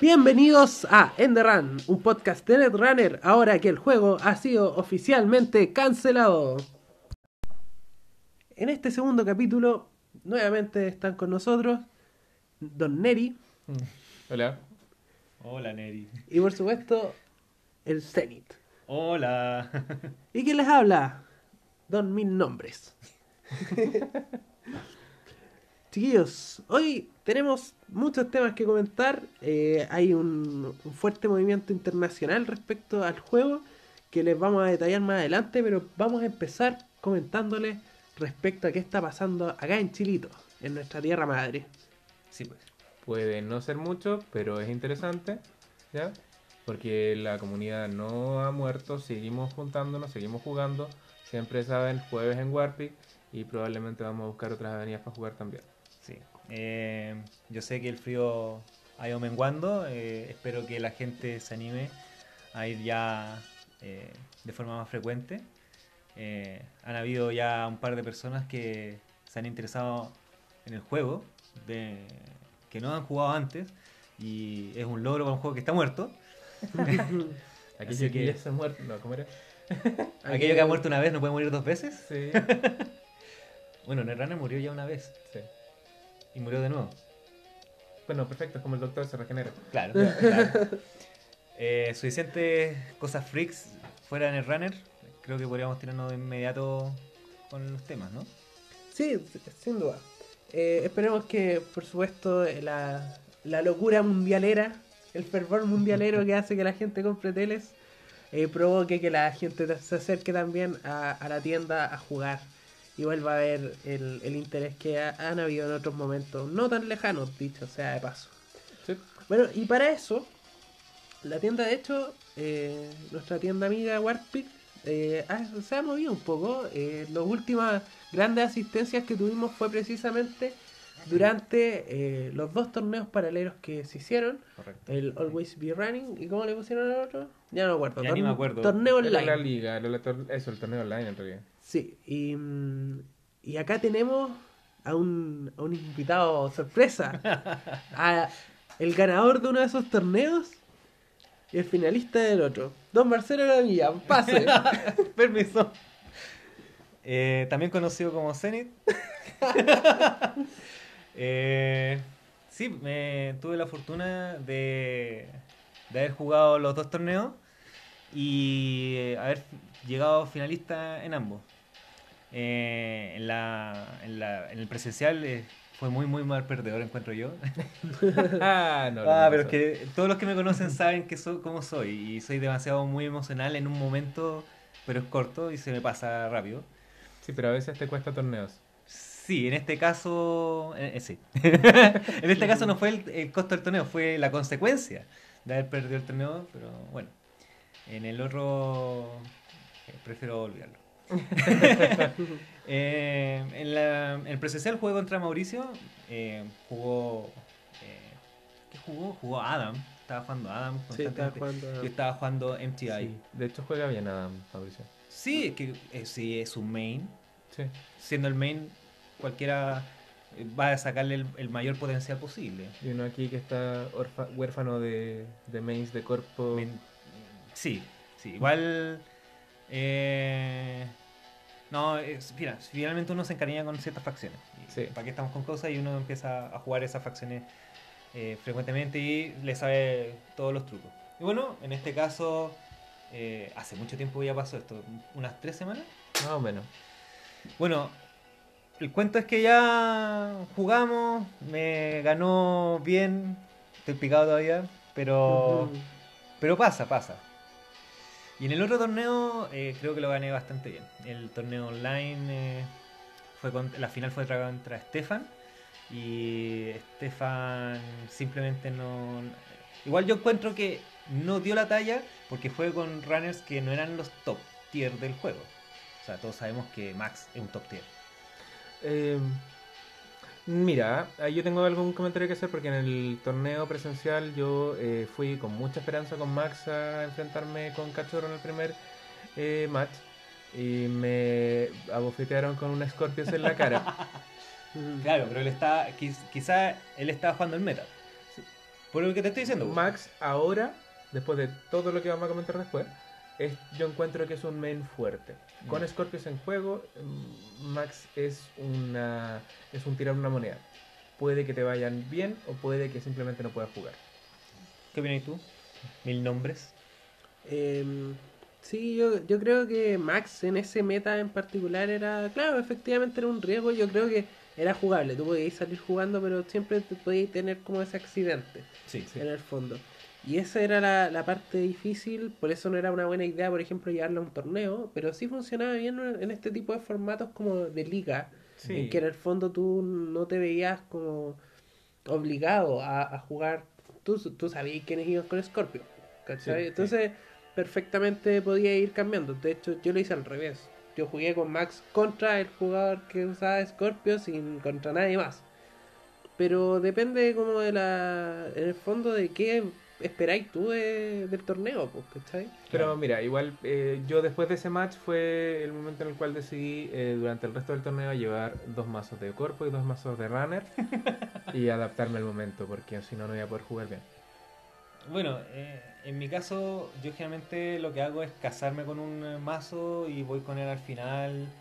Bienvenidos a Enderrun, un podcast de Netrunner, ahora que el juego ha sido oficialmente cancelado. En este segundo capítulo, nuevamente están con nosotros Don Neri Hola. Hola, Neri. y por supuesto el Zenith. Hola. ¿Y quién les habla? Don Mil Nombres. Chiquillos, hoy tenemos muchos temas que comentar. Eh, hay un, un fuerte movimiento internacional respecto al juego que les vamos a detallar más adelante, pero vamos a empezar comentándoles respecto a qué está pasando acá en Chilito, en nuestra tierra madre. Pues. Puede no ser mucho, pero es interesante, ¿ya? Porque la comunidad no ha muerto, seguimos juntándonos, seguimos jugando. Siempre saben, jueves en Warpic y probablemente vamos a buscar otras avenidas para jugar también. Eh, yo sé que el frío ha ido menguando. eh, espero que la gente se anime a ir ya eh, de forma más frecuente. Han habido ya un par de personas que se han interesado en el juego, de, que no han jugado antes. Y es un logro para un juego que está muerto. Aquí Así que que- ya se ha muerto. No, ¿cómo era? Aquello que ha muerto una vez no puede morir dos veces. Sí. Bueno, Netrunner murió ya una vez sí. Y murió de nuevo. Bueno, perfecto, es como el doctor se regenera. Claro, claro. Eh, suficientes cosas freaks fuera de Netrunner. Creo que podríamos tirarnos de inmediato con los temas, ¿no? Sí, sin duda. Eh, esperemos que, por supuesto, la, la locura mundialera, el fervor mundialero que hace que la gente compre teles, eh, provoque que la gente se acerque también a, a la tienda a jugar y vuelva a ver el, el interés que ha- han habido en otros momentos, no tan lejanos, dicho sea de paso. Sí. Bueno, y para eso, la tienda, de hecho, eh, nuestra tienda amiga Warpic eh, ha- se ha movido un poco. Eh, las últimas grandes asistencias que tuvimos fue precisamente durante eh, los dos torneos paralelos que se hicieron. Correcto. El Always Be Running. ¿Y cómo le pusieron al otro? Ya no me acuerdo. Ya ni me Torne- acuerdo. Torneo online. la liga, eso, el torneo online en realidad. Sí, y, mm, y acá tenemos a un, a un invitado sorpresa. A el ganador de uno de esos torneos y el finalista del otro. Don Marcelo Lamilla, pase. Permiso. Eh, también conocido como Zenith. Eh, sí, me, tuve la fortuna de, de haber jugado los dos torneos y eh, haber llegado finalista en ambos. Eh, en, la, en, la- en el presencial eh, fue muy, muy mal perdedor, encuentro yo. ah, no. Ah, pero es que todos los que me conocen saben que soy, cómo soy y soy demasiado muy emocional en un momento, pero es corto y se me pasa rápido. Sí, pero a veces te cuesta torneos. Sí, en este caso, eh, eh, sí. en este caso no fue el, el costo del torneo, fue la consecuencia de haber perdido el torneo, pero bueno, en el otro eh, prefiero olvidarlo. Eh, en, la- en el presencial jugué contra Mauricio, eh, jugó... eh, ¿Qué jugó? Jugó Adam, estaba jugando Adam Sí, estaba constantemente. jugando. Yo estaba jugando MTI. Sí. De hecho, juega bien Adam, Fabricio. Sí, es que sí es un main. Sí. Siendo el main, cualquiera va a sacarle el, el mayor potencial posible. Y uno aquí que está orfa- huérfano de, de mains de cuerpo. Men- Sí, sí, igual. eh, no, es- mira, finalmente uno se encariña con ciertas facciones. Sí. ¿Para qué estamos con cosas? Y uno empieza a jugar esas facciones eh, frecuentemente y le sabe todos los trucos. Y bueno, en este caso, eh, hace mucho tiempo ya pasó esto, unas tres semanas. Más o menos. Bueno, el cuento es que ya jugamos, me ganó bien, estoy picado todavía, pero, pero pasa, pasa. Y en el otro torneo eh, creo que lo gané bastante bien. El torneo online, eh, fue con- la final fue contra Stefan y Stefan simplemente no... Igual yo encuentro que no dio la talla porque fue con runners que no eran los top tier del juego. O sea, todos sabemos que Max es un top tier. Eh, mira, yo tengo algún comentario que hacer porque en el torneo presencial yo eh, fui con mucha esperanza con Max a enfrentarme con Cachorro en el primer eh, match y me abofetearon con una Scorpius en la cara. Claro, pero él está, quiz- quizá él estaba jugando el meta. Por lo que te estoy diciendo. Max ahora, después de todo lo que vamos a comentar después, es, yo encuentro que es un main fuerte. Con. Scorpius en juego, mm, Max es una es un tirar una moneda. Puede que te vayan bien o puede que simplemente no puedas jugar. ¿Qué opinas tú? Mil nombres. Em, sí, yo, yo creo que Max en ese meta en particular era, claro, efectivamente era un riesgo, yo creo que era jugable, tú podías salir jugando, pero siempre te podías tener como ese accidente Sí. en el fondo. Y esa era la, la parte difícil, por eso no era una buena idea, por ejemplo, llevarlo a un torneo, pero sí funcionaba bien en este tipo de formatos como de liga, Sí. en que en el fondo tú no te veías como obligado a, a jugar, tú, tú sabías quiénes iban con Scorpio, ¿cachai? Sí, Entonces perfectamente podía ir cambiando, de hecho yo lo hice al revés, yo jugué con Max contra el jugador que usaba Scorpio sin contra nadie más. Pero depende como de la, en el fondo de qué esperáis tú de- del torneo, pues, ¿cachai? Pero mira, igual eh, yo después de ese match fue el momento en el cual decidí eh, durante el resto del torneo llevar dos mazos de corpo y dos mazos de runner y adaptarme al momento porque si no no iba a poder jugar bien. Bueno, eh, en mi caso, yo generalmente lo que hago es casarme con un eh, mazo y voy con él al final.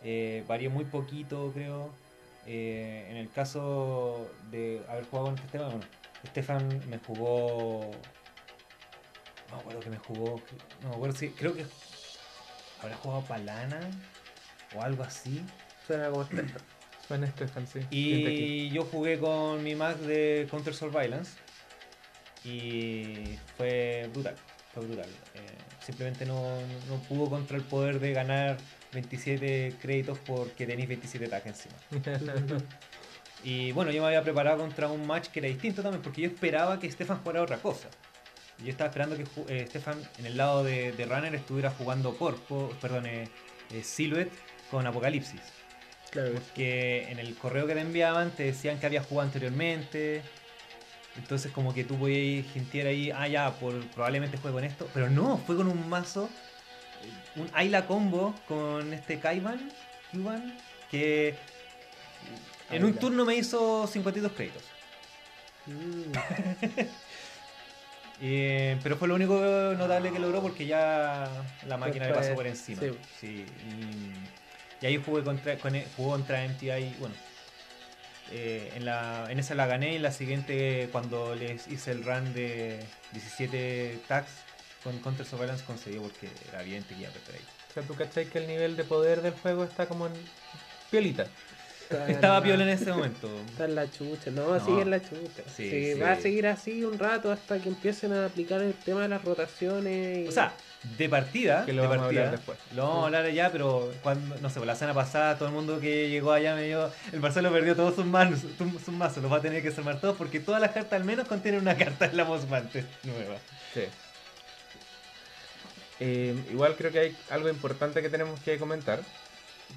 Eh, varío muy poquito, creo. Eh, en el caso de haber jugado con Estefan, bueno, Estefan me jugó. No me acuerdo que me jugó. No me acuerdo si. Creo que. Habrá jugado Palana o algo así. Suena como Stefan. Suena Stefan, sí. Y yo jugué con mi Mac de Counter Surveillance y fue brutal, fue brutal. Eh, simplemente no, no pudo contra el poder de ganar 27 créditos porque tenéis 27 tags encima. Y bueno, yo me había preparado contra un match que era distinto también porque yo esperaba que Stefan jugara otra cosa. Yo estaba esperando que eh, Stefan en el lado de, de Runner estuviera jugando Corpo, perdón, eh, eh, Silhouette con Apocalipsis. Claro. Porque en el correo que te enviaban te decían que había jugado anteriormente. Entonces como que tú podías gentear ahí, ah ya, por, probablemente juegue con esto. Pero no, fue con un mazo, un Ayla combo con este Kaiban, Cuban, que en un turno me hizo 52 créditos. Mm. Eh, pero fue lo único notable que logró porque ya la máquina le Después, pasó por encima. sí. Sí, y, y ahí jugué contra, con, e- jugó contra MTI. Bueno, eh, en, la, en esa la gané. Y en la siguiente, cuando les hice el run de 17 tags con Counter Surveillance, conseguí porque era evidente que iba a perder ahí. O sea, tú cachai que el nivel de poder del juego está como en Estaba piola en ese momento. Está en la chucha, no, No. sigue en la chucha. Sí, Sí, sí. Va a seguir así un rato hasta que empiecen a aplicar el tema de las rotaciones. y- O sea, de partida, Que lo de vamos a partida, hablar después. Lo vamos a hablar allá, pero cuando, no sé, la semana pasada todo el mundo que llegó allá me dijo, el Marcelo perdió todos sus mazos, sus mazos, los va a tener que desarmar todos porque todas las cartas al menos contienen una carta en la Mosmantes nueva. Sí. Eh, igual creo que hay algo importante que tenemos que comentar,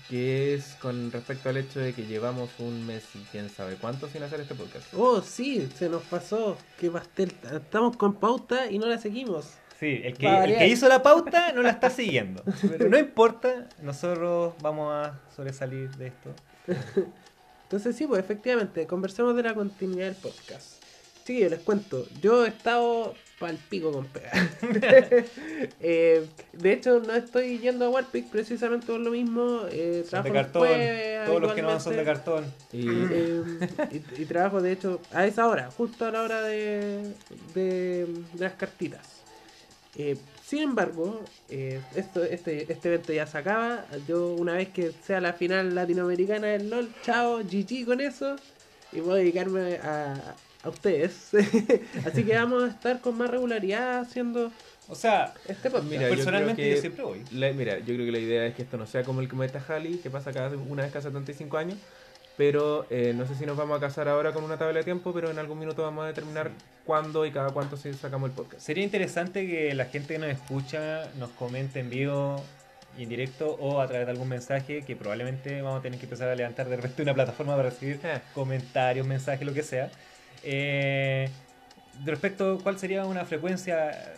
que es con respecto al hecho de que llevamos un mes y quién sabe cuánto sin hacer este podcast. Oh, sí, se nos pasó. Qué pastel. Estamos con pauta y no la seguimos. Sí, el que, el hizo la pauta no la está siguiendo. Pero no importa, nosotros vamos a sobresalir de esto. Entonces sí, pues efectivamente, conversemos de la continuidad del podcast. Chiquillos, les cuento, yo he estado pal pico con pega. Eh, de hecho, no estoy yendo a Warpic precisamente por lo mismo. Eh, Son de cartón, jueves todos los que no son de cartón. Y Eh, y, y trabajo de hecho a esa hora, justo a la hora de, de, de las cartitas. Eh, sin embargo, eh, esto, este, este evento ya se acaba. Yo una vez que sea la final latinoamericana del LOL, chao, GG con eso. Y voy a dedicarme a, a ustedes. Así que vamos a estar con más regularidad haciendo O sea, este podcast. Mira, yo personalmente yo, creo que- siempre voy. la- mira, yo creo que la idea es que esto no sea como el Cometa Halley, que pasa cada una vez cada 75 años. Pero eh, no sé si nos vamos a casar ahora con una tabla de tiempo, pero en algún minuto vamos a determinar cuándo y cada cuánto sacamos el podcast. Sería interesante que la gente que nos escucha nos comente en vivo y en directo o a través de algún mensaje que probablemente vamos a tener que empezar a levantar de repente una plataforma para recibir Eh, comentarios, mensajes, lo que sea. Eh, de respecto cuál sería una frecuencia.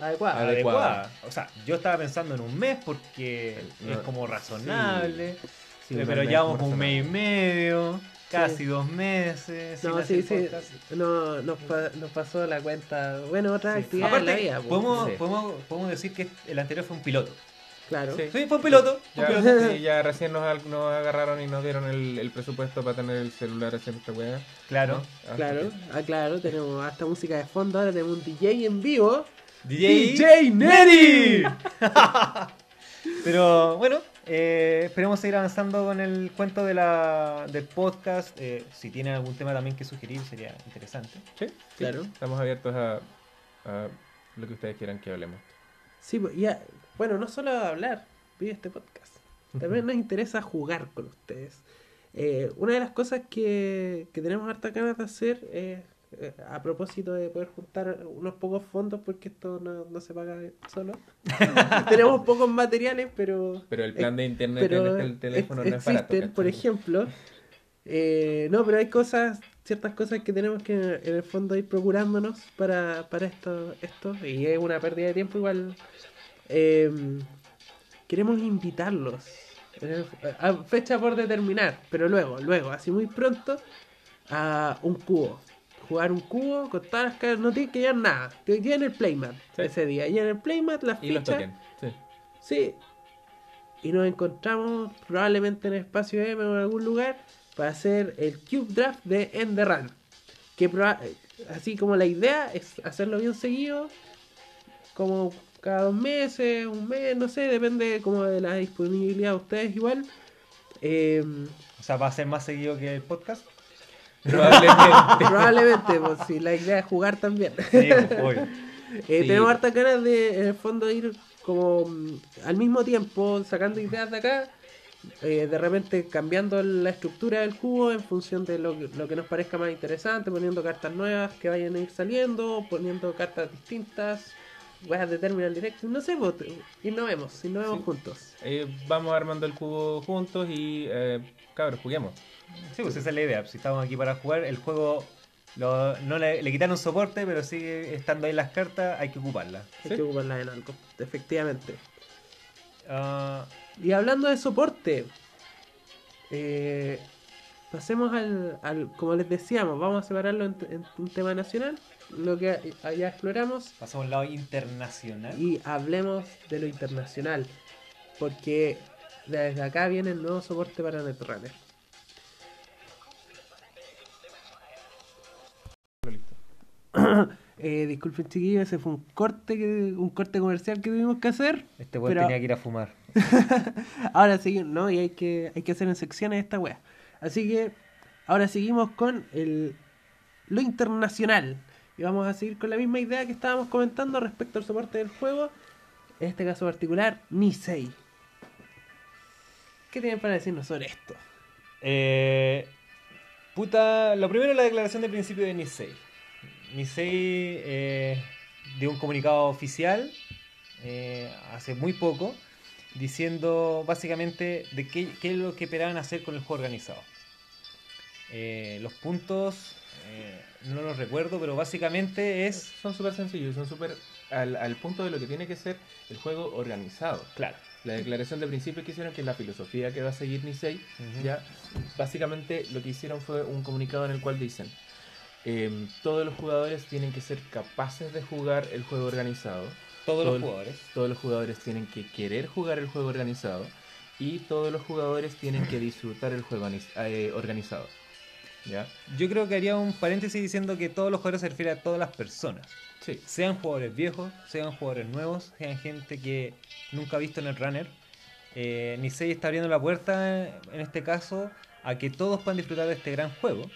Adecuada. adecuada. O sea, yo estaba pensando en un mes porque No, es como razonable. sí, pero un mes llevamos un mes y medio. casi dos meses. No, sí, sí. No, nos, pa- nos pasó la cuenta. Bueno, otra Sí. actividad Aparte, en la vida. pues. podemos, Sí. podemos, podemos decir que el anterior fue un piloto. Claro. Sí. Sí, fue un piloto. un Ya, piloto. sí, ya recién nos, agarraron y nos dieron el, el presupuesto para tener el celular haciendo esta weá. Claro. ¿no? Así Claro, que- ah, claro, tenemos hasta música de fondo, ahora tenemos un DJ en vivo. DJ, Neri. Pero bueno, eh, esperemos seguir avanzando con el cuento de la, del podcast. Eh, si tienen algún tema también que sugerir, sería interesante. Sí, sí, Claro. Estamos abiertos a, a lo que ustedes quieran que hablemos. Sí, pues, ya, bueno, no solo hablar, vive este podcast. También nos interesa jugar con ustedes. Eh, una de las cosas que, que tenemos harta ganas de hacer es, eh, a propósito de poder juntar unos pocos fondos, porque esto no, no se paga solo. tenemos pocos materiales, pero Pero el plan de internet en este teléfono ex- no es barato. existen, por ¿cachai? ejemplo. eh, no, pero hay cosas, ciertas cosas que tenemos que en el fondo ir procurándonos para, para esto, esto, y es una pérdida de tiempo igual. Eh, queremos invitarlos. eh, A fecha por determinar, pero luego, luego, así muy pronto, a un cubo. Jugar un cubo con todas las caras, no tienen que llevar nada. Te llevan el playmat Sí. ese día. Y en el playmat las Y los fichas. tokens. Sí. Sí. Y nos encontramos probablemente en el espacio M o en algún lugar para hacer el Cube Draft de Enderrun. Que proba- así como la idea es hacerlo bien seguido, como cada dos meses, un mes, no sé, depende como de la disponibilidad de ustedes igual. Eh, O sea, va a ser más seguido que el podcast. Probablemente. probablemente, pues si la idea es jugar también. Sí, obvio. Eh, Sí. Tenemos hartas ganas de, en el fondo, ir como mm, al mismo tiempo sacando ideas de acá, eh, de repente cambiando la estructura del cubo en función de lo, lo que nos parezca más interesante, poniendo cartas nuevas que vayan a ir saliendo, poniendo cartas distintas, weas de Terminal Direct, no sé, pues, innovemos, innovemos Sí. juntos. Eh, vamos armando el cubo juntos y, eh, cabros, juguemos. Sí, pues esa es la idea. Si estamos aquí para jugar, el juego lo- no le, le quitaron soporte, pero sigue estando ahí las cartas, hay que ocuparlas. Hay Sí. que ocuparlas en algo, efectivamente. Ah, Y hablando de soporte, eh, pasemos al, al- como les decíamos, vamos a separarlo en, en un tema nacional, lo que allá exploramos, pasamos al lado internacional. y hablemos de lo internacional, porque desde acá viene el nuevo soporte para Netrunner. Listo. Eh, disculpen chiquillos, ese fue un corte que, un corte comercial que tuvimos que hacer. Este weón Pero- tenía que ir a fumar. Ahora seguimos, ¿no? Y hay que, hay que hacer en secciones esta wea. Así que ahora seguimos con el, lo internacional. Y vamos a seguir con la misma idea que estábamos comentando respecto al soporte del juego. En este caso particular, Nisei. ¿Qué tienen para decirnos sobre esto? Eh, puta, lo primero la declaración de principio de Nisei. Nisei eh, dio un comunicado oficial eh, hace muy poco diciendo básicamente de qué, qué es lo que esperaban hacer con el juego organizado. Eh, los puntos eh, no los recuerdo, pero básicamente es Son súper sencillos, son súper al, al punto de lo que tiene que ser el juego organizado. claro. La declaración de principio que hicieron, que es la filosofía que va a seguir Nisei, ya básicamente lo que hicieron fue un comunicado en el cual dicen em, todos los jugadores tienen que ser capaces de jugar el juego organizado Todos todo los jugadores. todos los jugadores tienen que querer jugar el juego organizado y todos los jugadores tienen que disfrutar el juego eh, organizado ya Yo creo que haría un paréntesis diciendo que todos los jugadores se refiere a todas las personas. sí Sean jugadores viejos, sean jugadores nuevos, sean gente que nunca ha visto en el runner. Eh, Nisei está abriendo la puerta, en este caso, a que todos puedan disfrutar de este gran juego.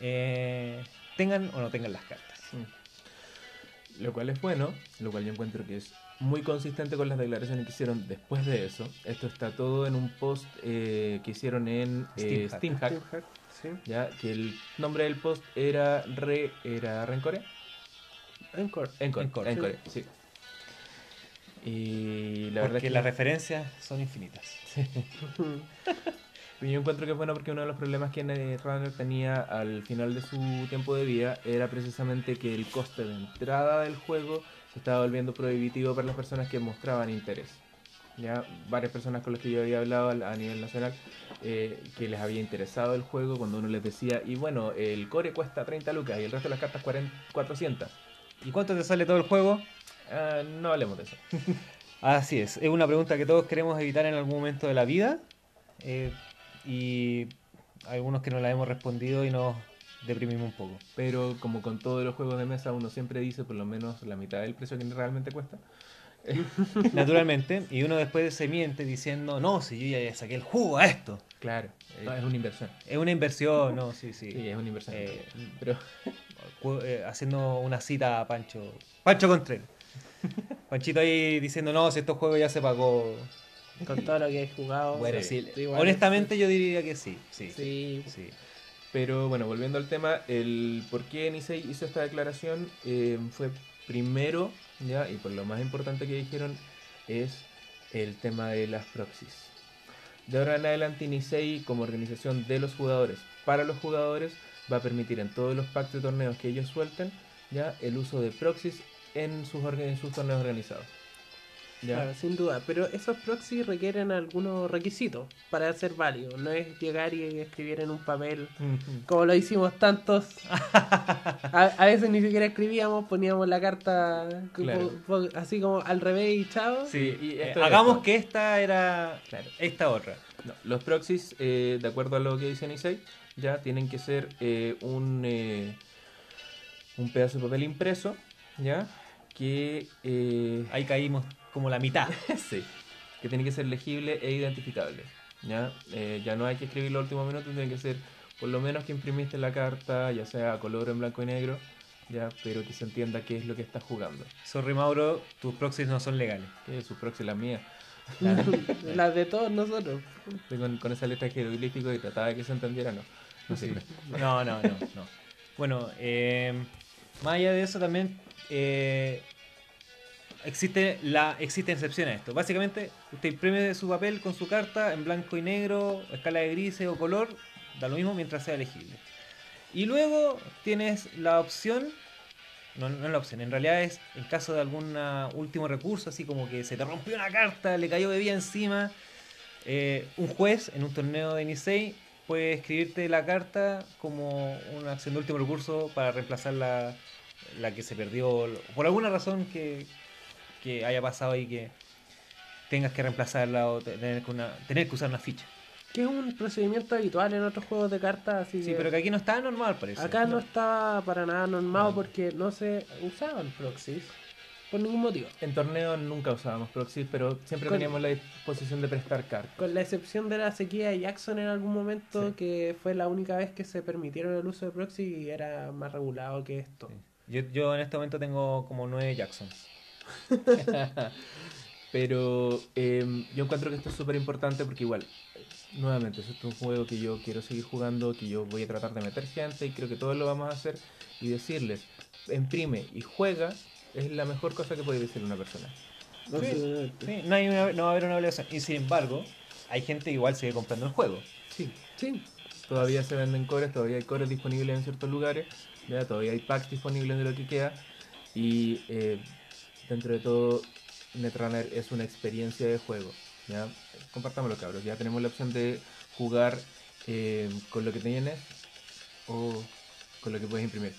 eh, tengan o no tengan las cartas. Mm. Lo cual es bueno, lo cual yo encuentro que es muy consistente con las declaraciones que hicieron después de eso. Esto está todo en un post eh, que hicieron en eh, Steamhack. Steamhack, Sí. ya que el nombre del post era re era Rencore. Encore. Encore, Encore, Encore, sí. Y la verdad porque es que las referencias son infinitas. Y Yo encuentro que es bueno porque uno de los problemas que Netrunner tenía al final de su tiempo de vida era precisamente que el coste de entrada del juego se estaba volviendo prohibitivo para las personas que mostraban interés. Ya varias personas con las que yo había hablado a nivel nacional eh, que les había interesado el juego cuando uno les decía, y bueno, el core cuesta 30 lucas y el resto de las cartas 40, 400. ¿Y cuánto te sale todo el juego? Ah, no hablemos de eso. Así es, es una pregunta que todos queremos evitar en algún momento de la vida eh, y algunos que no la hemos respondido y nos deprimimos un poco. Pero como con todos los juegos de mesa, uno siempre dice por lo menos la mitad del precio que realmente cuesta. Naturalmente, y uno después se miente diciendo, no, si yo ya saqué el jugo a esto. Claro, no, es una inversión. Es una inversión, no, sí, sí. Sí, es una inversión. Eh, Pero eh, haciendo una cita a Pancho. Pancho Contreras. Panchito ahí diciendo, no, si estos juegos ya se pagó. Con todo lo que he jugado. Bueno, sí, honestamente yo diría que sí. Sí, Sí. sí. Pero bueno, volviendo al tema, el por qué Nisei hizo esta declaración eh, fue primero, ya, y por lo más importante que dijeron, es el tema de las proxies. De ahora en adelante, Nisei, como organización de los jugadores, para los jugadores, va a permitir en todos los packs de torneos que ellos suelten, ya, el uso de proxies en sus, en sus torneos organizados. Claro, sin duda. Pero esos proxies requieren algunos requisitos para ser válidos. No es llegar y escribir en un papel como lo hicimos tantos. A, a veces ni siquiera escribíamos, poníamos la carta co- Claro. po- po- así como al revés y chao. Sí, y Eh, esto hagamos esto. que esta era Claro. esta otra. No, los proxies, eh, de acuerdo a lo que dice Nisei, ya tienen que ser eh, un, eh, un pedazo de papel impreso, ya, que, eh, Ahí caímos como la mitad. sí, que tiene que ser legible e identificable. Ya, Eh, ya no hay que escribir los últimos minutos, tiene que ser por lo menos que imprimiste la carta, ya sea a color o en blanco y negro, ya, pero que se entienda qué es lo que estás jugando. Sorry Mauro, tus proxies no son legales. Que su proxy la mía. Las de todos nosotros. Con, con esa letra jeroglífico y trataba de que se entendiera, no. No sirve. No, no, no, no. Bueno, eh, más allá de eso también eh, existe la existe excepción a esto. Básicamente, usted imprime su papel con su carta en blanco y negro, escala de grises o color, da lo mismo mientras sea legible. Y luego tienes la opción, no, no es la opción, en realidad es en caso de algún último recurso, así como que se te rompió una carta, le cayó bebida encima, eh, un juez en un torneo de Nisei puede escribirte la carta como una acción de último recurso para reemplazar la, la que se perdió por alguna razón que, que haya pasado ahí que tengas que reemplazarla o tener que, una, tener que usar una ficha. Que es un procedimiento habitual en otros juegos de cartas. Así Sí, que pero que aquí no está normal, parece. acá no No. estaba para nada normado No. porque no se usaban proxies por ningún motivo. En torneo nunca usábamos proxies, pero siempre Con- teníamos la disposición de prestar cartas. Con la excepción de la sequía de Jackson en algún momento, Sí. que fue la única vez que se permitieron el uso de proxy y era más regulado que esto. Yo, yo en este momento tengo como nueve Jacksons. Pero eh, yo encuentro que esto es súper importante porque igual, nuevamente, esto es un juego que yo quiero seguir jugando, que yo voy a tratar de meter gente y creo que todos lo vamos a hacer y decirles, imprime y juega es la mejor cosa que puede decir una persona. No Sí. Sí, no, hay una- no va a haber una obligación. Y sin embargo, hay gente que igual sigue comprando el juego. Sí, Sí, todavía se venden cores, todavía hay cores disponibles en ciertos lugares, ¿ya? todavía hay packs disponibles de lo que queda y eh, dentro de todo Netrunner es una experiencia de juego. ¿ya? Compartámoslo cabros, ya tenemos la opción de jugar eh, con lo que tienes o con lo que puedes imprimir.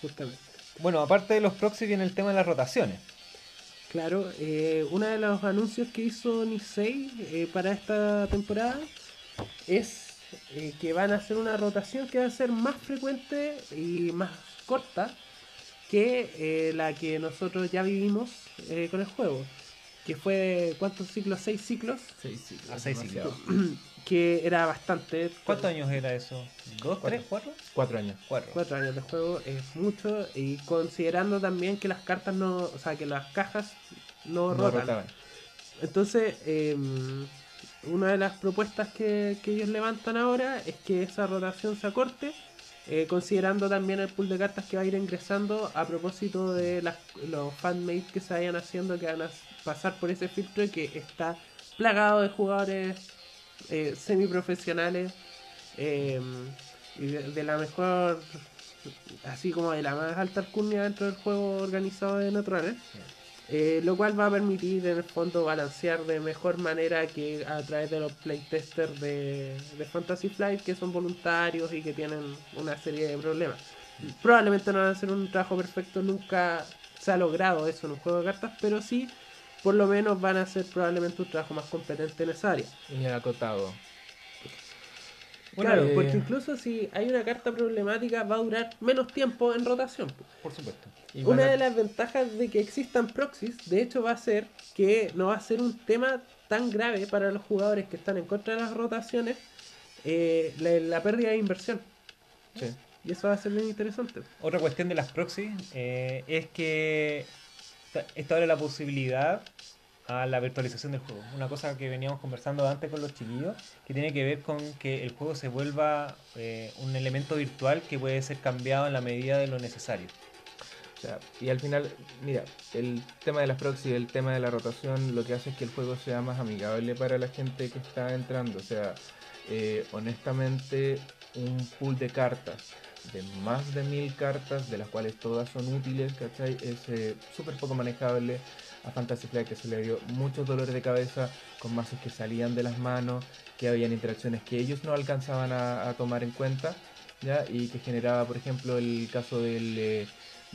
justamente. Bueno, aparte de los proxies viene el tema de las rotaciones. Claro, eh, uno de los anuncios que hizo Nisei eh, para esta temporada es eh, que van a hacer una rotación que va a ser más frecuente y más corta que eh, la que nosotros ya vivimos eh, con el juego. Que fue, ¿cuántos ciclos? ¿Seis ciclos? Seis ciclos. A seis demasiado. Que era bastante. ¿Cuántos años era eso? ¿Dos, Cuatro. tres, cuatro? Cuatro años. Cuatro. Cuatro años de juego es mucho y considerando también que las cartas no, o sea, que las cajas no, No rotan. rotaban. Entonces, eh, una de las propuestas que, que ellos levantan ahora es que esa rotación se acorte, eh, considerando también el pool de cartas que va a ir ingresando a propósito de las, los fanmates que se vayan haciendo, que van a pasar por ese filtro que está plagado de jugadores eh, semiprofesionales eh, y de, la mejor, así como de la más alta alcurnia dentro del juego organizado de Netrunner. Eh, lo cual va a permitir en el fondo balancear de mejor manera que a través de los playtesters de, de Fantasy Flight que son voluntarios y que tienen una serie de problemas. Probablemente no van a hacer un trabajo perfecto, nunca se ha logrado eso en un juego de cartas, pero sí, por lo menos van a hacer probablemente un trabajo más competente en esa área. Y acotado. claro, eh, porque incluso si hay una carta problemática va a durar menos tiempo en rotación. po. Por supuesto. Una de las ventajas de que existan proxies, de hecho, va a ser que no va a ser un tema tan grave para los jugadores que están en contra de las rotaciones eh, la, la pérdida de inversión. Sí. Y eso va a ser bien interesante. Otra cuestión de las proxies eh, es que ta- esto abre la posibilidad a la virtualización del juego. Una cosa que veníamos conversando antes con los chiquillos, que tiene que ver con que el juego se vuelva eh, un elemento virtual que puede ser cambiado en la medida de lo necesario. Sea, y al final, mira, el tema de las proxies, el tema de la rotación, lo que hace es que el juego sea más amigable para la gente que está entrando. O sea, eh, honestamente, un pool de cartas de más de mil cartas, de las cuales todas son útiles, ¿cachai? Es eh, súper poco manejable. A Fantasy Flight que se le dio muchos dolores de cabeza con mazos que salían de las manos, que habían interacciones que ellos no alcanzaban a, a tomar en cuenta, ¿ya? Y que generaba, por ejemplo, el caso del, eh,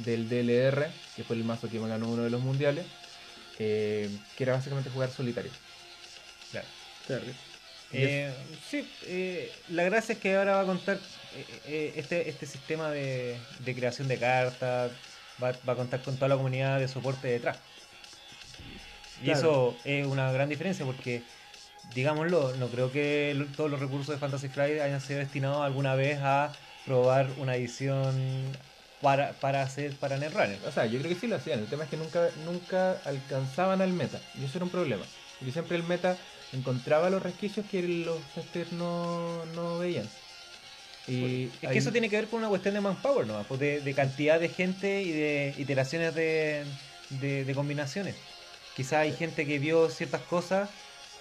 del DLR, que fue el mazo que ganó uno de los mundiales, eh, que era básicamente jugar solitario. Claro. Claro. Eh, sí, eh, la gracia es que ahora va a contar eh, este, este sistema de, de creación de cartas, va, va a contar con toda la comunidad de soporte detrás. Y Claro. eso es una gran diferencia porque, digámoslo, no creo que todos los recursos de Fantasy Flight hayan sido destinados alguna vez a probar una edición para, para hacer para Netrunner. O sea, yo creo que sí lo hacían. El tema es que nunca, nunca alcanzaban al meta. Y eso era un problema. Porque siempre el meta encontraba los resquicios que los testers no, no veían. Y Es que ahí- eso tiene que ver con una cuestión de manpower, ¿no? Pues de, de cantidad de gente y de iteraciones de, de- de combinaciones. Quizá hay gente que vio ciertas cosas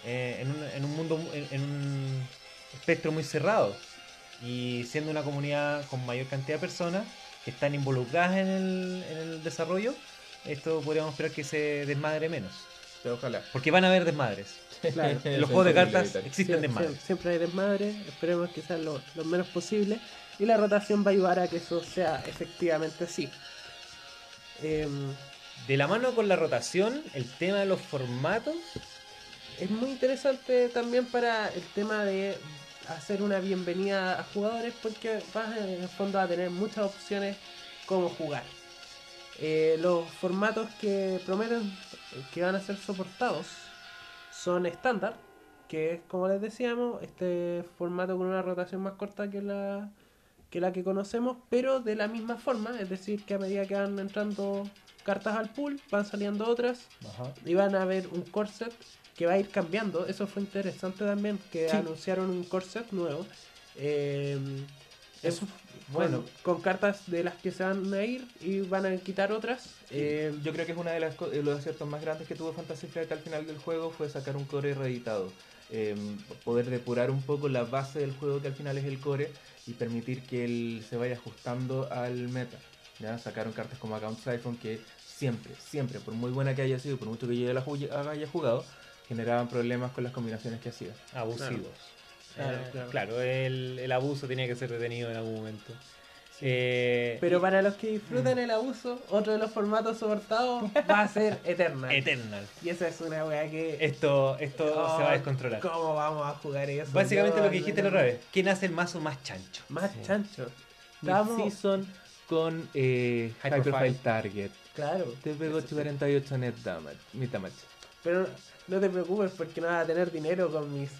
eh, en, un, en un mundo, mu- en, en un espectro muy cerrado. Y siendo una comunidad con mayor cantidad de personas que están involucradas en el, en el desarrollo, esto podríamos esperar que se desmadre menos. Ojalá. Porque van a haber desmadres. Claro. En los juegos de cartas existen Siempre, desmadres. siempre hay desmadre, esperemos que sean lo, lo menos posible. Y la rotación va a ayudar a que eso sea efectivamente así. Em, De la mano con la rotación, el tema de los formatos es muy interesante también para el tema de hacer una bienvenida a jugadores porque vas en el fondo a tener muchas opciones como jugar. Eh, los formatos que prometen que van a ser soportados son estándar, que es como les decíamos, este formato con una rotación más corta que la que la que conocemos, pero de la misma forma, es decir, que a medida que van entrando cartas al pool, van saliendo otras y van a ver un core set que va a ir cambiando. Eso fue interesante también, que Sí. anunciaron un core set nuevo. Eh, Eso, bueno, con cartas de las que se van a ir y van a quitar otras. Eh, Yo creo que es uno de de los aciertos más grandes que tuvo Fantasy Flight al final del juego fue sacar un core reeditado. Eh, poder depurar un poco la base del juego que al final es el core y permitir que él se vaya ajustando al meta. ¿ya? Sacaron cartas como Account Siphon que siempre, siempre, por muy buena que haya sido, por mucho que yo ya la haya jugado, generaban problemas con las combinaciones que hacía. abusivos. Claro, Eh, claro. claro, el, el abuso tenía que ser detenido en algún momento. Eh, pero y- para los que disfrutan el abuso, otro de los formatos soportados va a ser Eternal. Eternal. y esa es una weá que. Esto, esto Oh, se va a descontrolar. ¿Cómo vamos a jugar eso? Básicamente lo que dijiste la no, otra vez. ¿Quién hace el mazo más chancho? Más Sí. chancho. Season con eh. Profile Target. Claro. Te pegó 48 net damage, net damage. Pero no te preocupes porque no vas a tener dinero con mis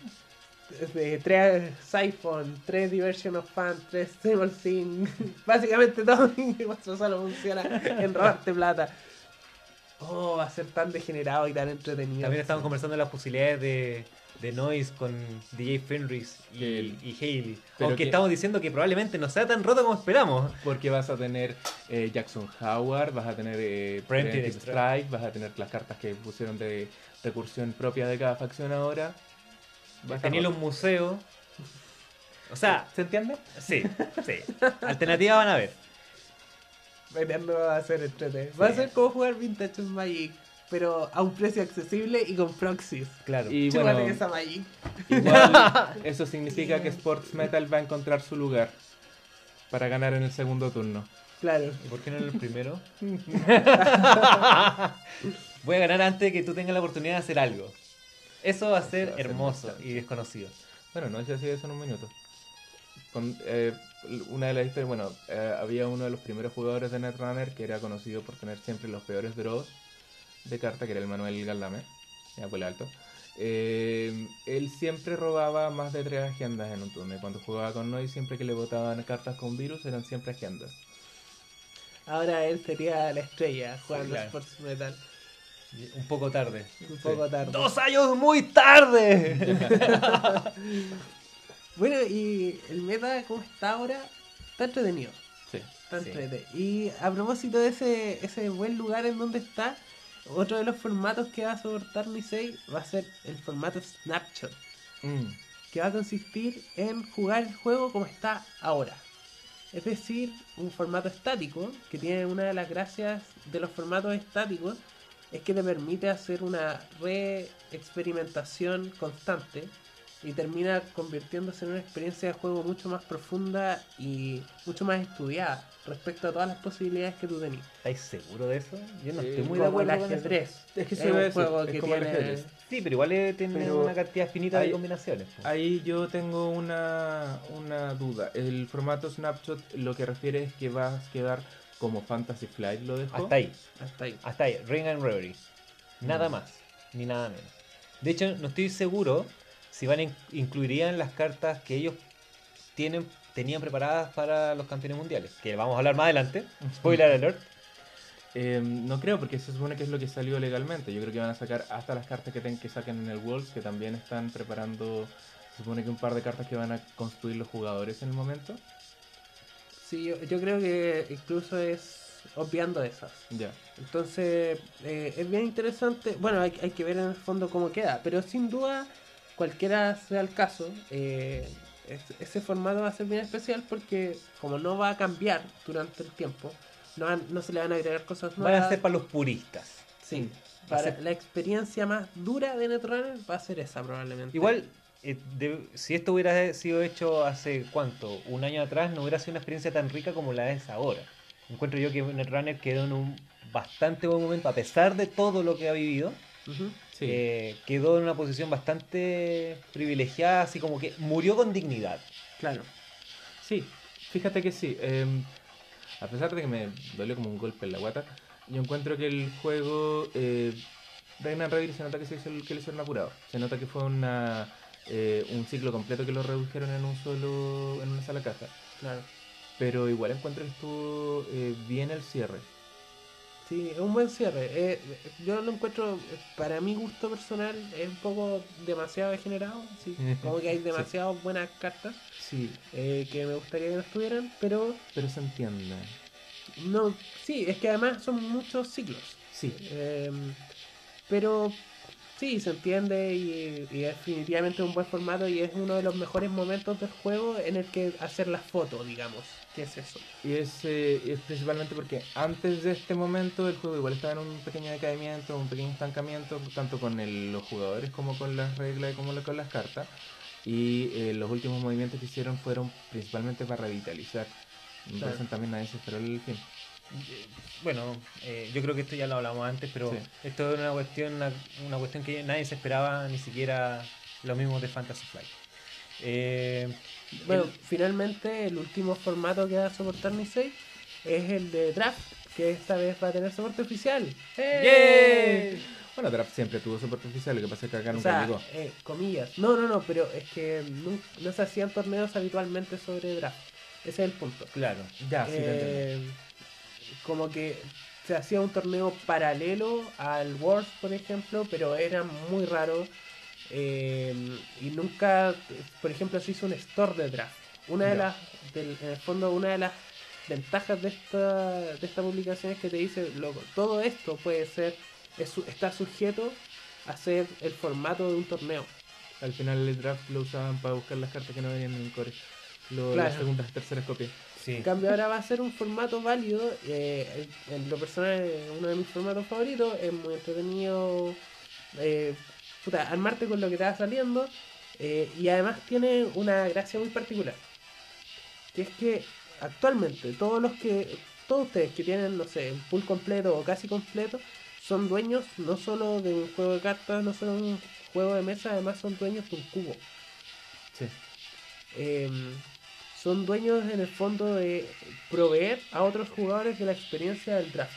de tres Siphon, tres Diversion of Fun, tres Simple Thing. Básicamente todo mi mazo solo funciona en robarte plata. Oh, va a ser tan degenerado y tan entretenido. También estamos conversando de las posibilidades de, de Noise con DJ Fenris y, y Haley. pero Aunque que- estamos diciendo que probablemente no sea tan roto como esperamos. Porque vas a tener eh, Jackson Howard, vas a tener eh, Preemptive Strike. Strike, vas a tener las cartas que pusieron de recursión propia de cada facción ahora. Va a estar Tenía los roto. museos. O sea, ¿Se entiende? sí, sí. Alternativas van a ver. Va a ser entretenido. Va a ser como jugar Vintage Magic pero a un precio accesible y con proxies. Claro. Y bueno, esa Magic. igual eso significa que Sports Metal va a encontrar su lugar para ganar en el segundo turno. Claro. ¿Y por qué no en el primero? Voy a ganar antes de que tú tengas la oportunidad de hacer algo. Eso va a ser Va a ser hermoso y desconocido. Bueno, no sé si eso en un minuto. Con, eh, una de las historias, bueno, eh, había uno de los primeros jugadores de Netrunner que era conocido por tener siempre los peores draws de carta, que era el Manuel Galdame, ya por alto. Eh, él siempre robaba más de tres agendas en un turno. Y cuando jugaba con Noy, siempre que le botaban cartas con virus, eran siempre agendas. Ahora él sería la estrella jugando claro. Sports Metal. Un poco tarde. Un poco tarde. ¡Dos años muy tarde! Bueno, y el meta, como está ahora, está entretenido. Sí. Está Sí. entretenido. Y a propósito de ese, ese buen lugar en donde está, otro de los formatos que va a soportar Nisei va a ser el formato Snapshot, Mm. que va a consistir en jugar el juego como está ahora. Es decir, un formato estático, que tiene una de las gracias de los formatos estáticos, es que te permite hacer una re-experimentación constante y termina convirtiéndose en una experiencia de juego mucho más profunda y mucho más estudiada respecto a todas las posibilidades que tú tenías. ¿Estáis seguros de eso? Yo no Sí, estoy muy de el acuerdo con ajedrez. Es que Es un eso, juego es que como el tiene-. Sí, pero igual eh, tiene Pero una cantidad finita hay- de combinaciones. Ahí yo tengo una, una duda. El formato Snapshot lo que refiere es que va a quedar como Fantasy Flight lo dejó. Hasta ahí. Hasta ahí. Hasta ahí, Ring and Reverie. Nada Mm. más, ni nada menos. De hecho, no estoy seguro si van a in- incluirían las cartas que ellos tienen tenían preparadas para los campeones mundiales. Que vamos a hablar más adelante. Spoiler alert. Eh, no creo, porque se supone que es lo que salió legalmente. Yo creo que van a sacar hasta las cartas que, ten- que saquen en el Worlds, que también están preparando. Se supone que un par de cartas que van a construir los jugadores en el momento. Sí, yo, yo creo que incluso es obviando esas. Ya. Entonces, eh, es bien interesante. Bueno, hay, hay que ver en el fondo cómo queda, pero sin duda, cualquiera sea el caso, eh, es- ese formato va a ser bien especial porque, como no va a cambiar durante el tiempo, no, van- no se le van a agregar cosas Van nuevas. a ser para los puristas. Sí, para ser- la experiencia más dura de Netrunner va a ser esa, probablemente. Igual, eh, de- si esto hubiera sido hecho hace cuánto, un año atrás, no hubiera sido una experiencia tan rica como la es ahora. Encuentro yo que Netrunner quedó en un bastante buen momento, a pesar de todo lo que ha vivido. Sí. eh, quedó en una posición bastante privilegiada, así como que murió con dignidad. Claro. Sí, fíjate que sí. eh, a pesar de que me dolió como un golpe en la guata, yo encuentro que el juego eh, Reign and Reverie se nota que, se hizo, que lo hicieron apurado. Se nota que fue una, eh, un ciclo completo que lo redujeron en un solo en una sola caja. Claro. Pero igual encuentro que estuvo eh, bien el cierre. Sí, es un buen cierre. Eh, yo lo encuentro, eh, para mi gusto personal, es un poco demasiado degenerado. Sí, como que hay Sí. demasiadas buenas cartas Sí, eh, que me gustaría que no estuvieran, pero pero se entiende. no, sí, es que además son muchos ciclos. Sí, Eh, pero sí, se entiende y, y definitivamente es un buen formato y es uno de los mejores momentos del juego en el que hacer las fotos, digamos. ¿Qué es eso? y es, eh, es principalmente porque antes de este momento el juego igual estaba en un pequeño decaimiento, un pequeño estancamiento, tanto con el- los jugadores como con las reglas y como con las cartas. Y eh, los últimos movimientos que hicieron fueron principalmente para revitalizar. Entonces Claro. también nadie se esperó el fin. Bueno, eh, yo creo que esto ya lo hablamos antes, pero Sí. esto es una cuestión, una, una cuestión que nadie se esperaba, ni siquiera lo mismo de Fantasy Flight. Eh, Bueno, el- finalmente el último formato que va a soportar Nisei es el de draft, que esta vez va a tener soporte oficial. ¡Eh! Bueno, Draft siempre tuvo soporte oficial, lo que pasa es que acá O nunca sea, llegó. eh, comillas. No, no, no, pero es que no, no se hacían torneos habitualmente sobre draft. Ese es el punto. claro, Ya, sí, te entiendo. Eh, como que se hacía un torneo paralelo al Worlds, por ejemplo, pero era muy raro. eh, y nunca, por ejemplo, se hizo un store de draft. Una de las, del- en el fondo, una de las ventajas de esta, de esta publicación es que te dice, loco, todo esto puede ser, es está sujeto a ser el formato de un torneo. Al final el draft lo usaban para buscar las cartas que no venían en el core. Lo, Claro. Las segundas, terceras copias. Sí. En cambio ahora va a ser un formato válido, eh, en lo personal es uno de mis formatos favoritos, es muy entretenido eh, puta, armarte con lo que te va saliendo eh, y además tiene una gracia muy particular, que es que actualmente todos los que, todos ustedes que tienen, no sé, un pool completo o casi completo, son dueños no solo de un juego de cartas, no solo de un juego de mesa, además son dueños de un cubo. Sí. Son dueños en el fondo de proveer a otros jugadores de la experiencia del draft.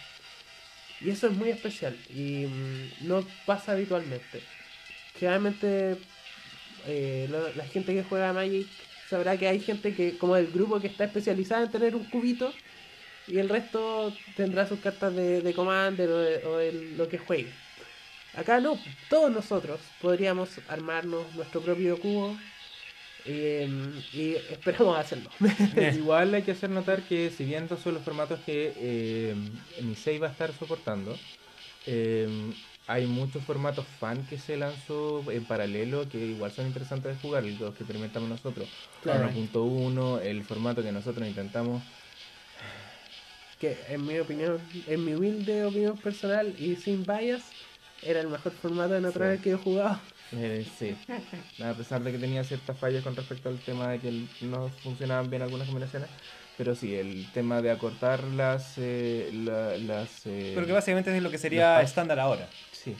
Y eso es muy especial y mm, no pasa habitualmente. Generalmente eh, la gente que juega Magic sabrá que hay gente que, como el grupo que está especializada en tener un cubito y el resto tendrá sus cartas de, de Commander o, de, o de lo que juegue. Acá no, todos nosotros podríamos armarnos nuestro propio cubo eh, y esperamos hacerlo. Igual hay que hacer notar que si bien estos son los formatos que eh, Nisei va a estar soportando, eh, hay muchos formatos fan que se lanzó en paralelo que igual son interesantes de jugar, los que experimentamos nosotros. Claro. 1.1, el formato que nosotros intentamos. que en mi opinión, en mi humilde opinión personal y sin bias, era el mejor formato de natural Sí. que he jugado. Eh, sí, a pesar de que tenía ciertas fallas con respecto al tema de que no funcionaban bien algunas combinaciones, pero sí, el tema de acortar las... eh, la- las eh, Pero que básicamente es lo que sería estándar ahora. Sí,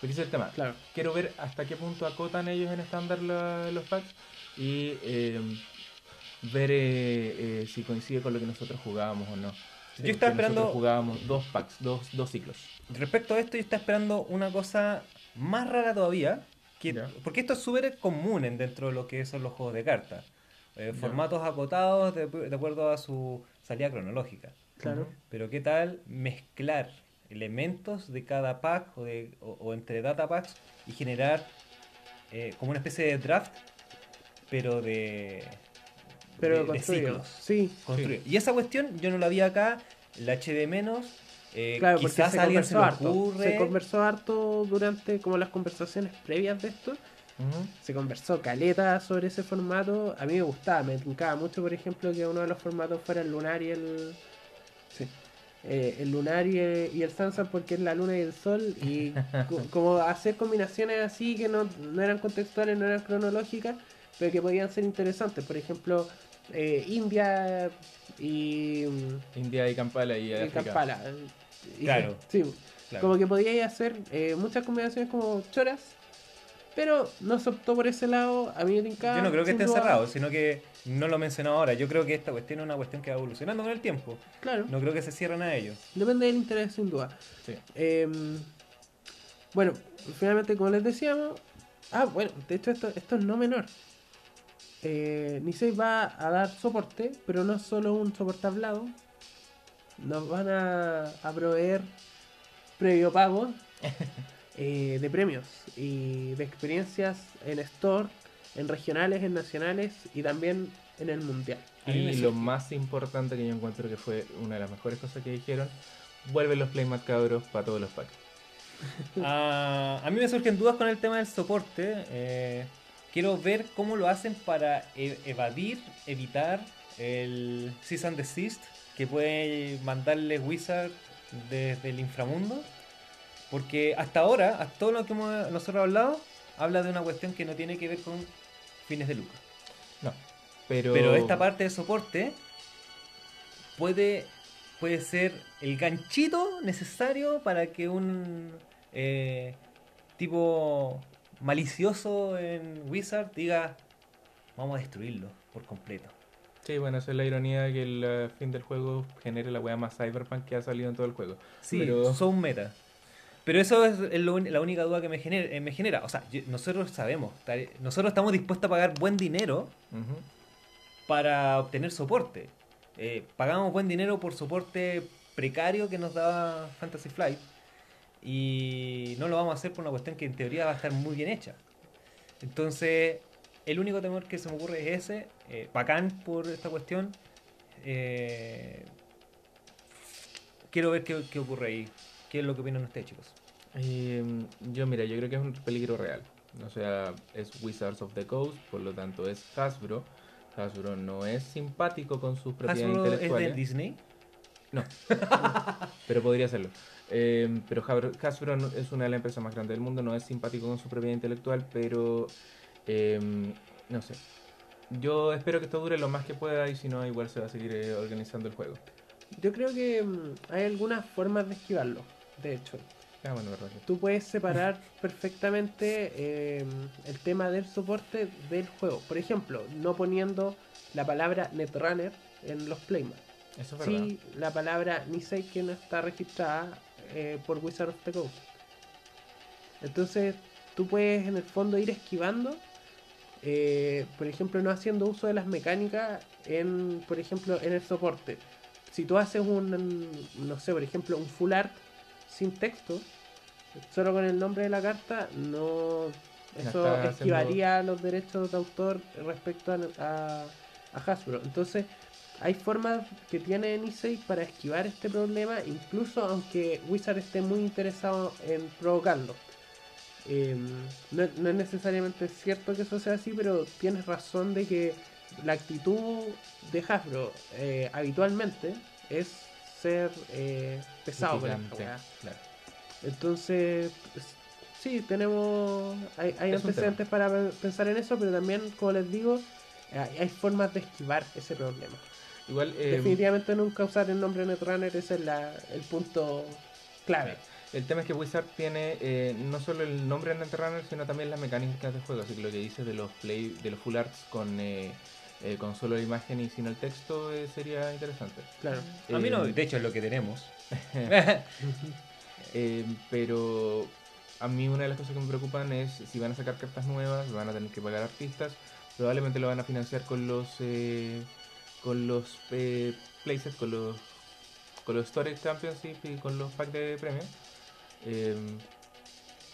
porque ese es el tema. Claro. Quiero ver hasta qué punto acotan ellos en estándar los packs y eh, ver eh, si coincide con lo que nosotros jugábamos o no. Yo estaba esperando- jugábamos dos packs, dos, dos ciclos. Respecto a esto, yo estaba esperando una cosa más rara todavía. Que. Porque esto es súper común en dentro de lo que son los juegos de cartas. Eh, formatos acotados de, de acuerdo a su salida cronológica. Claro. Pero qué tal mezclar elementos de cada pack o, de, o, o entre data packs y generar eh, como una especie de draft, pero de, Pero de- ciclos Sí, construido. Y esa cuestión yo no la vi acá, la eché de menos. Eh, claro, porque quizás se a alguien se harto. ocurre. Se conversó harto durante como las conversaciones previas de esto. Se conversó caleta sobre ese formato. A mí me gustaba, me tincaba mucho, por ejemplo, que uno de los formatos fuera el lunar y el. Sí. Eh, el lunar y el, y el Sansa porque es la luna y el sol. Y co- como hacer combinaciones así que no, no eran contextuales, no eran cronológicas, pero que podían ser interesantes. Por ejemplo, eh, India y. India y Kampala y, y África. Kampala. Y- Claro. Sí, Claro. como que podíais hacer eh, muchas combinaciones como choras, pero no se optó por ese lado. A mí me Yo no creo que esté cerrado, sino que no lo mencionó ahora. Yo creo que esta cuestión es una cuestión que va evolucionando con el tiempo. Claro, No creo que se cierren a ello. depende del interés, sin duda. Sí. Em, bueno, finalmente, como les decíamos, ah, bueno, de hecho, esto, esto es no menor. Eh, Nisei va a dar soporte, pero no solo un soporte hablado. Nos van a, a proveer previo pago eh, de premios y de experiencias en store, en regionales, en nacionales y también en el mundial. Y lo más importante que yo encuentro que fue una de las mejores cosas que dijeron, vuelven los playmat cabros para todos los packs. Ah, a mí me surgen dudas con el tema del soporte. eh, quiero ver cómo lo hacen para e- evadir, evitar el Cease and Desist que puede mandarle Wizard desde el inframundo. Porque hasta ahora, hasta todo lo que hemos nosotros hablado, habla de una cuestión que no tiene que ver con fines de lucro. No, pero... Pero esta parte de soporte puede, puede ser el ganchito necesario para que un eh, tipo malicioso en Wizard diga vamos a destruirlo por completo. Sí, bueno, esa es la ironía de que el eh, fin del juego genere la wea más cyberpunk que ha salido en todo el juego. Sí, Pero- son meta. Pero eso es lo la única duda que me genera. eh, me genera. O sea, yo- nosotros sabemos, nosotros estamos dispuestos a pagar buen dinero para obtener soporte. Eh, pagamos buen dinero por soporte precario que nos da Fantasy Flight y no lo vamos a hacer por una cuestión que en teoría va a estar muy bien hecha. Entonces, el único temor que se me ocurre es ese, eh, bacán por esta cuestión. eh, quiero ver qué, qué ocurre ahí. ¿Qué es lo que opinan ustedes, chicos? Eh, yo, mira, yo creo que es un peligro real. O sea, es Wizards of the Coast, por lo tanto es Hasbro. Hasbro no es simpático con sus propiedades Hasbro es intelectuales. de Disney. No, pero podría serlo. Eh, pero Hasbro, es una de las empresas más grandes del mundo, no es simpático con su propiedad intelectual, pero eh, no sé. Yo espero que esto dure lo más que pueda y si no, igual se va a seguir eh, organizando el juego. Yo creo que mm, hay algunas formas de esquivarlo, de hecho. Ah, bueno, verdad. Tú puedes separar perfectamente eh, el tema del soporte del juego. Por ejemplo, no poniendo la palabra Netrunner en los playmats. Eso es verdad. Sí, la palabra Nisei que no está registrada eh, por Wizard of the Coast. Entonces, tú puedes en el fondo ir esquivando, eh, por ejemplo, no haciendo uso de las mecánicas en, por ejemplo, en el soporte. Si tú haces un, no sé, por ejemplo, un full art sin texto, solo con el nombre de la carta, no, eso esquivaría los derechos de autor respecto a, a, a Hasbro. Entonces, hay formas que tiene Nisei para esquivar este problema, incluso aunque Wizard esté muy interesado en provocarlo. Eh, no, no es necesariamente cierto que eso sea así, pero tienes razón de que la actitud de Hasbro eh, habitualmente es ser eh, pesado con claro. Entonces, pues, sí, tenemos. Hay, hay antecedentes para pe- pensar en eso, pero también, como les digo, hay, hay formas de esquivar ese problema. Igual, eh, Definitivamente nunca usar el nombre Netrunner ese es la- el punto clave. El tema es que Wizard tiene eh, no solo el nombre de Netrunner, sino también las mecánicas del juego. Así que lo que dice de los play, de los full arts con, eh, eh, con solo la imagen y sin el texto eh, sería interesante. Claro. A mí no, de hecho es lo que tenemos. Eh, pero a mí una de las cosas que me preocupan es si van a sacar cartas nuevas, van a tener que pagar artistas, probablemente lo van a financiar con los eh, con los eh, playsets, con los con los Storage Championship y con los packs de premios. Eh,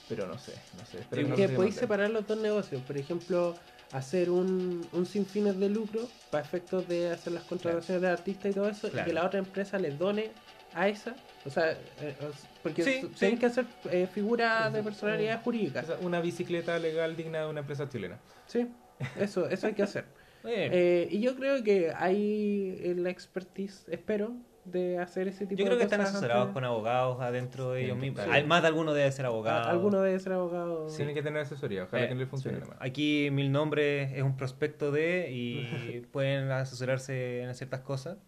pero no sé, no sé. no que podéis separar los dos negocios. Por ejemplo, hacer un, un sin fines de lucro para efectos de hacer las contrataciones de artistas y todo eso, y Claro. que la otra empresa les done a esa. O sea, eh, porque Sí, tienen que hacer eh, figuras de personalidad sí. jurídica. O sea, una bicicleta legal digna de una empresa chilena. Sí, eso, eso hay que hacer. Eh, Eh, y yo creo que hay eh, la expertise, espero, de hacer ese tipo yo creo de que están cosas asesorados antes. con abogados adentro de Sí, ellos mismos. sí. Al- Más de alguno debe ser abogado. A- Alguno debe ser abogado. Tienen que tener asesoría, ojalá Eh, que le funcione sí. nomás. Aquí Mil Nombres es un prospecto de y pueden asesorarse en ciertas cosas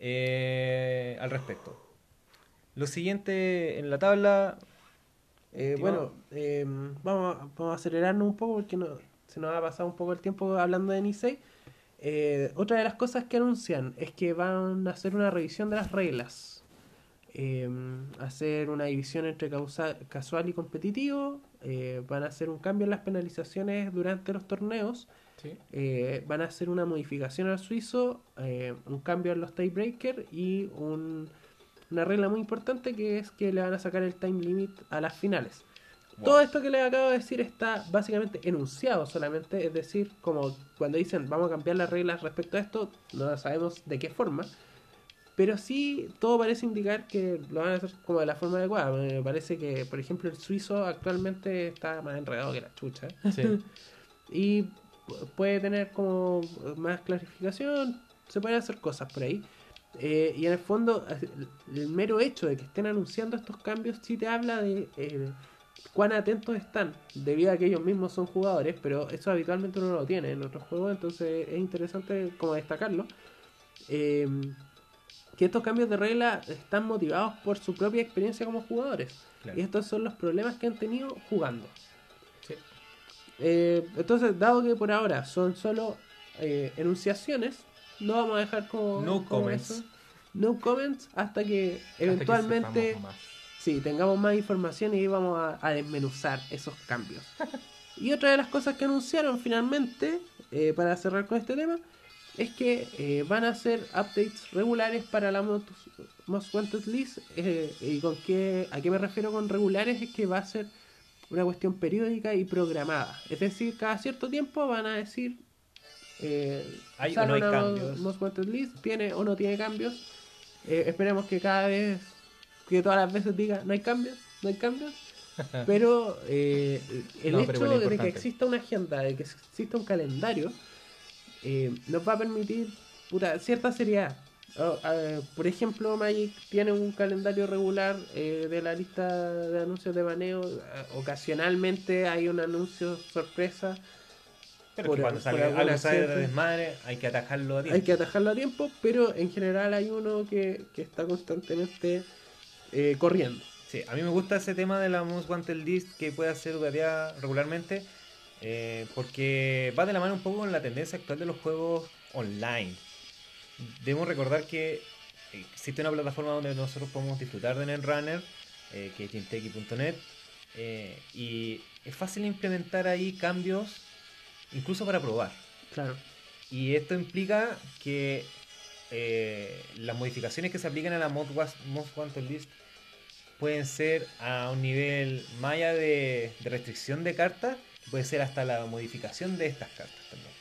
eh, al respecto. Lo siguiente en la tabla, Eh, bueno, eh, vamos, a- vamos a acelerarnos un poco porque no, se nos ha pasado un poco el tiempo hablando de Nisei. Eh, otra de las cosas que anuncian es que van a hacer una revisión de las reglas. Eh, hacer una división entre causa- casual y competitivo. eh, van a hacer un cambio en las penalizaciones durante los torneos. Sí. eh, van a hacer una modificación al suizo, eh, un cambio en los tiebreakers y un- una regla muy importante que es que le van a sacar el time limit a las finales. Todo esto que les acabo de decir está básicamente enunciado solamente, es decir, como cuando dicen vamos a cambiar las reglas respecto a esto, no sabemos de qué forma, pero sí todo parece indicar que lo van a hacer como de la forma adecuada. Me parece que, por ejemplo, el suizo actualmente está más enredado que la chucha Sí. y pu- puede tener como más clarificación, se pueden hacer cosas por ahí. Eh, y en el fondo, el- el mero hecho de que estén anunciando estos cambios sí te habla de eh, cuán atentos están, debido a que ellos mismos son jugadores, pero eso habitualmente uno no lo tiene en otros juegos, entonces es interesante como destacarlo. Eh, que estos cambios de regla están motivados por su propia experiencia como jugadores. Claro. Y estos son los problemas que han tenido jugando. Sí. Eh, entonces, dado que por ahora son solo eh, enunciaciones, no vamos a dejar como, No como comments. eso. No comments hasta que Hasta que eventualmente. Sí, tengamos más información y vamos a, a desmenuzar esos cambios. y otra de las cosas que anunciaron finalmente, eh, para cerrar con este tema, es que eh, van a hacer updates regulares para la Most, Most Wanted List. eh, ¿Y con qué, a qué me refiero con regulares? Es que va a ser una cuestión periódica y programada. Es decir, cada cierto tiempo van a decir... Eh, Hay o no hay cambios. Most Wanted List, tiene o no tiene cambios. Esperemos que cada vez, que todas las veces diga no hay cambios, no hay cambios. Pero eh, el No, hecho pero de que exista una agenda, de que exista un calendario, eh, nos va a permitir puta, cierta seriedad. Oh, por ejemplo, Magic tiene un calendario regular eh, de la lista de anuncios de baneo. Ocasionalmente hay un anuncio sorpresa. Pero Por- que cuando sale algo sale de desmadre, hay que atajarlo a tiempo. Hay que atajarlo a tiempo, pero en general hay uno que, que está constantemente eh, corriendo. Sí, a mí me gusta ese tema de la Most Wanted List que puede ser updateada regularmente eh, porque va de la mano un poco con la tendencia actual de los juegos online. Debemos recordar que existe una plataforma donde nosotros podemos disfrutar de Netrunner, eh, que es ginteki.net, eh, y es fácil implementar ahí cambios incluso para probar. Claro. Y esto implica que eh, las modificaciones que se aplican a la Most, Most Wanted List pueden ser a un nivel más allá de, de restricción de cartas, puede ser hasta la modificación de estas cartas también.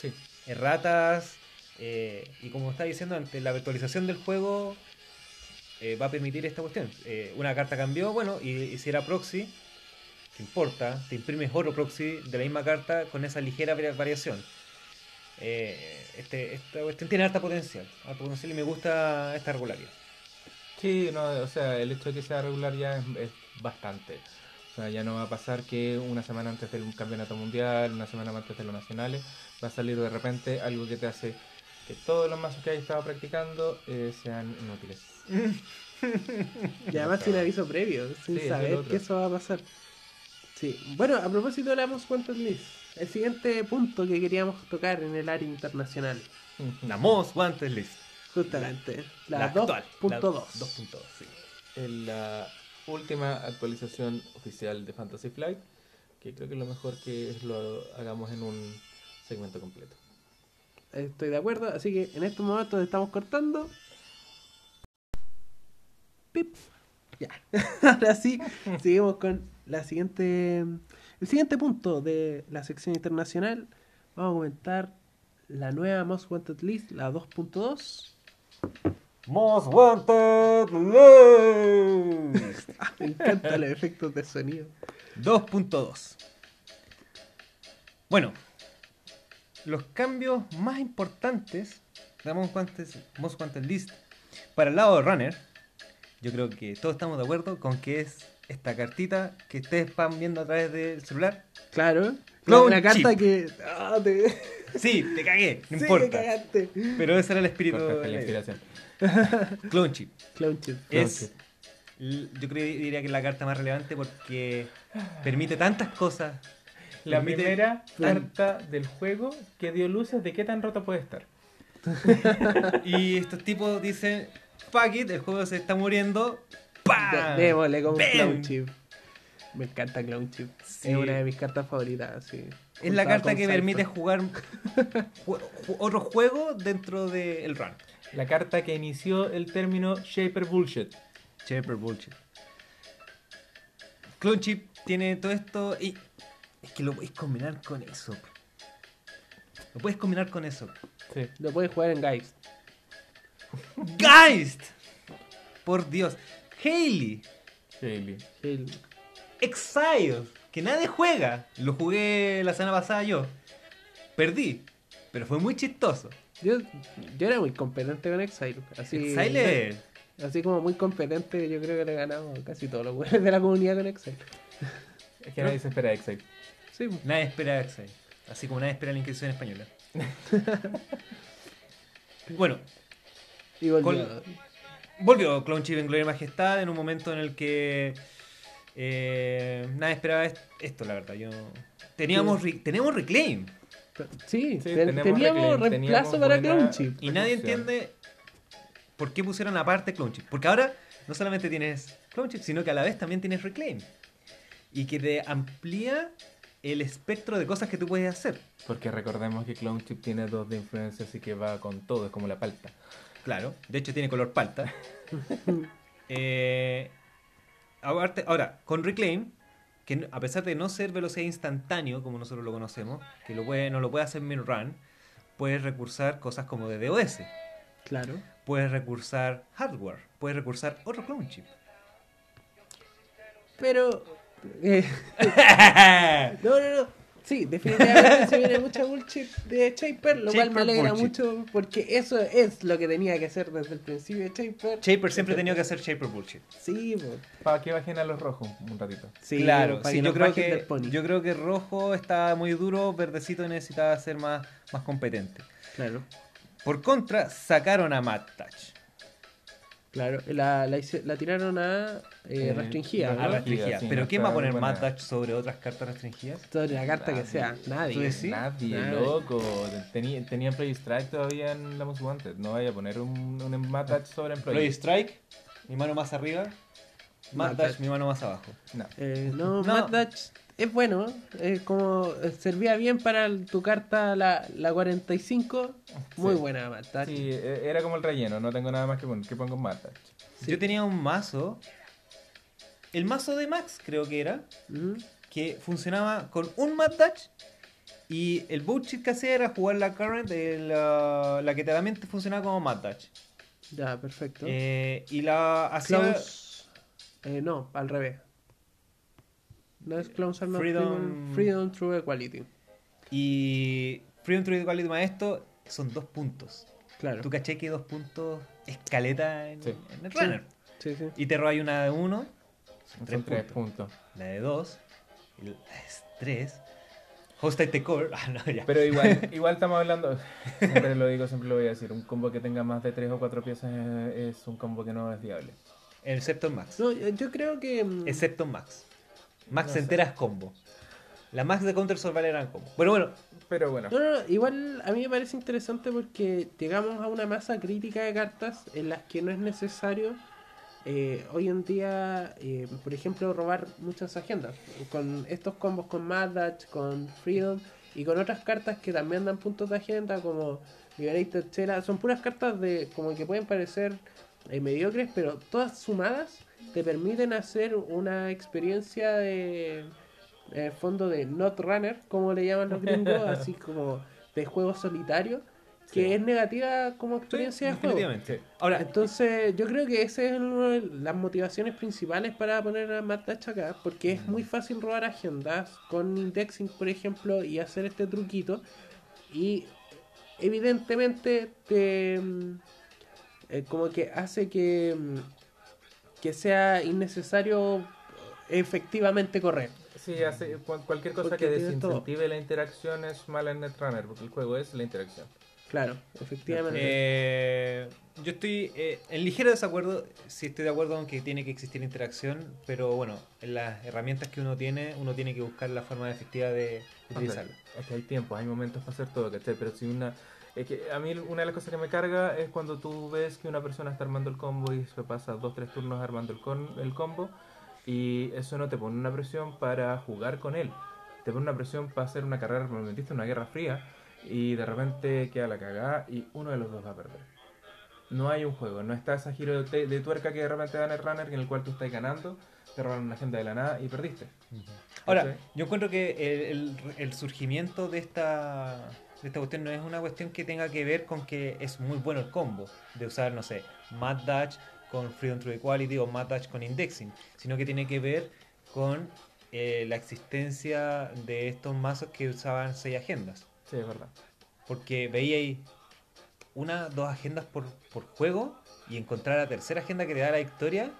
Sí. Erratas, eh, y como está diciendo antes, la virtualización del juego eh, va a permitir esta cuestión. Eh, una carta cambió, bueno, y, y si era proxy, ¿qué importa? Te imprimes otro proxy de la misma carta con esa ligera vari- variación. Eh, este, esta cuestión tiene alta potencial, alta potencial y me gusta esta regularidad. Sí, no, o sea, el hecho de que sea regular ya es, es bastante. O sea, ya no va a pasar que una semana antes del campeonato mundial, una semana antes de los nacionales, va a salir de repente algo que te hace que todos los mazos que hayas estado practicando eh, sean inútiles. Y además sin aviso previo, sin Sí, eso es saber que eso va a pasar. Sí, bueno, a propósito de la Most Wanted List, el siguiente punto que queríamos tocar en el área internacional, La Most Wanted List. justamente, la, La actual, la 2.2. 2.2, sí. En la última actualización oficial de Fantasy Flight, que creo que lo mejor que es lo hagamos en un segmento completo. Estoy de acuerdo, así que en estos momentos estamos cortando. Pip. Ya. Ahora sí, seguimos con la siguiente. El siguiente punto de la sección internacional. Vamos a comentar la nueva Most Wanted List, la 2.2. Most Wanted List. Me encantan los efectos de sonido. 2.2. Bueno, los cambios más importantes de Most Wanted, Most Wanted List para el lado de Runner, yo creo que todos estamos de acuerdo con que es esta cartita que ustedes van viendo a través del celular. Claro. Clone una carta chip. que. Ah, te... Sí, te cagué, no Sí, importa. te cagaste. Pero ese era el espíritu de la inspiración. Clone Chip. Clown chip. Es, yo creo, diría que es la carta más relevante porque permite tantas cosas. La Permite primera tan- carta del juego que dio luces de qué tan rota puede estar. Y estos tipos dicen, fuck it, el juego se está muriendo. ¡Pam! De- Démosle como ¡Bam! Clown Chip. Me encanta Clown Chip. Sí. Es una de mis cartas favoritas. Sí. Es la carta que Cypher. permite jugar ju- ju- otro juego dentro del run. La carta que inició el término Shaper Bullshit. Shaper bullshit. Clone Chip tiene todo esto y es que lo puedes combinar con eso. Lo puedes combinar con eso. Sí. Lo puedes jugar en Geist. Geist. Por Dios. Haley. Hailey. El- Exile. Que nadie juega. Lo jugué la semana pasada yo. Perdí. Pero fue muy chistoso. Yo, yo era muy competente con Exile. Así, Exile así como muy competente, yo creo que le he ganado casi todos los juegos de la comunidad con Exile. Es que nadie se espera Exile. Sí, Nadie espera Exile. Así como nadie espera la Inquisición española. bueno, y volvió. Con- volvió Clone Chip en Gloria y Majestad en un momento en el que eh, nadie esperaba est- esto, la verdad. Yo teníamos re- tenemos Reclaim Sí, Sí, ten- teníamos Reclaim, reemplazo teníamos para Clown Chip. y nadie entiende por qué pusieron aparte Clone Chip. Porque ahora no solamente tienes Clone Chip, sino que a la vez también tienes Reclaim. Y que te amplía el espectro de cosas que tú puedes hacer. Porque recordemos que Clone Chip tiene dos de influencia, así que va con todo, es como la palta. Claro, de hecho tiene color palta. Eh, ahora, con Reclaim, que a pesar de no ser velocidad instantáneo, como nosotros lo conocemos, que lo puede, no lo puede hacer min run, puedes recursar cosas como de DOS, Claro. puedes recursar hardware, puedes recursar otro clone chip. Pero. eh, no, no, no. Sí, definitivamente se viene mucha bullshit de Shaper, lo cual me alegra bullshit. mucho porque eso es lo que tenía que hacer desde el principio de Shaper. Shaper siempre ha tenido que hacer Shaper Bullshit. Sí. Para que bajen a los rojos un ratito. sí claro, para sí, que yo, nos creo bajen que, del pony. yo creo que rojo está muy duro, verdecito necesitaba ser más, más competente. Claro, Por contra, sacaron a Matt Touch. Claro. La, la, hice- la tiraron a eh, Eh, restringida, a ¿no? A restringida. sí, Pero no ¿quién va a poner. Matt Touch sobre otras cartas restringidas? Sobre la carta que Nadie. sea, ¿Tú nadie. decís? Nadie, Nadie. loco. Tenía, tenían Play Strike todavía en la Most Wanted. No vaya a poner un, un Match sobre Play Employee. Strike, mi mano más arriba. Touch, Touch. mi mano más abajo. No. Eh, no, No. Mad Dutch es bueno, es como eh, servía bien para el- tu carta la, la 45, muy Sí. buena Mad Dutch. Sí, e- era como el relleno. No tengo nada más que poner. Que pongo Match. Sí. Yo tenía un mazo. El mazo de Max, creo que era. Que funcionaba con un Mad Touch. Y el bullshit que hacía era jugar la current, de la, la que también te funcionaba como Mad Touch. Ya, perfecto. Eh, y la hacía. Close. eh, no, al revés. No es Clones are not Freedom- freedom, through equality. Y Freedom Trade Quality más esto son dos puntos. Claro. Tú caché que dos puntos escaleta en, Sí. en el Sí. runner. Sí, sí. Y te roba una de uno, Son Tres tres, puntos. puntos. la de dos, y la de tres. Hostile the core. Ah, no, ya. Pero igual, igual estamos hablando. Siempre lo digo, siempre lo voy a decir. Un combo que tenga más de tres o cuatro piezas es, es un combo que no es viable. Excepto en Max. No, yo, creo que. mm, Excepto en Max. Max No sé. entera es combo. La Max de Counter Survival eran combo. Bueno, bueno. Pero bueno. No, no, no, igual a mí me parece interesante porque llegamos a una masa crítica de cartas en las que no es necesario eh, hoy en día, eh, por ejemplo, robar muchas agendas. Con estos combos con Mad Dash, con Freedom y con otras cartas que también dan puntos de agenda como Liberated Chela. Son puras cartas de como que pueden parecer eh, mediocres, pero todas sumadas te permiten hacer una experiencia de el fondo de not runner, como le llaman los gringos, así como de juego solitario, que Sí. es negativa como experiencia de juego. Ahora, Entonces, yo creo que esa es una de las motivaciones principales para poner a Matt Touch acá, porque es muy fácil robar agendas con indexing, por ejemplo, y hacer este truquito. Y evidentemente te mm, eh, como que hace que, mm, que sea innecesario efectivamente correr. Sí, hace, cual- cualquier cosa Porque que desincentive la interacción es mala en Netrunner, porque el juego es la interacción. Claro, efectivamente. Eh, yo estoy eh, en ligero desacuerdo. Sí estoy de acuerdo en que tiene que existir interacción, pero bueno, en las herramientas que uno tiene, uno tiene que buscar la forma efectiva de utilizarla. Es que hay tiempo, hay momentos para hacer todo, ¿cachai? Pero si una... Es que a mí una de las cosas que me carga es cuando tú ves que una persona está armando el combo y se pasa dos, tres turnos armando el, con, el combo y eso no te pone una presión para jugar con él. Te pone una presión para hacer una carrera armamentista, una guerra fría y de repente queda la cagada y uno de los dos va a perder. No hay un juego, no está ese giro de, de tuerca que de repente da en el runner en el cual tú estás ganando, te roban una agenda de la nada y perdiste. Ahora, yo encuentro que el, el- el surgimiento de esta, esta cuestión no es una cuestión que tenga que ver con que es muy bueno el combo de usar, no sé, Mad Dash con Freedom Through Equality o Mad Dash con Indexing, sino que tiene que ver con eh, la existencia de estos mazos que usaban seis agendas. Sí, es verdad. Porque veía ahí una, dos agendas por, por juego y encontrar la tercera agenda que te da la victoria,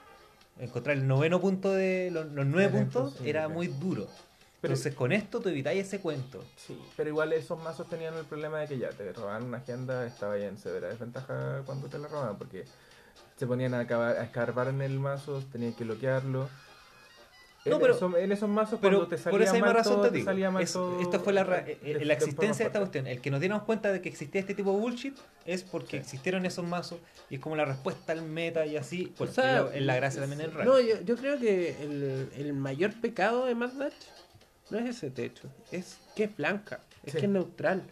encontrar el noveno punto de los, los nueve puntos era muy duro. Pero- Entonces con esto tú evitáis ese cuento. Sí, pero igual esos mazos tenían el problema de que ya te robaban una agenda, estaba ya en severa desventaja cuando te la robaban, porque se ponían a, acabar, a escarbar en el mazo, tenían que bloquearlo. No, en, pero- esos, en esos mazos Pero cuando te salía por esa misma mal razón todo, te te digo. salía mal es- esta fue la, ra- de- eh, de- la existencia de esta cuestión. El que nos diéramos cuenta de que existía este tipo de bullshit es porque Sí. existieron esos mazos y es como la respuesta al meta y así. Bueno, O sea, es la gracia también del run. No, yo, yo creo que el, el mayor pecado de Mad Dutch no es ese techo, es que es blanca, es Sí. que es neutral.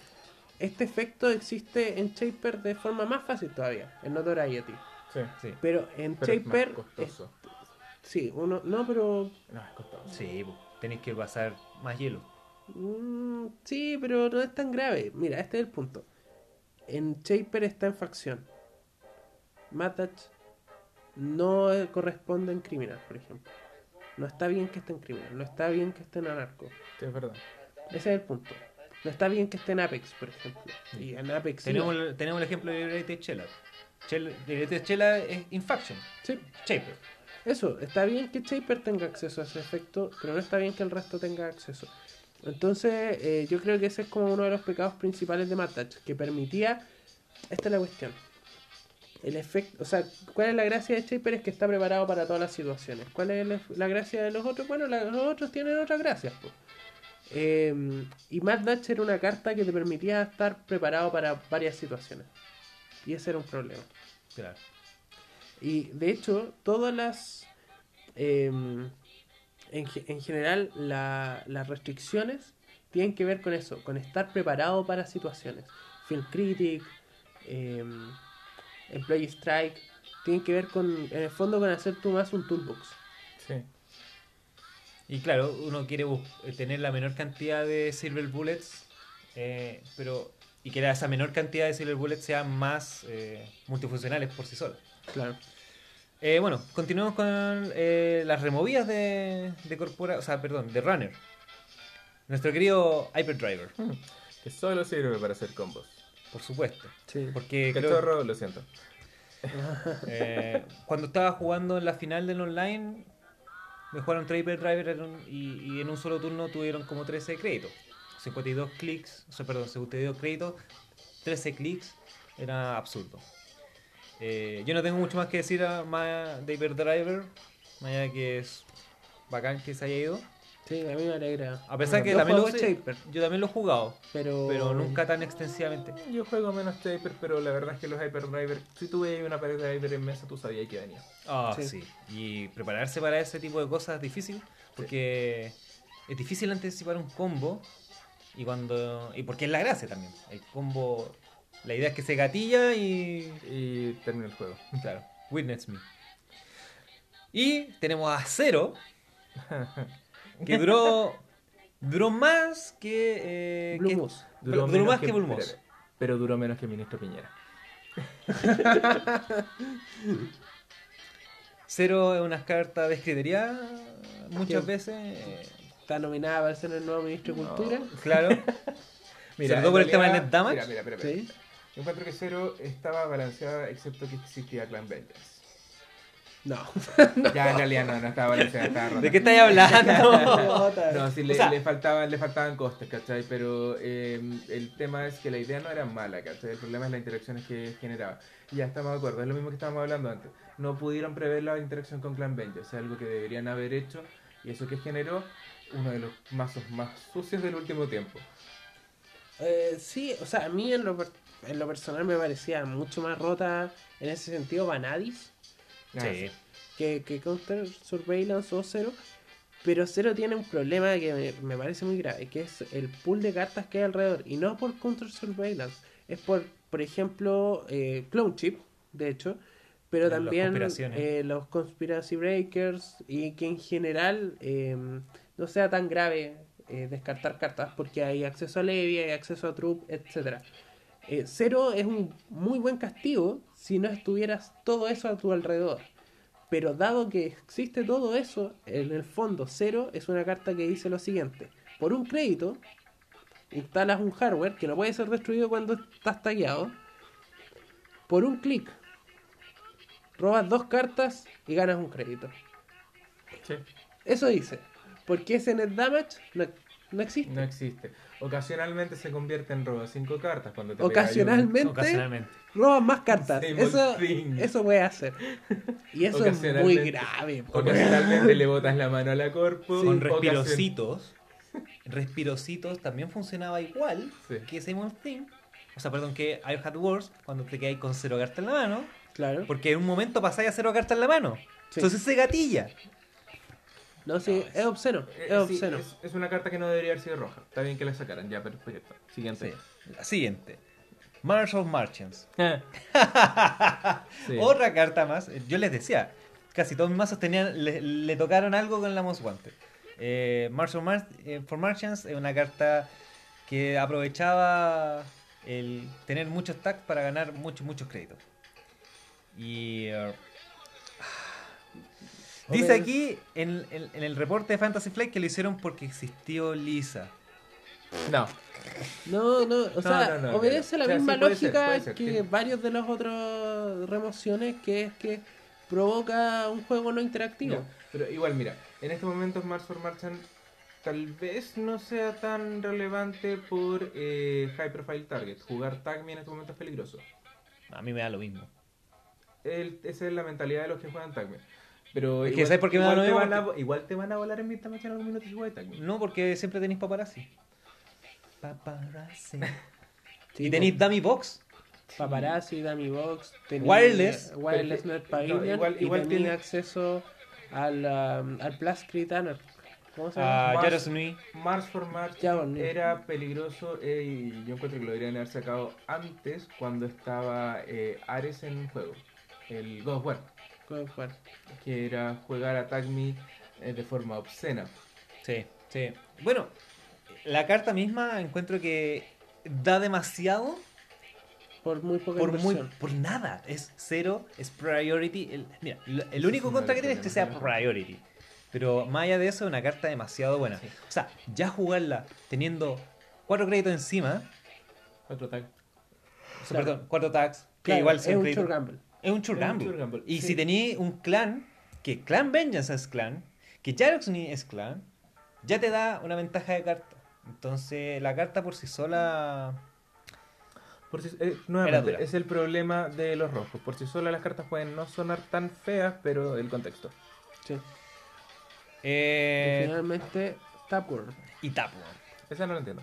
Este efecto existe en Shaper de forma más fácil todavía, en Notoriety. Sí, Sí, Pero en pero es más Shaper, costoso. es- sí, uno, no, pero No, es costoso. sí tenéis que pasar más hielo. mm, sí, pero no es tan grave. Mira, este es el punto. En Shaper está en facción. Mad Dutch no eh, corresponde en criminal, por ejemplo. No está bien que esté en criminal, no está bien que esté en anarco. Sí, es verdad. Ese es el punto. No está bien que esté en Apex, por ejemplo. Y en Apex. sí Tenemos, va. el- tenemos el ejemplo de Greatest Chela. Greatest Chela es Infaction. Sí, Shaper. eso. Está bien que Shaper tenga acceso a ese efecto, pero no está bien que el resto tenga acceso. Entonces, eh, yo creo que ese es como uno de los pecados principales de Mad Touch, que permitía. Esta es la cuestión. El efecto, o sea, ¿cuál es la gracia de Shaper? Es que está preparado para todas las situaciones. ¿Cuál es la, la gracia de los otros? Bueno, la- los otros tienen otras gracias. pues. Eh, y Mad Dutch era una carta que te permitía estar preparado para varias situaciones. Y ese era un problema. Claro. Y de hecho, todas las. eh, en, en general, la- las restricciones tienen que ver con eso, con estar preparado para situaciones. Film Critic, eh, Employee Strike, tienen que ver con, en el fondo, con hacer tú más un toolbox. Sí. Y claro, uno quiere eh, tener la menor cantidad de Silver Bullets, eh, pero y que esa menor cantidad de Silver Bullets sean más eh, multifuncionales por sí solas. Claro. Eh, bueno, continuemos con eh, las removidas de, de Corpora, o sea, perdón, de Runner. Nuestro querido Hyperdriver, Que solo sirve para hacer combos. Por supuesto. Sí. Porque creo- lo siento. Eh, cuando estaba jugando en la final del online, me jugaron tres Hyperdriver en un- y, y en un solo turno tuvieron como 13 créditos. 52 clics, o sea, perdón, 52 créditos, 13 clics, era absurdo. Eh, yo no tengo mucho más que decir a, más de Hyperdriver, más allá de que es bacán que se haya ido. Sí, a mí me alegra. A pesar que Yo también lo, Shaper, yo también lo he jugado, pero, pero nunca tan extensivamente. Yo juego menos Shaper, pero la verdad es que los Hyperdriver, si veías una pared de Hyper en mesa, tú sabías que venía. Ah, Sí. sí. Y prepararse para ese tipo de cosas es difícil. Porque es difícil anticipar un combo. Y cuando. Y porque es la gracia también. El combo. La idea es que se gatilla y. Y termina el juego. Claro. Witness me. Y tenemos a Cero. Que duró. Duró más que. eh, que-. Duró, menos más que, Bulmos. espérate, Pero duró menos que Ministro Piñera. Cero es una carta de escritería. Muchas Que- veces. Está nominada para ser el nuevo ministro de No. Cultura. Claro. Sobre todo por el tema del realidad- net damage. Mira, mira, mira, mira. Sí. Yo encuentro que Zero estaba balanceada excepto que existía Clan Vengeance. No. Ya, en realidad no, no estaba balanceada, estaba rota. ¿De qué estáis hablando? No, sí, le, O sea- le faltaban, le faltaban costes, ¿cachai? Pero eh, el tema es que la idea no era mala, ¿cachai? El problema es las interacciones que generaba. Y ya estamos de acuerdo, es lo mismo que estábamos hablando antes. No pudieron prever la interacción con Clan Vengeance, es algo que deberían haber hecho. Y eso que generó uno de los mazos más sucios del último tiempo. Eh, sí, o sea, a mí en lo, en lo personal me parecía mucho más rota en ese sentido Vanadis Sí. que, que Counter Surveillance o Zero. Pero Zero tiene un problema que me, me parece muy grave, que es el pool de cartas que hay alrededor. Y no por Counter Surveillance, es por, por ejemplo, eh, Clone Chip, de hecho. Pero también eh, los Conspiracy Breakers y que en general eh, no sea tan grave eh, descartar cartas porque hay acceso a Levi, hay acceso a Troop, etcétera. Eh, cero es un muy buen castigo si no estuvieras todo eso a tu alrededor. Pero dado que existe todo eso, en el fondo cero es una carta que dice lo siguiente. Por un crédito, instalas un hardware que no puede ser destruido cuando estás tagueado. Por un clic, robas dos cartas y ganas un crédito. Sí, Eso dice. Porque ese net damage no, no existe. no existe. Ocasionalmente se convierte en robo 5 cartas cuando te Ocasionalmente Ocasionalmente. robas más cartas. Same Eso, thing. eso puede hacer. Y eso es muy grave. po. Ocasionalmente le botas la mano a la corpo. Con ocasión- respirocitos. Respirocitos también funcionaba igual Sí. que Simon Thing. O sea, perdón, que I Had Wars cuando te quedáis con cero cartas en la mano. Claro. Porque en un momento pasáis a cero cartas en la mano. Sí. Entonces se gatilla. No, sí, es obsceno. Eh, Es sí, obsceno. es, es una carta que no debería haber sido roja. Está bien que la sacaran, ya, pero perfecto. Siguiente. La siguiente. Mars of Martians. Sí. Otra carta más. Yo les decía, casi todos mis mazos tenían, le, le tocaron algo con la Most Wanted. Eh, Mars of Mar- eh, for Martians es una carta que aprovechaba el tener muchos tags para ganar muchos, muchos créditos. Y eh, dice aquí en, en- en el reporte de Fantasy Flight que lo hicieron porque existió Lisa. No. No, no, o sea, no, no, obedece la O sea, misma sí, puede ser, lógica ser, que sí. varios de los otros remociones, que es que provoca un juego no interactivo. Pero igual, mira, en estos momentos Mars for Marchand tal vez no sea tan relevante por eh, high profile target. Jugar tag me en estos momentos es peligroso. A mí me da lo mismo. El- esa es la mentalidad de los que juegan tag Pero Es que igual, ¿sabes por qué me da lo te mismo? van a, igual te van a volar en mitad en algunos minutos si juegas tag No, porque siempre tenéis paparazzi. Paparazzi. Sí, y tenéis Dummy Box. Paparazzi, Dummy Box, Wireless. Wireless Net Pavilion No, igual- y igual tiene- acceso al, um, al Plus Critanner. ¿Cómo se llama? A Más- Jaros Nui. Mars for Mars Ya, bueno. era peligroso eh, y yo encuentro que lo deberían haber sacado antes cuando estaba eh, Ares en juego. El God of War. Que era jugar a Tag Me eh, de forma obscena. Sí, sí. Bueno, la carta misma encuentro que da demasiado Por muy poca por muy por nada. Es cero, es priority. El, mira, el único contra que tiene es que sea priority. Pero más allá de eso, es una carta demasiado buena. Sí. O sea, ya jugarla teniendo cuatro créditos encima, Otro tag. o sea, Claro. perdón, cuatro tags, que igual es un gamble. Es un Es un gamble, Y sí. si tenéis un clan, que Clan Vengeance es clan, que Jarox ni es clan, ya te da una ventaja de carta. Entonces, la carta por sí sola. Por si, eh, nuevamente, es el problema de los rojos. Por sí solas las cartas pueden no sonar tan feas, pero el contexto. Sí. Y Eh, finalmente, Tapworm. y Tapuan. Esa no la entiendo.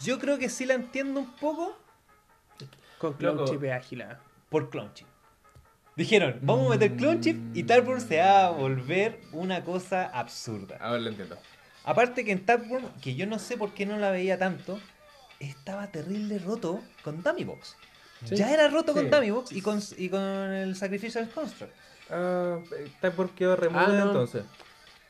Yo creo que sí la entiendo un poco Con Loco. chip ágila. por Clone Chip. Dijeron, vamos a meter Clone Chip y Tapuan se va a volver una cosa absurda. Ahora lo entiendo. Aparte que en Tapuan, que yo no sé por qué no la veía tanto, estaba terrible roto con Dummy Box. Sí. Ya era roto con. Dummy Box y con, y con el Sacrificial Construct. Ah, Tag por quedó removido Ah, no. entonces.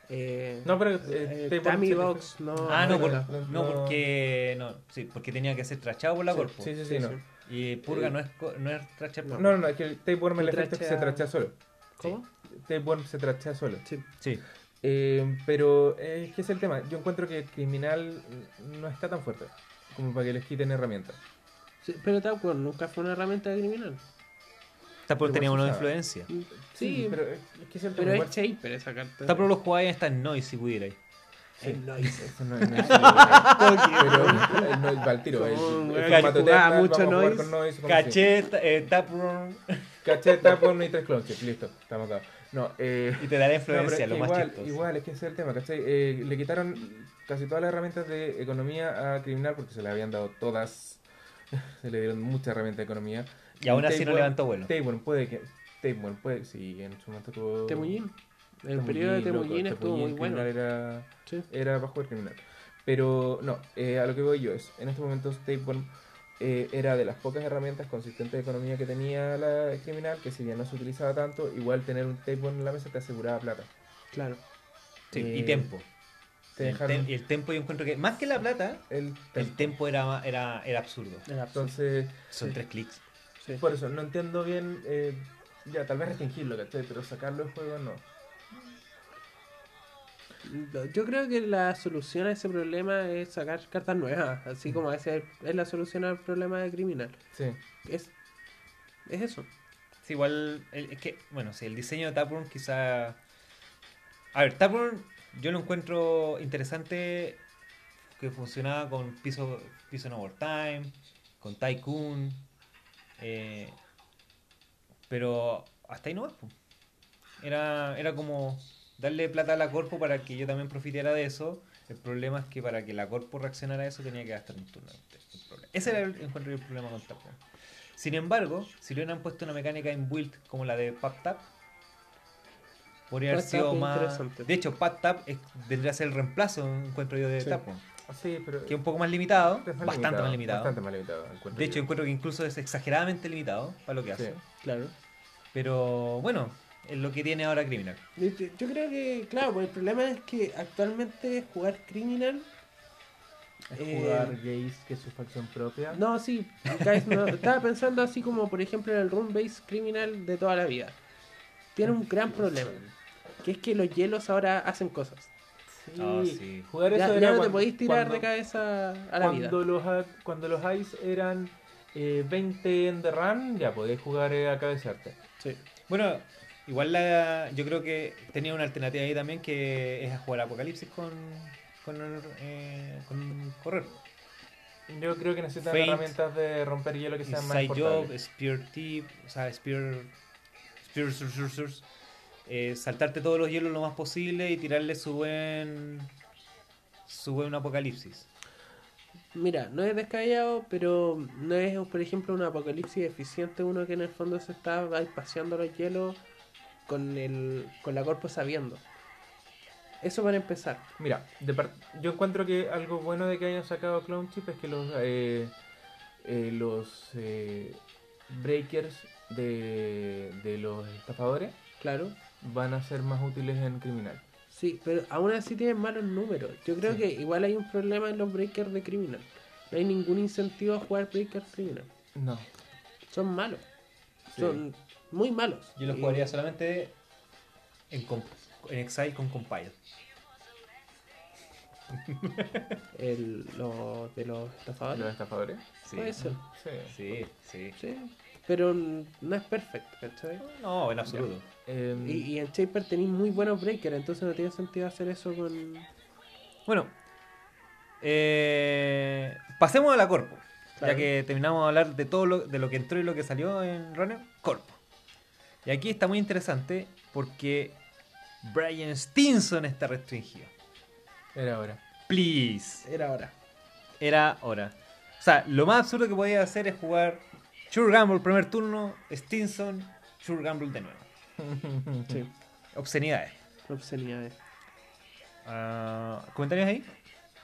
Eh, No, pero, eh, eh, Tammy Box, no. ah, no, no, por- no. no, no, no. porque no, sí, porque tenía que ser trachado por la Sí. Sí, sí, sí, Sí, no. Y Purga Eh, no es co- no es trachar por No, no, no, es que el Tapeworm el Se efecto es que se trachea- trachea solo. ¿Cómo? Tapeworm se trachea solo. Sí. Sí. Eh, pero eh, es que es el tema. Yo encuentro que el criminal no está tan fuerte como para que les quiten herramientas. Sí, pero Tapworm nunca fue una herramienta criminal. Tapuan Igual tenía una usaba. influencia. Sí, pero es es que es el pero tema. es Shaper esa carta. Tapuan lo jugáis hasta en Noise si pudierais. Sí. Eso no es- no es- pero el no va al tiro. Jugaba Eternal, mucho vamos a jugar noise. Caché, eh, Tapuan Caché, Tapeworm y tres clones. Listo, estamos dados. No, eh. y te dará No, pero influencia, lo que más igual, chistoso. igual, es que ese es el tema, ¿cachai? Eh, le quitaron casi todas las herramientas de economía a criminal porque se le habían dado todas. Se le dieron muchas herramientas de economía. Y aún así no levantó vuelo. Tapeworm puede que. Tapeworm puede, sí, en su momento tuvo. Temullín. El Temullín, periodo de loco, Temullín estuvo muy bueno. Era, Sí. era para jugar criminal. Pero no, eh, a lo que voy yo es, en estos momentos Tapeworm eh, era de las pocas herramientas consistentes de economía que tenía la criminal, que si bien no se utilizaba tanto, igual tener un Tapeworm en la mesa te aseguraba plata. Claro. Sí, eh, y tempo. Te El dejaron tem- y el tempo yo encuentro que, más que la plata, el el tempo era, era, era absurdo. Era absurdo. Entonces, Son Sí. tres clics. Sí. por eso, no entiendo bien, eh, ya, tal vez restringirlo, ¿cachai? Pero sacarlo del juego no. Yo creo que la solución a ese problema es sacar cartas nuevas, así como ese es la solución al problema de criminal. Sí. Es, es eso. Sí, igual, el- es que, bueno, sí, el diseño de Taproom quizá... A ver, Taproom yo lo encuentro interesante que funcionaba con piso, piso en overtime, con Tycoon, eh, pero hasta ahí no va. Era, era como darle plata a la Corpo para que yo también profitara de eso. El problema es que para que la Corpo reaccionara a eso tenía que gastar un turno. Ese era el, encuentro yo el problema con Taproom. Sin embargo, si le hubieran puesto una mecánica en build como la de Pap Tap, podría haber sido más. De hecho, Pap Tap es- vendría a ser el reemplazo, encuentro yo, de Sí. Taproom. Sí, pero. Que es un poco más limitado, bastante más limitado. Bastante más limitado. encuentro De hecho, yo. encuentro que incluso es exageradamente limitado para lo que hace. Claro. Pero bueno, es lo que tiene ahora Criminal. Yo creo que, claro, pues el problema es que actualmente jugar criminal. Es eh, jugar Gaze, que es su facción propia. No, sí, guys, no, estaba pensando así como, por ejemplo, en el run base criminal de toda la vida. Tiene un gran problema, que es que los hielos ahora hacen cosas. Sí, Ah, sí. jugar eso Ya, era ya no te cuando- podéis tirar cuando- de cabeza a la vida. cuando los, a- cuando los ice eran eh, 20 en the run, ya podés jugar eh, a cabecearte. Sí. Bueno, igual la, yo creo que tenía una alternativa ahí también que es jugar Apocalipsis con, con, eh, con correr. Yo creo que necesitan herramientas de romper hielo que sean más Side Job. Spear Tip, o sea, Spear. Spear. sur, sur, sur, eh, saltarte todos los hielos lo más posible y tirarle su buen. su buen apocalipsis. Mira, no es descabellado, pero no es, por ejemplo, un apocalipsis eficiente uno que en el fondo se está ahí paseando los hielos con el con la cuerpo sabiendo. Eso para empezar. Mira, de yo encuentro que algo bueno de que hayan sacado Clone Chip es que los eh, eh, los eh, breakers de, de los estafadores Claro. van a ser más útiles en criminal. Sí, pero aún así tienen malos números. Yo creo Sí. que igual hay un problema en los breakers de criminal. No hay ningún incentivo a jugar breakers criminal. No. Son malos. Sí. Son muy malos. Yo los Y- jugaría solamente en, en Exile con Compile. El, los de los estafadores. ¿Los estafadores? Sí. Puede ser. Sí. Sí, sí. Sí. Pero no es perfecto, ¿cachai? No, en absoluto. Em, Y, y en Shaper tenéis muy buenos breakers, entonces no tiene sentido hacer eso con. Bueno, eh, pasemos a la Corpo. Claro. Ya que terminamos de hablar de todo lo, de lo que entró y lo que salió en Runner, Corpo. Y aquí está muy interesante porque Brian Stinson está restringido. Era hora. Please. Era ahora. Era hora. O sea, lo más absurdo que podía hacer es jugar Sure Gamble primer turno, Stinson, Sure Gamble de nuevo. Sí. Obscenidades. Obscenidades. Ah, ¿Comentarios ahí?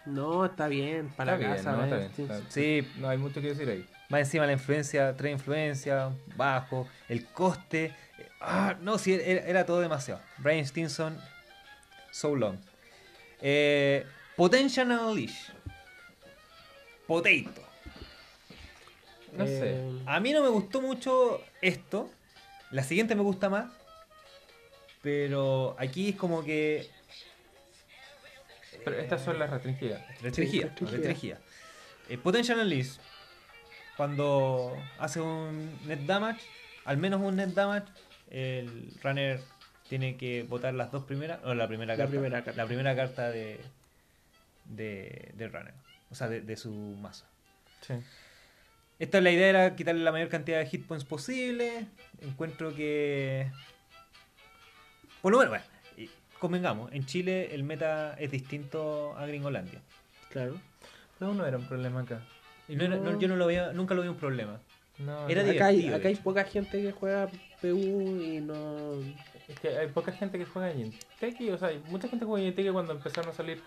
No, está bien, para Está la bien, casa. ¿no? Está ¿ves? bien, Sí. está- Sí, No hay mucho que decir ahí. Más encima la influencia, tres influencia, bajo, el coste. Eh, Ah, no, sí, era, era todo demasiado. Brian Stinson, so long. Eh, Potential Unleash. Potato. No sé. Eh, A mí no me gustó mucho esto. La siguiente me gusta más. Pero aquí es como que. Pero estas son las restringidas. Restringida. restringida. restringida. Eh, Potential Unleash. Cuando hace un net damage, al menos un net damage, el runner tiene que votar las dos primeras, o la primera La carta. primera carta. La primera carta de, de, del runner. O sea, de, de su mazo. Sí. Esta la idea era quitarle la mayor cantidad de hit points posible. Encuentro que. Por lo menos, bueno, convengamos, en Chile el meta es distinto a Gringolandia. claro. Pero no era un problema acá. Y no era- No. yo no lo veía, nunca lo vi un problema. No, Era no. Acá hay, acá poca gente que juega PU y no. Es que hay poca gente que juega Jinteki, o sea, hay mucha gente que juega Jinteki cuando empezaron a salir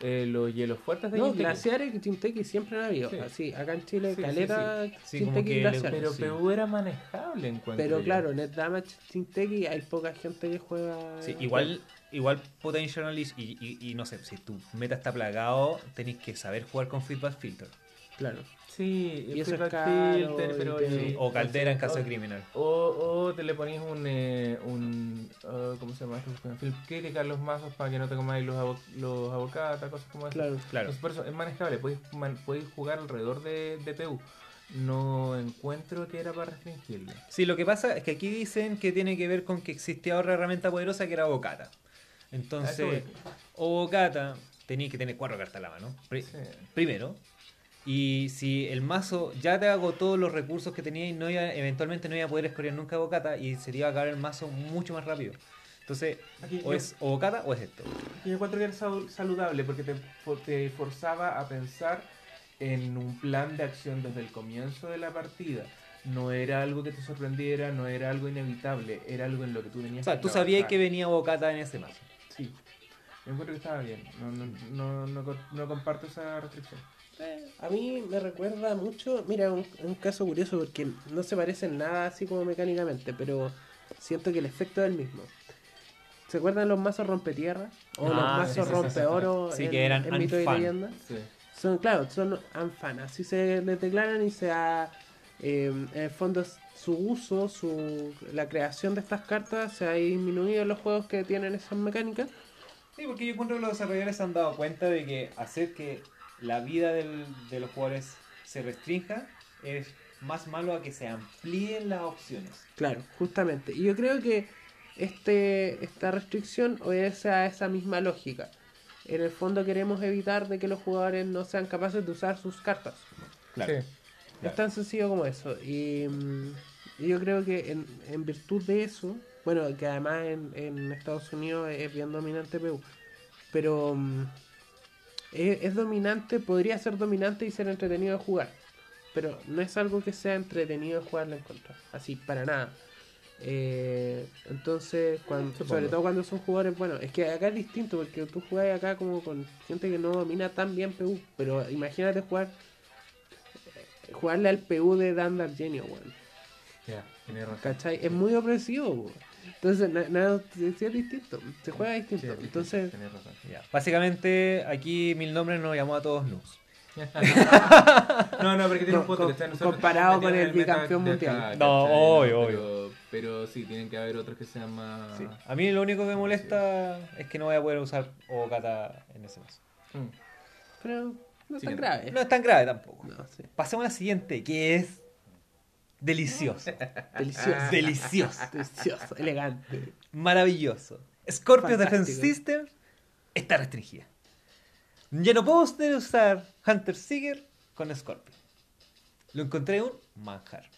eh, los hielos fuertes de No, Jinteki. glaciares y Jinteki siempre han habido. Sí. Así, acá en Chile, Sí, caleta, Sí, Jinteki glaciares. Pero Sí. PU era manejable en cuanto Pero claro, Net Damage Jinteki hay poca gente que juega. Sí, igual, igual Potential y, y- y no sé, si tu meta está plagado, tenéis que saber jugar con Feedback Filter. Claro. Sí, Y eso es caro, filter, pero... o caldera en caso de criminal. O, o te le ponías un, eh, un ah, ¿cómo se llama? esto? Film crítica a los mazos para que no te comáis los, avo- los avocatas, cosas como eso. Claro. Claro. Entonces, por eso es manejable, podéis, man- podéis jugar alrededor de, de PU. No encuentro que era para restringirlo. Sí, lo que pasa es que aquí dicen que tiene que ver con que existía otra herramienta poderosa que era Bocata. A eso Entonces, o Bocata tenía que tener cuatro cartas a la mano. pri- Sí. Y si el mazo ya te agotó los recursos que tenía y no iba, eventualmente no iba a poder escoger nunca Bocata y sería acabar el mazo mucho más rápido. Entonces, Aquí o yo- es o Bocata o es esto. Yo encuentro que era sal- saludable porque te, fo- te forzaba a pensar en un plan de acción desde el comienzo de la partida. No era algo que te sorprendiera, no era algo inevitable, era algo en lo que tú tenías O sea, que tú sabías que venía Bocata en ese mazo. Sí, yo encuentro que estaba bien. No, no, no, no comparto esa restricción. A mí me recuerda mucho, mira, un, un caso curioso porque no se parecen nada así como mecánicamente, pero siento que el efecto es el mismo. ¿Se acuerdan los mazos rompetierra? O los Ah, mazos sí, sí, sí, sí. rompeoro Sí, en, que eran en mito y leyenda? Sí. Son, claro, son anfan, así se les declaran y se ha, eh, en el fondo su uso, su, la creación de estas cartas se ha disminuido en los juegos que tienen esas mecánicas Sí, porque yo encuentro que los desarrolladores se han dado cuenta de que hacer que la vida del- de los jugadores se restrinja es más malo a que se amplíen las opciones. Claro, justamente. Y yo creo que este, esta restricción obedece a esa misma lógica. En el fondo queremos evitar de que los jugadores no sean capaces de usar sus cartas. Claro. Sí. Es tan sencillo como eso. Y, mm, y yo creo que en, en virtud de eso, bueno, que además en, en Estados Unidos es bien dominante PU, pero mm, es, es dominante, podría ser dominante y ser entretenido de jugar, pero no es algo que sea entretenido de jugarlo en contra, así, para nada. Eh, entonces, cuando, Supongo. sobre todo cuando son jugadores, bueno, es que acá es distinto porque tú juegas acá como con gente que no domina tan bien PU, pero imagínate jugar jugarle al PU de Dan Genio, weón. Razón. ¿Cachai? Es muy opresivo, weón. Entonces, na- nada, es distinto. Se juega distinto. Entonces, tienes razón. Ya. Básicamente, aquí Mil Nombres nos llamó a todos noobs. No, no, porque tiene un No, punto. com- que está- nosotros comparado con el bicampeón mundial. acá, No, ¿cachai? obvio, pero, Pero sí, tienen que haber otros que sean más. Sí. A mí lo único que me molesta es que no voy a poder usar Okata en ese mes. Mm. pero no es tan grave. No es tan grave tampoco. No, sí. Pasemos a la siguiente, que es delicioso. Delicioso. delicioso. Delicioso, elegante. Maravilloso. Scorpio Fantástico. Defense System está restringida. Ya no puedo usar Hunter Seeker con Scorpio. Lo encontré un manjar.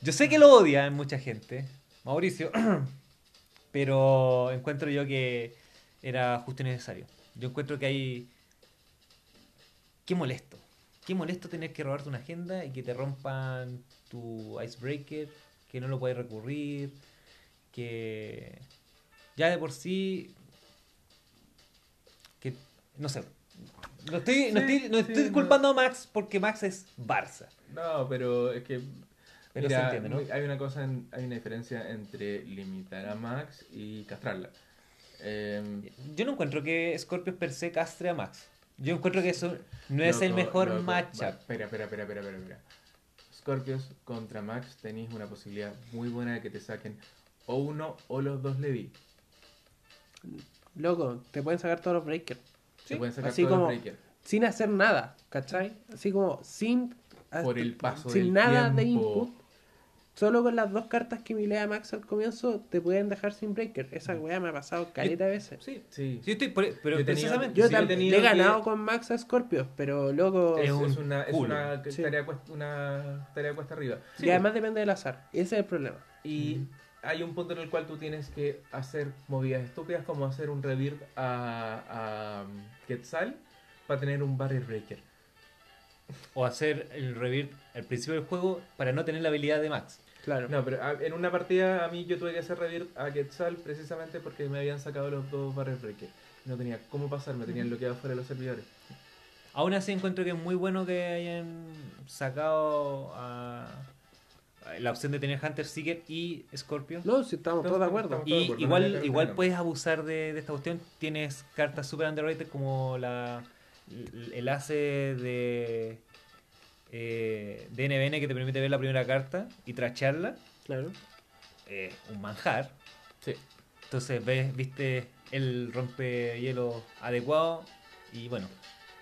Yo sé que lo odia mucha gente, Mauricio, pero encuentro yo que era justo y necesario. Yo encuentro que hay... Qué molesto. Qué molesto tener que robarte una agenda y que te rompan tu icebreaker, que no lo puedes recurrir, que ya de por sí que no sé no estoy, no Sí, estoy, no sí, estoy no. culpando a Max porque Max es Barça No, pero es que. Pero mira, se entiende, hay una cosa, en- hay una diferencia entre limitar a Max y castrarla. Eh, yo no encuentro que Scorpio per se castre a Max yo encuentro que eso no es el mejor loco, matchup Espera, espera, espera, espera, espera, espera. Scorpios contra Max tenéis una posibilidad muy buena de que te saquen o uno o los dos Levi. Loco, te pueden sacar todos los breakers. Se pueden sacar Así todos como los breakers. sin hacer nada, ¿cachai? Así como sin. Por el paso Sin del nada de input. Solo con las dos cartas que milea Max al comienzo te pueden dejar sin breaker. Esa weá me ha pasado caleta de veces. sí Sí. sí estoy por- e, pero Yo he tenido- precisamente Yo Sí, he también tenido he que- ganado con Max a Scorpios, pero loco. Es, Es un es una, es una Sí. tarea, cuesta, una tarea cuesta arriba. y además depende del azar. Ese es el problema. Y hay un punto en el cual tú tienes que hacer movidas estúpidas como hacer un rebirth a, a um, Quetzal para tener un barrier breaker. o hacer el revirt al principio del juego para no tener la habilidad de Max Claro. No, pero a- en una partida a mí yo tuve que hacer rebirth a Quetzal precisamente porque me habían sacado los dos barrier breakers. No tenía cómo pasar, me tenían bloqueado fuera de los servidores. Aún así encuentro que es muy bueno que hayan sacado a- la opción de tener Hunter Seeker y Scorpio. No, si estamos todos de acuerdo. Y de acuerdo, igual, puedes abusar de, de esta cuestión. Tienes cartas super underrated como la el- el ace de eh, de NBN que te permite ver la primera carta y tracharla. Claro. Eh, un manjar. Sí. Entonces ves, viste el rompehielo adecuado y bueno.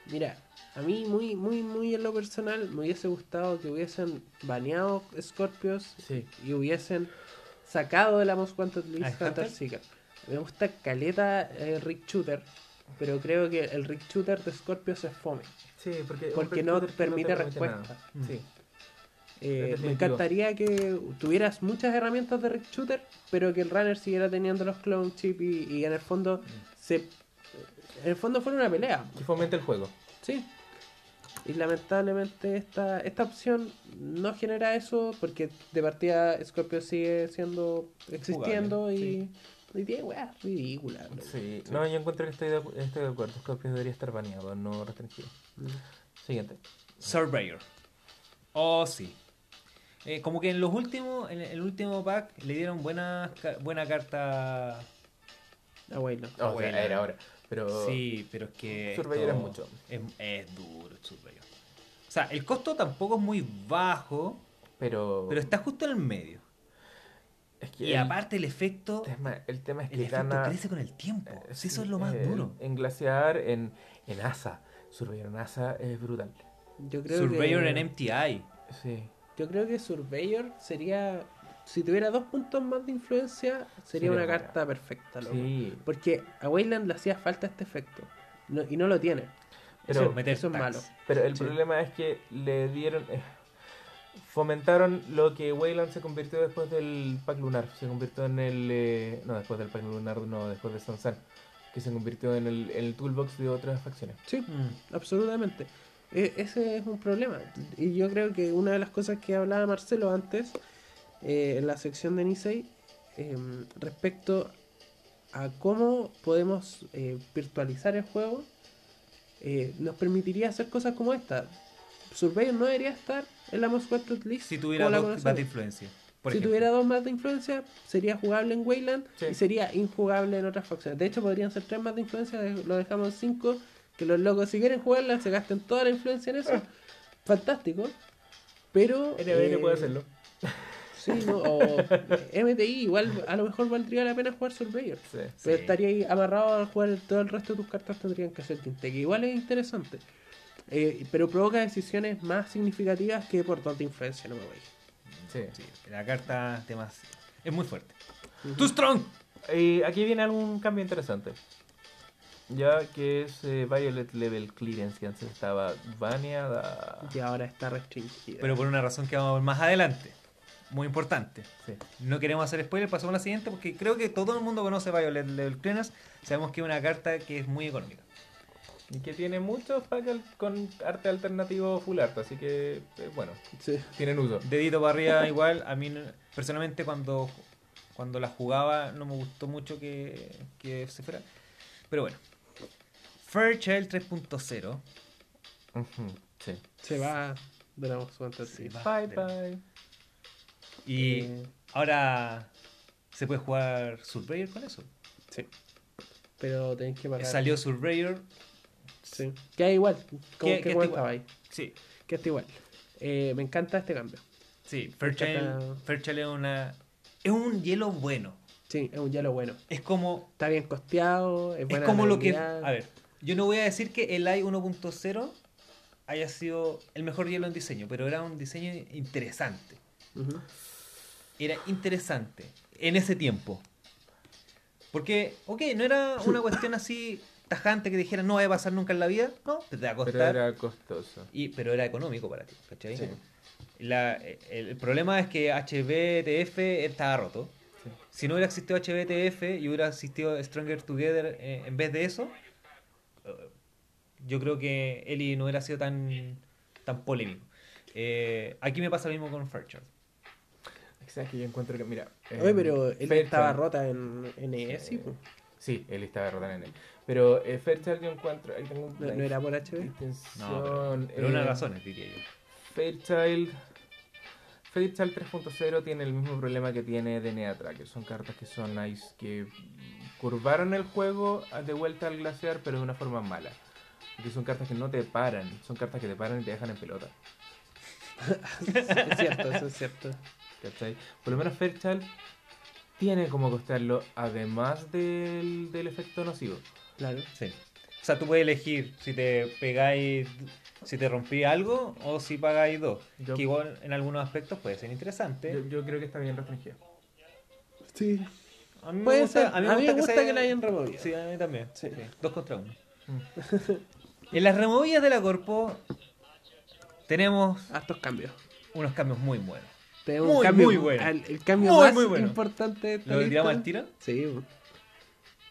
Mira, a mí muy, muy, muy en lo personal me hubiese gustado que hubiesen baneado Scorpios Sí. y hubiesen sacado de la Most Wanted List ¿Ah, Hunter Hunter? Seeker. Me gusta caleta eh, Rick Shooter, pero creo que el Rick Shooter de Scorpios es fome. Sí, porque, Porque no permite respuesta. nada. Sí. Eh, me encantaría que tuvieras muchas herramientas de Rick Shooter, pero que el runner siguiera teniendo los clone chip y, y en el fondo se en el fondo fuera una pelea. Que fomente el juego. Sí. Y lamentablemente esta, esta opción no genera eso porque de partida Scorpio sigue siendo existiendo y, y tiene weas ridículas. loco. Sí, no, yo encuentro que estoy de, estoy de acuerdo. Scorpio debería estar baneado, no restringido. Mm. Siguiente. Surveyor. Oh, sí. Eh, como que en los últimos, en el último pack le dieron buena, buena carta. Bueno. O sea, Abuela. era ahora. Pero Sí, pero es que. Surveyor es mucho. Es, es duro el Surveyor. O sea, el costo tampoco es muy bajo, pero, pero está justo en el medio. Es que Y el aparte el efecto, tema, el tema es el que efecto gana. crece con el tiempo. eh, Sí, eso es lo más eh, duro. En Glaciar, en, en Asa. Surveyor en Asa es brutal. Yo creo Surveyor que, en MTI. Sí. Yo creo que Surveyor sería. Si tuviera dos puntos más de influencia, sería Sería una buena. carta perfecta. loco. Sí. Porque a Wayland le hacía falta este efecto. No- y no lo tiene. Pero- eso, Meter eso es malo. Pero el Sí. problema es que le dieron. eh, fomentaron lo que Wayland se convirtió después del Pack Lunar. Se convirtió en el. eh, no, después del Pack Lunar, no, después de Sansan. Que se convirtió en el, en el toolbox de otras facciones. Sí, Mm. absolutamente. E- ese es un problema. Y yo creo que una de las cosas que hablaba Marcelo antes, eh, en la sección de Nisei, eh, respecto a cómo podemos eh, virtualizar el juego, eh, nos permitiría hacer cosas como esta. Surveyor no debería estar en la Most Wanted List. Si tuviera dos más de influencia. por si ejemplo. tuviera dos más de influencia, sería jugable en Wayland Sí. y sería injugable en otras facciones. De hecho, podrían ser tres más de influencia, lo dejamos en cinco. Que los locos, si quieren jugarla, se gasten toda la influencia en eso. Fantástico. Pero. NBN eh, puede hacerlo. Sí, no, o MTI, igual a lo mejor valdría la pena jugar Surveyor. Sí. Pero Sí. estaría ahí amarrado a jugar todo el resto de tus cartas tendrían que ser Tinte, que igual es interesante. Eh, pero provoca decisiones más significativas que por de influencia, no me voy. Sí. Sí, la carta temas es muy fuerte. ¡Too strong! Y aquí viene algún cambio interesante. Ya que es eh, Violet Level Clearance, que antes estaba baneada. Y ahora está restringida. Pero por una razón que vamos a ver más adelante. Muy importante. Sí. No queremos hacer spoiler, pasamos a la siguiente porque creo que todo el mundo conoce Violet Level Clearance. Sabemos que es una carta que es muy económica. Y que tiene muchos packs con arte alternativo full art, así que, eh, bueno, Sí. tienen uso. Dedito para arriba igual. A mí personalmente cuando, cuando la jugaba no me gustó mucho que, que se fuera. Pero bueno. Fairchild 3.0. Ujú, Sí. Se va de la va. Bye bye. Y Eh, ahora se puede jugar Surveyor con eso. sí. Pero tenéis que pagar. Salió Surveyor. Sí. Queda igual. Como Que- que que igual. ahí. Sí, Que está igual. Eh, me encanta este cambio. sí. Fairchild, Fairchild es una. Es un hielo bueno. Sí, es un hielo bueno. Es como. Está bien costeado. Es, Es buena como lo que. A ver, yo no voy a decir que el AI 1.0 haya sido el mejor hielo en diseño, pero era un diseño interesante. Era interesante en ese tiempo. Porque, ok, no era una cuestión así tajante que dijera no va a pasar nunca en la vida. No, te va a Pero era costoso. Y, pero era económico para ti, ¿cachai? Sí. La- el, el problema es que HBTF estaba roto. Sí. Si no hubiera existido HBTF y hubiera existido Stronger Together eh, en vez de eso, eh, yo creo que Eli no hubiera sido tan, tan polémico. Eh, aquí me pasa lo mismo con Fairchild. Exacto, que yo encuentro que, mira. Oye, pero él Fairchild- estaba rota en, en. Eh, pues. Sí, él estaba derrotado en él. Pero eh, Fairchild yo encuentro. Ahí tengo No, era por HB. No, pero, pero eh, una razón, diría yo. Fairchild. Fairchild 3.0 tiene el mismo problema que tiene DNA Tracker. Son cartas que son nice, que curvaron el juego a- de vuelta al glaciar, pero de una forma mala. Porque son cartas que no te paran, son cartas que te paran y te dejan en pelota. es cierto, eso es cierto. ¿Cachai? Por lo menos Fairchild tiene como costearlo, además del, del efecto nocivo. Claro. Sí. O sea, tú puedes elegir si te pegáis, si te rompí algo o si pagáis dos. Yo- Que igual en algunos aspectos puede ser interesante. Yo, yo creo que está bien restringido. Sí. A mí me gusta, ser. A mí me gusta que, sea- la hayan removido. Sí, a mí también. Sí. Sí, Dos contra uno. Mm. En las removidas de la Corpo tenemos Hartos cambios. unos cambios muy buenos. Tenemos Muy, un cambio, muy bueno. el cambio Muy, más muy bueno. importante de esta ¿Lo tiramos al tiro? Sí.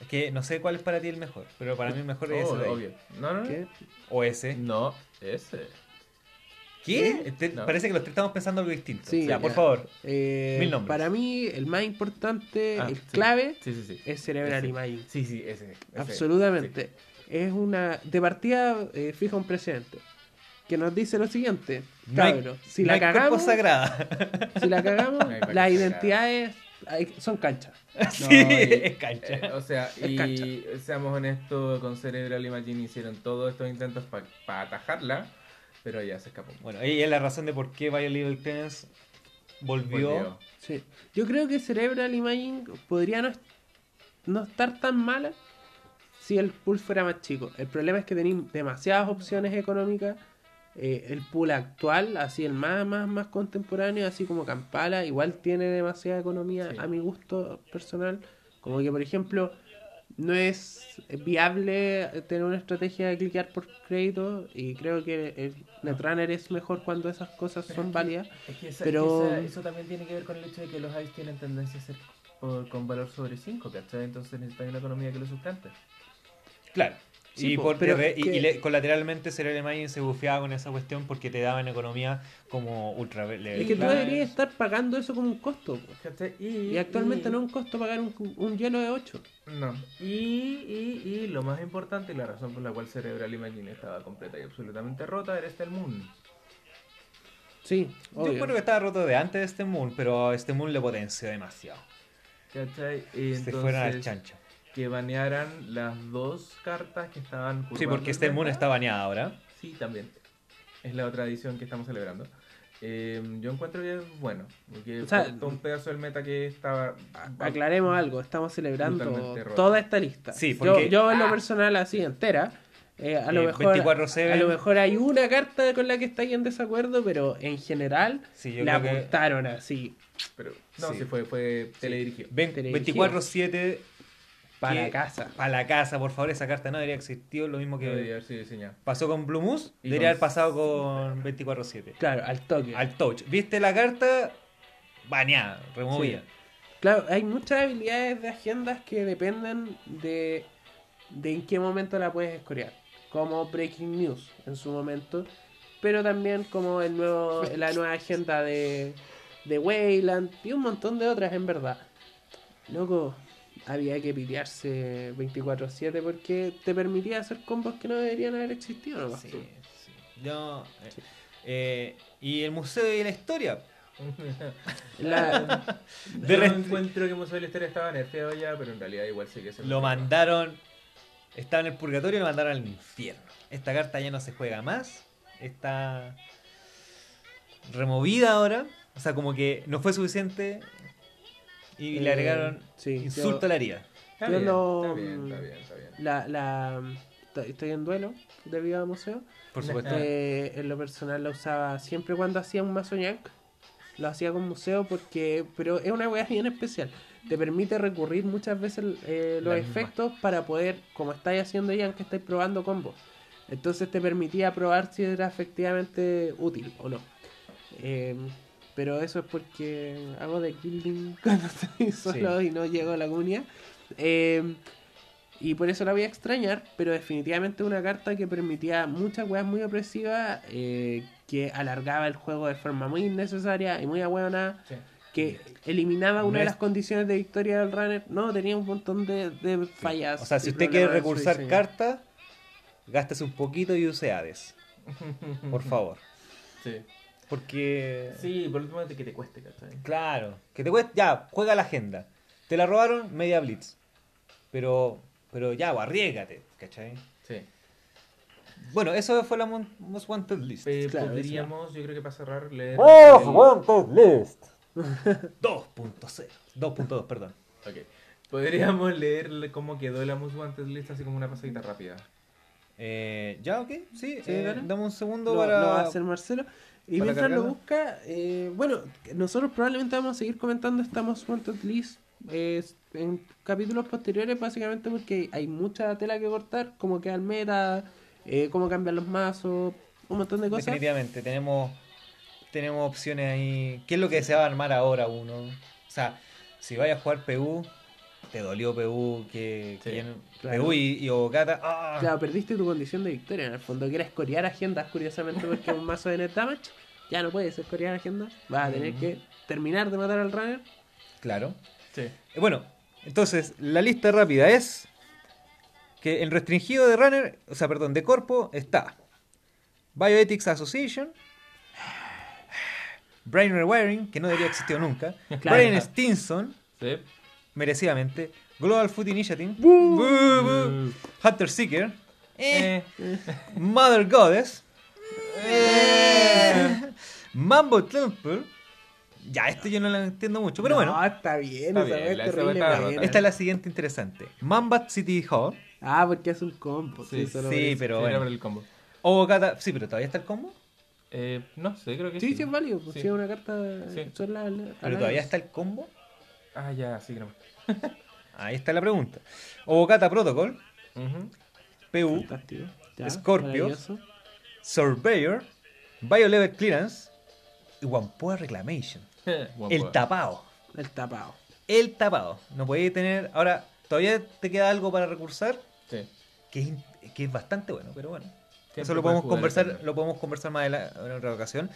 Es que no sé cuál es para ti el mejor, pero para mí el mejor es Oh, ese obvio. No, no, no. ¿Qué? O ese. No, ese. ¿Qué? Este- No. Parece que los tres estamos pensando algo distinto. Sí, ya, por favor. Eh, Mil nombres. Para mí, el más importante, Ah, el sí. clave, Sí, sí, sí. es Cerebral. Imaging. Sí, sí, ese. ese. Absolutamente. Es una. De partida, eh, fija un precedente. Que nos dice lo siguiente. No hay- Cabro, si no la cagamos. sagrada. Si la cagamos, las identidades hay- son canchas. sí, No, y- es cancha. Eh, o sea, Es y cancha. seamos honestos, con Cerebral Imagine hicieron todos estos intentos para atajarla, pero ya se escapó. Bueno, y es la razón de por qué Violet Clearance volvió. Volvió. Sí. Yo creo que Cerebral Imaging podría no, no estar tan mala si el pool fuera más chico. El problema es que tenéis demasiadas opciones económicas. Eh, el pool actual, así el más, más, más contemporáneo, así como Kampala, igual tiene demasiada economía Sí. a mi gusto personal. Como que, por ejemplo, no es viable tener una estrategia de cliquear por crédito y creo que el Netrunner es mejor cuando esas cosas son válidas. Es que, esa- Pero- esa- eso también tiene que ver con el hecho de que los ICE tienen tendencia a ser por- con valor sobre 5, ¿cachai? Entonces necesitan una economía que lo sustente. Claro. Sí, y, po, por pero y- que- y le- colateralmente Cerebral se bufeaba con esa cuestión porque te daban economía como ultra level. Es que tú deberías estar pagando eso como un costo. Y, Y actualmente y- no es un costo pagar un, un hielo de 8. No. Y, y, y lo más importante y la razón por la cual Cerebral Imagine estaba completa y absolutamente rota era este Moon. Sí, Yo creo que estaba roto de antes de este Moon, pero este Moon le potenció demasiado. ¿Cachai? Y Se fueron al entonces chancho. Que banearan las dos cartas que estaban Sí, porque este Moon está baneado ahora. Sí, también. Es la otra edición que estamos celebrando. Eh, yo encuentro que es bueno. Porque O sea, un pedazo del meta que estaba. Aclaremos algo, estamos celebrando toda esta lista. Sí, yo, porque- yo en lo ah. personal así entera. eh, a, lo Eh, mejor, 24/7. a lo mejor hay una carta con la que estáis en desacuerdo, pero en general Sí, yo la creo que- apuntaron así Pero, no, Sí. sí, fue, fue Teledirigido. 24-7 para que- casa. para la casa, por favor, esa carta no debería existir. Lo mismo Que debería que haber sido diseñado. pasó con Blue Moose, Y debería con- haber pasado con 24-7. Claro, al toque. Al touch. ¿Viste la carta? Baneada, removida. Claro, hay muchas habilidades de agendas que dependen de, de en qué momento la puedes escorear. Como Breaking News en su momento. Pero también como el nuevo, la nueva agenda de, de Wayland y un montón de otras en verdad. Loco, había que pitearse 24-7 porque te permitía hacer combos que no deberían haber existido. ¿no? Sí, sí. Yo, eh, eh, y el museo y la historia. La- De rest- encuentro que Museo de la Historia estaba nerfeado ya, pero en realidad igual sí que se Lo mandaron. Estaba en el purgatorio y lo mandaron al infierno. Esta carta ya no se juega más. Está removida ahora. O sea, como que no fue suficiente. Y le Eh, agregaron sí, insulto yo- a la herida. Está bien, está bien, está bien, está bien. la, la, estoy- estoy en duelo debido a museo. Por supuesto. Eh, en lo personal la usaba siempre cuando hacía un mazo yank. Lo hacía con museo porque. Pero es una weá bien especial. Te permite recurrir muchas veces eh, los La misma. efectos para poder, como estáis haciendo yank, estáis probando combos. Entonces te permitía probar si era efectivamente útil o no. Eh, pero eso es porque hago de killing cuando estoy solo y no llego a la comunidad. Eh, y por eso la voy a extrañar, pero definitivamente una carta que permitía muchas weas muy opresivas, eh, que alargaba el juego de forma muy innecesaria y muy ahueonada, Sí. que eliminaba No una de es- las condiciones de victoria del runner. No, tenía un montón de, de fallas. O sea, si usted quiere recursar cartas, gástese un poquito y use Hades. Por favor. Sí. Porque. Sí, por último que te cueste, ¿cachai? Claro. Que te cueste. Ya, juega la agenda. Te la robaron, media blitz. Pero. Pero ya, pues, arriesgate, ¿cachai? Sí. Bueno, eso fue la Most Wanted List. Eh, Claro, podríamos, yo creo que para cerrar, leer. Most el- Wanted List 2.0. 2.2, perdón. Ok. Podríamos leer cómo quedó la Most Wanted List así como una pasadita rápida. Eh, ya, ok, sí. Sí, eh, dale. dame un segundo Lo, para. lo va a hacer Marcelo. Y mientras lo busca, eh, bueno, nosotros probablemente vamos a seguir comentando esta Most Wanted List eh, en capítulos posteriores, básicamente porque hay mucha tela que cortar, como queda el meta, eh, cómo cambian los mazos, un montón de cosas. Definitivamente, tenemos, tenemos opciones ahí. ¿Qué es lo que se va a armar ahora uno? O sea, si vayas a jugar PU, te dolió PU, que, que Sí, claro. PU y, y Ogata. ¡ah! Claro, perdiste tu condición de victoria. En el fondo, quieres corear agendas, curiosamente, porque es un mazo de net damage. Ya no puedes corear agendas. Vas a tener que terminar de matar al runner. Claro. Sí. Eh, Bueno, entonces, la lista rápida es que el restringido de Runner, o sea, perdón, de Corpo está Bioethics Association, Brain Rewiring, que no debería existir nunca, Claro. Brian Stinson, Sí. Merecidamente, Global Food Initiative, Boo, boo, Hunter Seeker, eh, Eh, Mother Goddess, eh, Mambo Temple, Ya, esto yo no lo entiendo mucho, pero No, bueno. está bien, Está bien, es terrible está rota. Esta es la siguiente interesante. Mambat City Hall. Ah, porque es un combo. Sí, Sí, sí, pero Era bueno. por el combo. O Kata. Sí, pero todavía está el combo. Eh, no sé, creo que sí. Sí, sí, es válido. Pues Sí. sí, es una carta. Sí. La- Pero la- todavía está el combo. Ah, ya, sí, creo. Ahí está la pregunta. Obokata Protocol. PU. Ya, maravilloso. Surveyor, Biolevel Clearance y Wampoa Reclamation. El tapado. El tapado. El tapado. No podéis tener. Ahora, todavía te queda algo para recursar Sí. que es, que es bastante bueno, pero bueno. Siempre Eso lo podemos conversar, lo podemos conversar más adelante, en otra ocasión.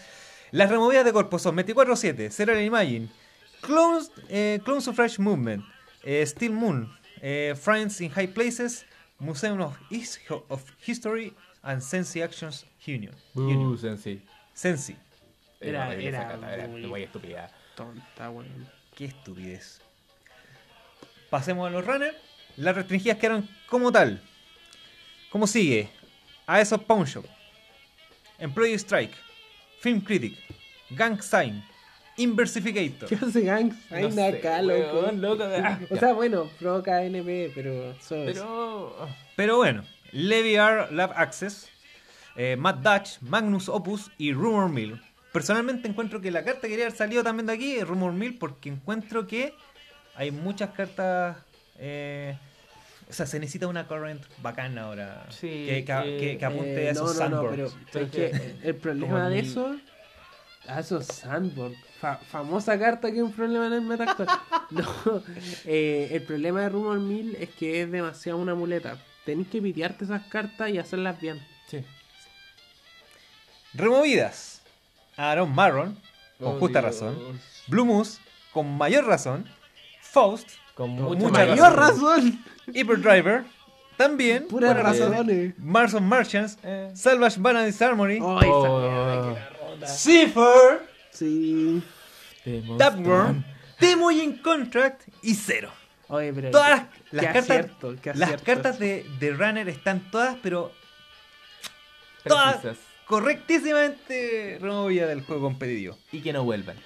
Las removidas de cuerpo son 24-7, Serial Imagine, Clone, eh, Clone Suffrage Movement, eh, Steel Moon, eh, Friends in High Places, Museum of, His- of History and Sensi Actions Union. Union. Uh, Sensei. Sensi. Era- horrible era era muy- estúpida. Tonta, weón. Qué estupidez. Pasemos a los runners. Las restringidas quedaron como tal. Como sigue. AES of Pawn Shop. Employee Strike. Film Critic. Gang Sign. Inversificator. ¿Qué hace Gangs? Ahí No sé, acá, loco. weón, loco. Ah, O sea, bueno, provoca NP, pero solo eso. Pero. Pero bueno. Levy R Lab Access. eh, Matt Dutch. Magnus Opus y Rumor Mill. Personalmente encuentro que la carta que quería haber salido también de aquí es Rumor Mill porque encuentro que hay muchas cartas... eh, o sea, se necesita una current bacana ahora. Sí, que, que- eh, que- que apunte Eh, a esos no, no, no, sandboards. pero, Pero es que el problema de eso. A esos sandboard. Fa- famosa carta que es un problema en el meta actual. No, eh, el problema de Rumor Mill es que es demasiado una muleta. Tenés que pitearte esas cartas y hacerlas bien. Sí. Removidas. Aaron Marron, con Oh, justa Dios. razón. Blue Moose, con mayor razón. Faust, Con Con mucha mucha ¡Mayor razón! Hyperdriver, también. Buena razón. razones. Mars of Merchants, Eh. Salvage Banner Harmony, ¡Oh, Oh. Cipher, Sí. Tapworm, Demo in Contract y. Oye, pero. Todas las, qué las cartas, acierto, las cartas de, de Runner están todas, pero todas Precisas. correctísimamente removidas del juego competitivo. Y que no vuelvan.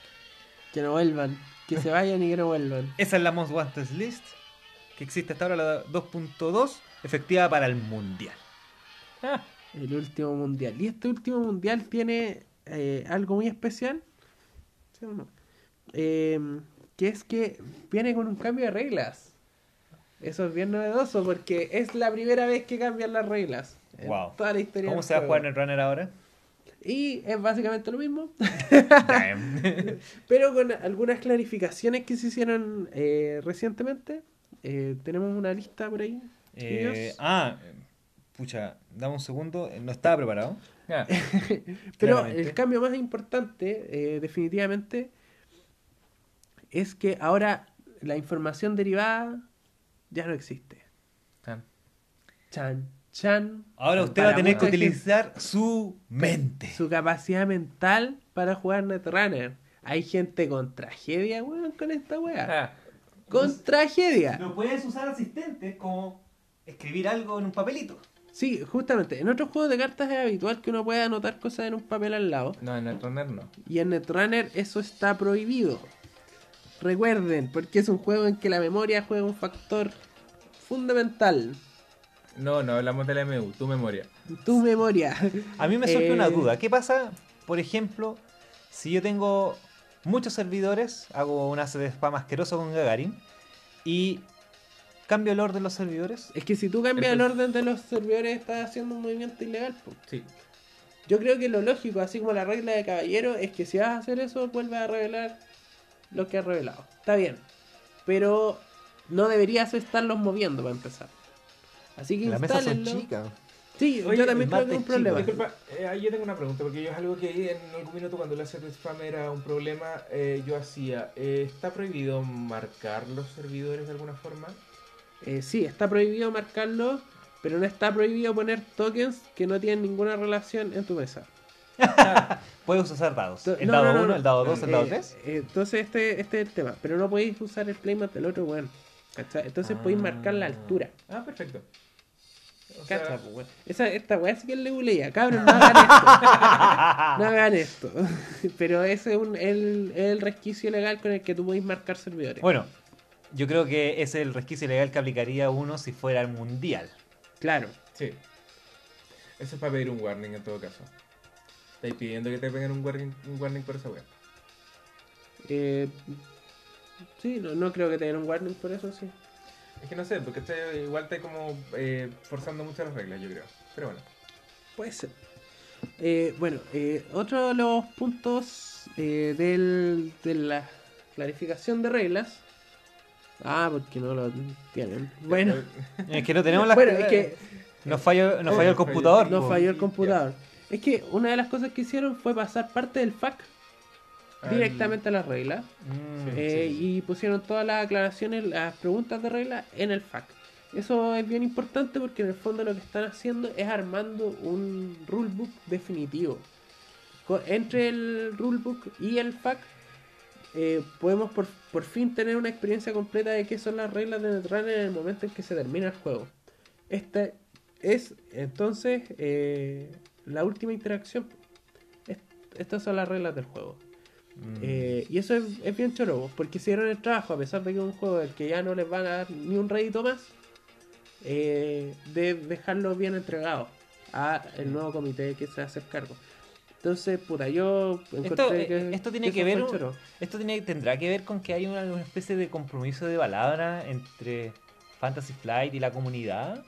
Que no vuelvan. Que se vayan y que no vuelvan. Esa es la Most Wanted List que existe hasta ahora, la 2.2, efectiva para el Mundial. Ah, El último mundial. Y este último mundial tiene eh, algo muy especial. ¿Sí o no? Eh, que es que viene con un cambio de reglas. Eso es bien novedoso porque es la primera vez que cambian las reglas. en Wow. Toda la historia ¿Cómo se va a jugar en el Runner ahora? Y es básicamente lo mismo. Pero con algunas clarificaciones que se hicieron eh, recientemente. Eh, tenemos una lista por ahí. Eh, ah, pucha, dame un segundo, no estaba preparado. Pero claramente. el cambio más importante, eh, definitivamente, es que ahora la información derivada ya no existe. Tan. Chan, chan. Ahora usted va a tener que utilizar su mente. su capacidad mental para jugar Netrunner. Hay gente con tragedia, weón, con esta weá. Ah, Con tragedia. No puedes usar asistentes como escribir algo en un papelito. Sí, justamente. En otros juegos de cartas es habitual que uno pueda anotar cosas en un papel al lado. no, en el runner no. Y en Netrunner eso está prohibido. Recuerden, porque es un juego en que la memoria juega un factor fundamental. No, no hablamos de la MU, tu memoria. Tu memoria. A mí me surge Eh, una duda. ¿Qué pasa, por ejemplo, si yo tengo muchos servidores, hago un hace de spam asqueroso con Gagarin y cambio el orden de los servidores? Es que si tú cambias el orden de los servidores estás haciendo un movimiento ilegal. po. Sí. Yo creo que lo lógico, así como la regla de caballero, es que si vas a hacer eso, vuelve a revelar lo que has revelado. Está bien. Pero no deberías estarlos moviendo para empezar. Así que Las mesas son chicas. Sí, Oye, yo también creo que es un chico. problema. Disculpa, eh, ahí yo tengo una pregunta, porque yo es algo que en algún minuto cuando el de spam era un problema, eh, yo hacía. eh, ¿Está prohibido marcar los servidores de alguna forma? Eh, sí, está prohibido marcarlo, pero no está prohibido poner tokens que no tienen ninguna relación en tu mesa. Puedes usar dados. El no, dado no, no, 1, no. el dado 2, el dado Eh, 3. eh, entonces este, este es el tema. Pero no podéis usar el playmat del otro weón. ¿cachai? Entonces podéis marcar la altura. Ah, perfecto. O sea, Cacha, pues, weón. Esa, esta weá sí que es leguleya. Cabrón, no hagan esto. no hagan esto. Pero ese es un, el, el resquicio legal con el que tú podés marcar servidores. Bueno, yo creo que ese es el resquicio legal que aplicaría uno si fuera el mundial. Claro. Sí. Eso es para pedir un warning en todo caso. Estáis pidiendo que te peguen un warning, un warning por esa wea. Eh, sí, no, no creo que tengan un warning por eso, sí. Es que no sé, porque este, igual está como eh, forzando mucho las reglas, yo creo. Pero bueno. Puede ser. Eh, bueno, eh, otro de los puntos eh, del, de la clarificación de reglas. Ah, porque no lo tienen. Bueno, Es que no tenemos las bueno es que Nos falló, nos falló el computador. no po. falló el computador. Es que una de las cosas que hicieron fue pasar parte del FAQ Al- directamente a las reglas. Mm, Sí. eh, y pusieron todas las aclaraciones, las preguntas de regla en el FAQ. Eso es bien importante porque en el fondo lo que están haciendo es armando un rulebook definitivo. Entre el rulebook y el FAQ eh, podemos por, por fin tener una experiencia completa de qué son las reglas de Netrunner en el momento en que se termina el juego. Esta es entonces eh, la última interacción. Est- Estas son las reglas del juego. mm. Eh, y eso es, es bien choro, porque hicieron el trabajo, a pesar de que es un juego del que ya no les van a dar ni un rédito más, de dejarlo bien entregado a el nuevo comité que se hace cargo. Entonces, puta, yo Esto, encontré eh, que esto tiene que ver esto tiene, tendrá que ver con que hay una, una especie de compromiso de palabra entre Fantasy Flight y la comunidad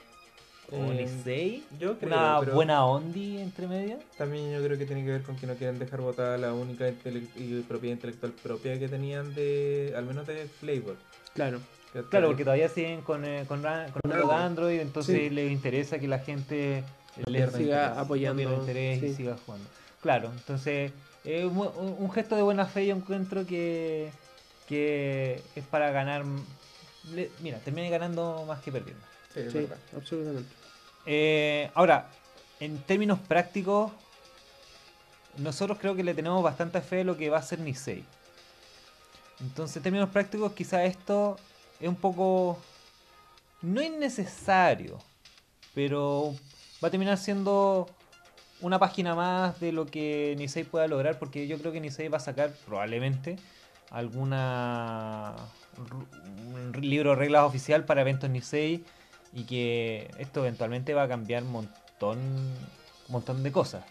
o Eh, Licey Yo creo, una buena ondi entre medio también yo creo que tiene que ver con que no quieren dejar botada la única intele- y propiedad intelectual propia que tenían de, al menos de Flavor. Claro, claro porque todavía siguen con eh, con, con Android. Entonces Sí. les interesa que la gente les siga interés. apoyando. interés y sí. siga jugando claro entonces es un, un- un gesto de buena fe yo encuentro que que es para ganar le- mira termine ganando más que perdiendo Sí, es Sí, verdad. absolutamente. Eh, ahora, en términos prácticos, nosotros creo que le tenemos bastante fe a lo que va a ser Nisei. Entonces, en términos prácticos, quizá esto es un poco... No es necesario, pero va a terminar siendo una página más de lo que Nisei pueda lograr, porque yo creo que Nisei va a sacar probablemente alguna un libro de reglas oficial para eventos Nisei y que esto eventualmente va a cambiar un montón, montón de cosas.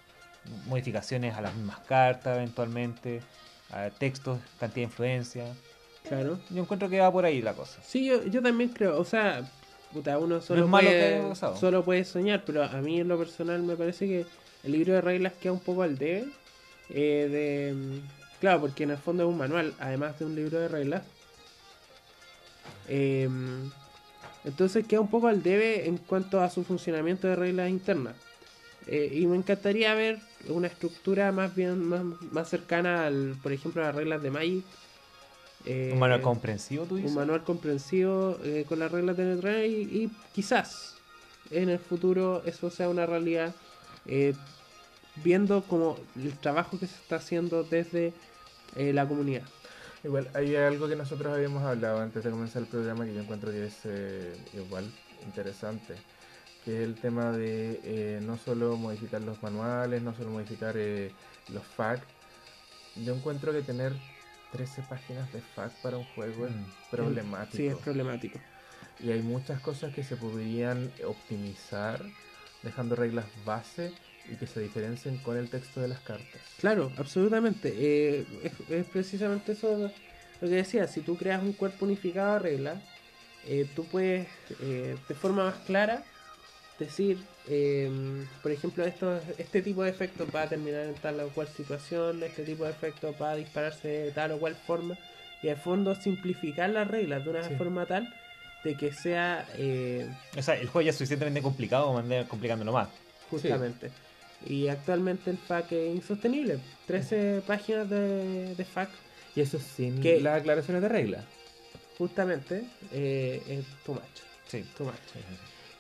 Modificaciones a las mismas cartas eventualmente, a textos, cantidad de influencia. Claro. Yo encuentro que va por ahí la cosa. Sí, yo, yo también creo, o sea, puta, uno solo, puede, solo puede soñar, pero a mí en lo personal me parece que el libro de reglas queda un poco al debe. eh, de, claro, porque en el fondo es un manual, además de un libro de reglas. Eh, entonces queda un poco al debe en cuanto a su funcionamiento de reglas internas. Eh, y me encantaría ver una estructura más bien más, más cercana al, por ejemplo, a las reglas de Magic. Eh, Un manual comprensivo, tú dices. un manual comprensivo eh, con las reglas de Netrunner y, y quizás en el futuro eso sea una realidad eh, viendo como el trabajo que se está haciendo desde eh, la comunidad. Igual, hay algo que nosotros habíamos hablado antes de comenzar el programa que yo encuentro que es eh, igual interesante, que es el tema de eh, no solo modificar los manuales, no solo modificar eh, los FAQ. Yo encuentro que tener 13 páginas de FAQ para un juego es Mm. problemático. Sí, es problemático. Y hay muchas cosas que se podrían optimizar dejando reglas base y que se diferencien con el texto de las cartas. Claro, absolutamente. Eh, es, es precisamente eso lo que decía. Si tú creas un cuerpo unificado de reglas, eh, tú puedes eh, de forma más clara decir, eh, por ejemplo, esto, este tipo de efectos va a terminar en tal o cual situación, este tipo de efectos va a dispararse de tal o cual forma, y al fondo simplificar las reglas de una Sí. forma tal de que sea eh, O sea, el juego ya es suficientemente complicado como andar complicándolo más. justamente. Y actualmente el FAQ es insostenible. 13 páginas de, de FAQ Y eso sin Que- las aclaraciones de reglas. justamente eh, es too much. Sí. Too much.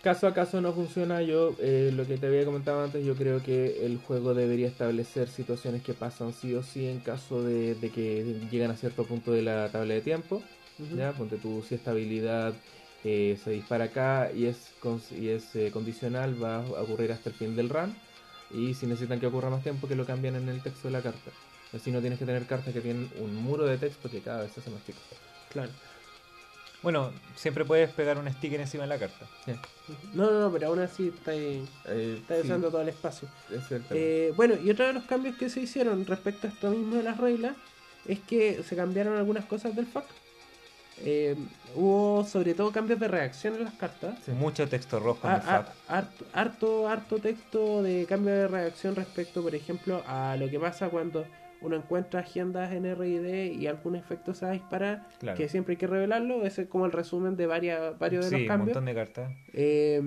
Caso a caso no funciona. Yo, eh, lo que te había comentado antes, yo creo que el juego debería establecer situaciones que pasan sí o sí en caso de, de que llegan a cierto punto de la tabla de tiempo. Ya, ponte tú si esta habilidad eh, se dispara acá y es, y es eh, condicional, va a ocurrir hasta el fin del run. Y si necesitan que ocurra más tiempo, que lo cambien en el texto de la carta. Así no tienes que tener cartas que tienen un muro de texto que cada vez se hace más chico. Claro. Bueno, siempre puedes pegar un sticker encima de la carta. No, no, no, pero aún así está, ahí- Eh, está sí, usando todo el espacio. es el. Eh, bueno, y otro de los cambios que se hicieron respecto a esto mismo de las reglas es que se cambiaron algunas cosas del FAQ. Eh, hubo sobre todo cambios de reacción en las cartas. Sí. Mucho texto rojo en Ah, el ah, FAQ. harto, harto, harto texto de cambio de reacción respecto, por ejemplo, a lo que pasa cuando uno encuentra agendas en RD y algún efecto se va a disparar, Claro. que siempre hay que revelarlo. Ese es como el resumen de varias, varios de Sí, los un cambios. montón de cartas. Eh,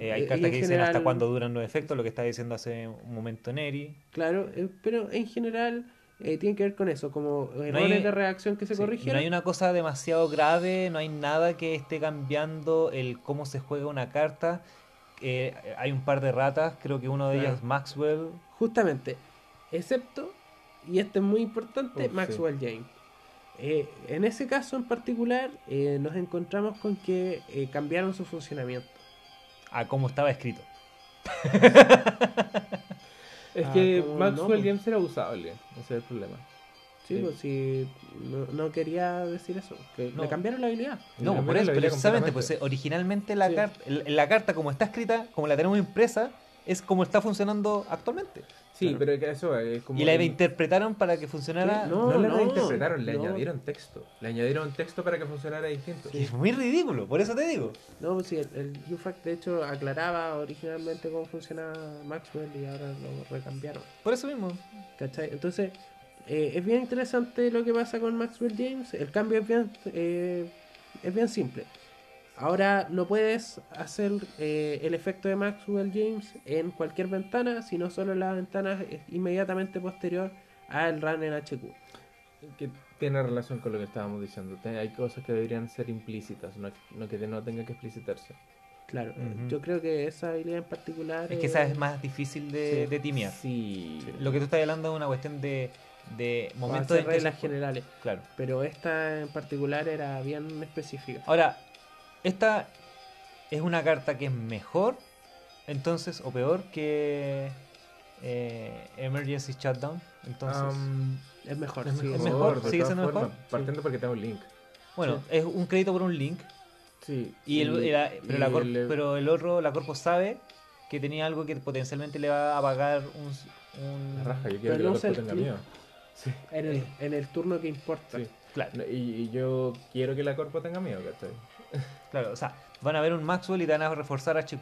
Eh, hay y cartas que dicen general- hasta cuándo duran los efectos, lo que está diciendo hace un momento Neri. Claro, eh, pero en general eh, tiene que ver con eso, como errores hay- de reacción que se Sí, corrigieron. No hay una cosa demasiado grave, no hay nada que esté cambiando el cómo se juega una carta. Eh, hay un par de ratas, creo que uno de Claro. ellas es Maxwell. Justamente, excepto, y este es muy importante, Uf, sí. Maxwell James. Eh, en ese caso en particular, eh, nos encontramos con que eh, cambiaron su funcionamiento. a cómo estaba escrito. es ah, que Maxwell no, James era usable, ese es el problema. Sí, Sí. pues si no, no quería decir eso, que No. le cambiaron la habilidad. No, la por eso, precisamente, pues originalmente la, Sí. carta, la carta como está escrita, como la tenemos impresa, es como está funcionando actualmente. Sí, Claro. pero que eso es como... y la el- interpretaron para que funcionara. Sí, no. No, la reinterpretaron, le no. añadieron texto. Le añadieron texto para que funcionara distinto. Es muy ridículo, por eso te digo. No, pues sí, el, el UFAC de hecho aclaraba originalmente cómo funcionaba Maxwell y ahora lo recambiaron. Por eso mismo. ¿Cachai? Entonces, eh, es bien interesante lo que pasa con Maxwell James. El cambio es bien, eh, es bien simple. Ahora no puedes hacer eh, el efecto de Maxwell James en cualquier ventana, sino solo en la ventana eh, inmediatamente posterior al run en HQ. Que tiene relación con lo que estábamos diciendo. Hay cosas que deberían ser implícitas, no, no que no tenga que explicitarse. Claro, eh, yo creo que esa habilidad en particular. Es que esa es más difícil de, Sí. de timear. Sí. Lo que tú estás hablando es una cuestión de, de momentos que reglas generales. Claro. Pero esta en particular era bien específica. Ahora, esta es una carta que es mejor, entonces, o peor que eh, Emergency Shutdown. Entonces, Es mejor, es sí, mejor, mejor, de sigue siendo formas, mejor. Partiendo porque tengo un link. bueno, es un crédito por un link. Sí. Y el, el- pero, la y cor- el- pero el otro, la Corpo sabe que tenía algo que potencialmente le va a pagar un. un- La raja, yo quiero Pero que no tenga miedo. Sí. En el, en el turno que importa. Sí. Claro, Y, y yo quiero que la corpo tenga miedo, ¿cachai? Claro, o sea, van a ver un Maxwell y te van a reforzar HQ.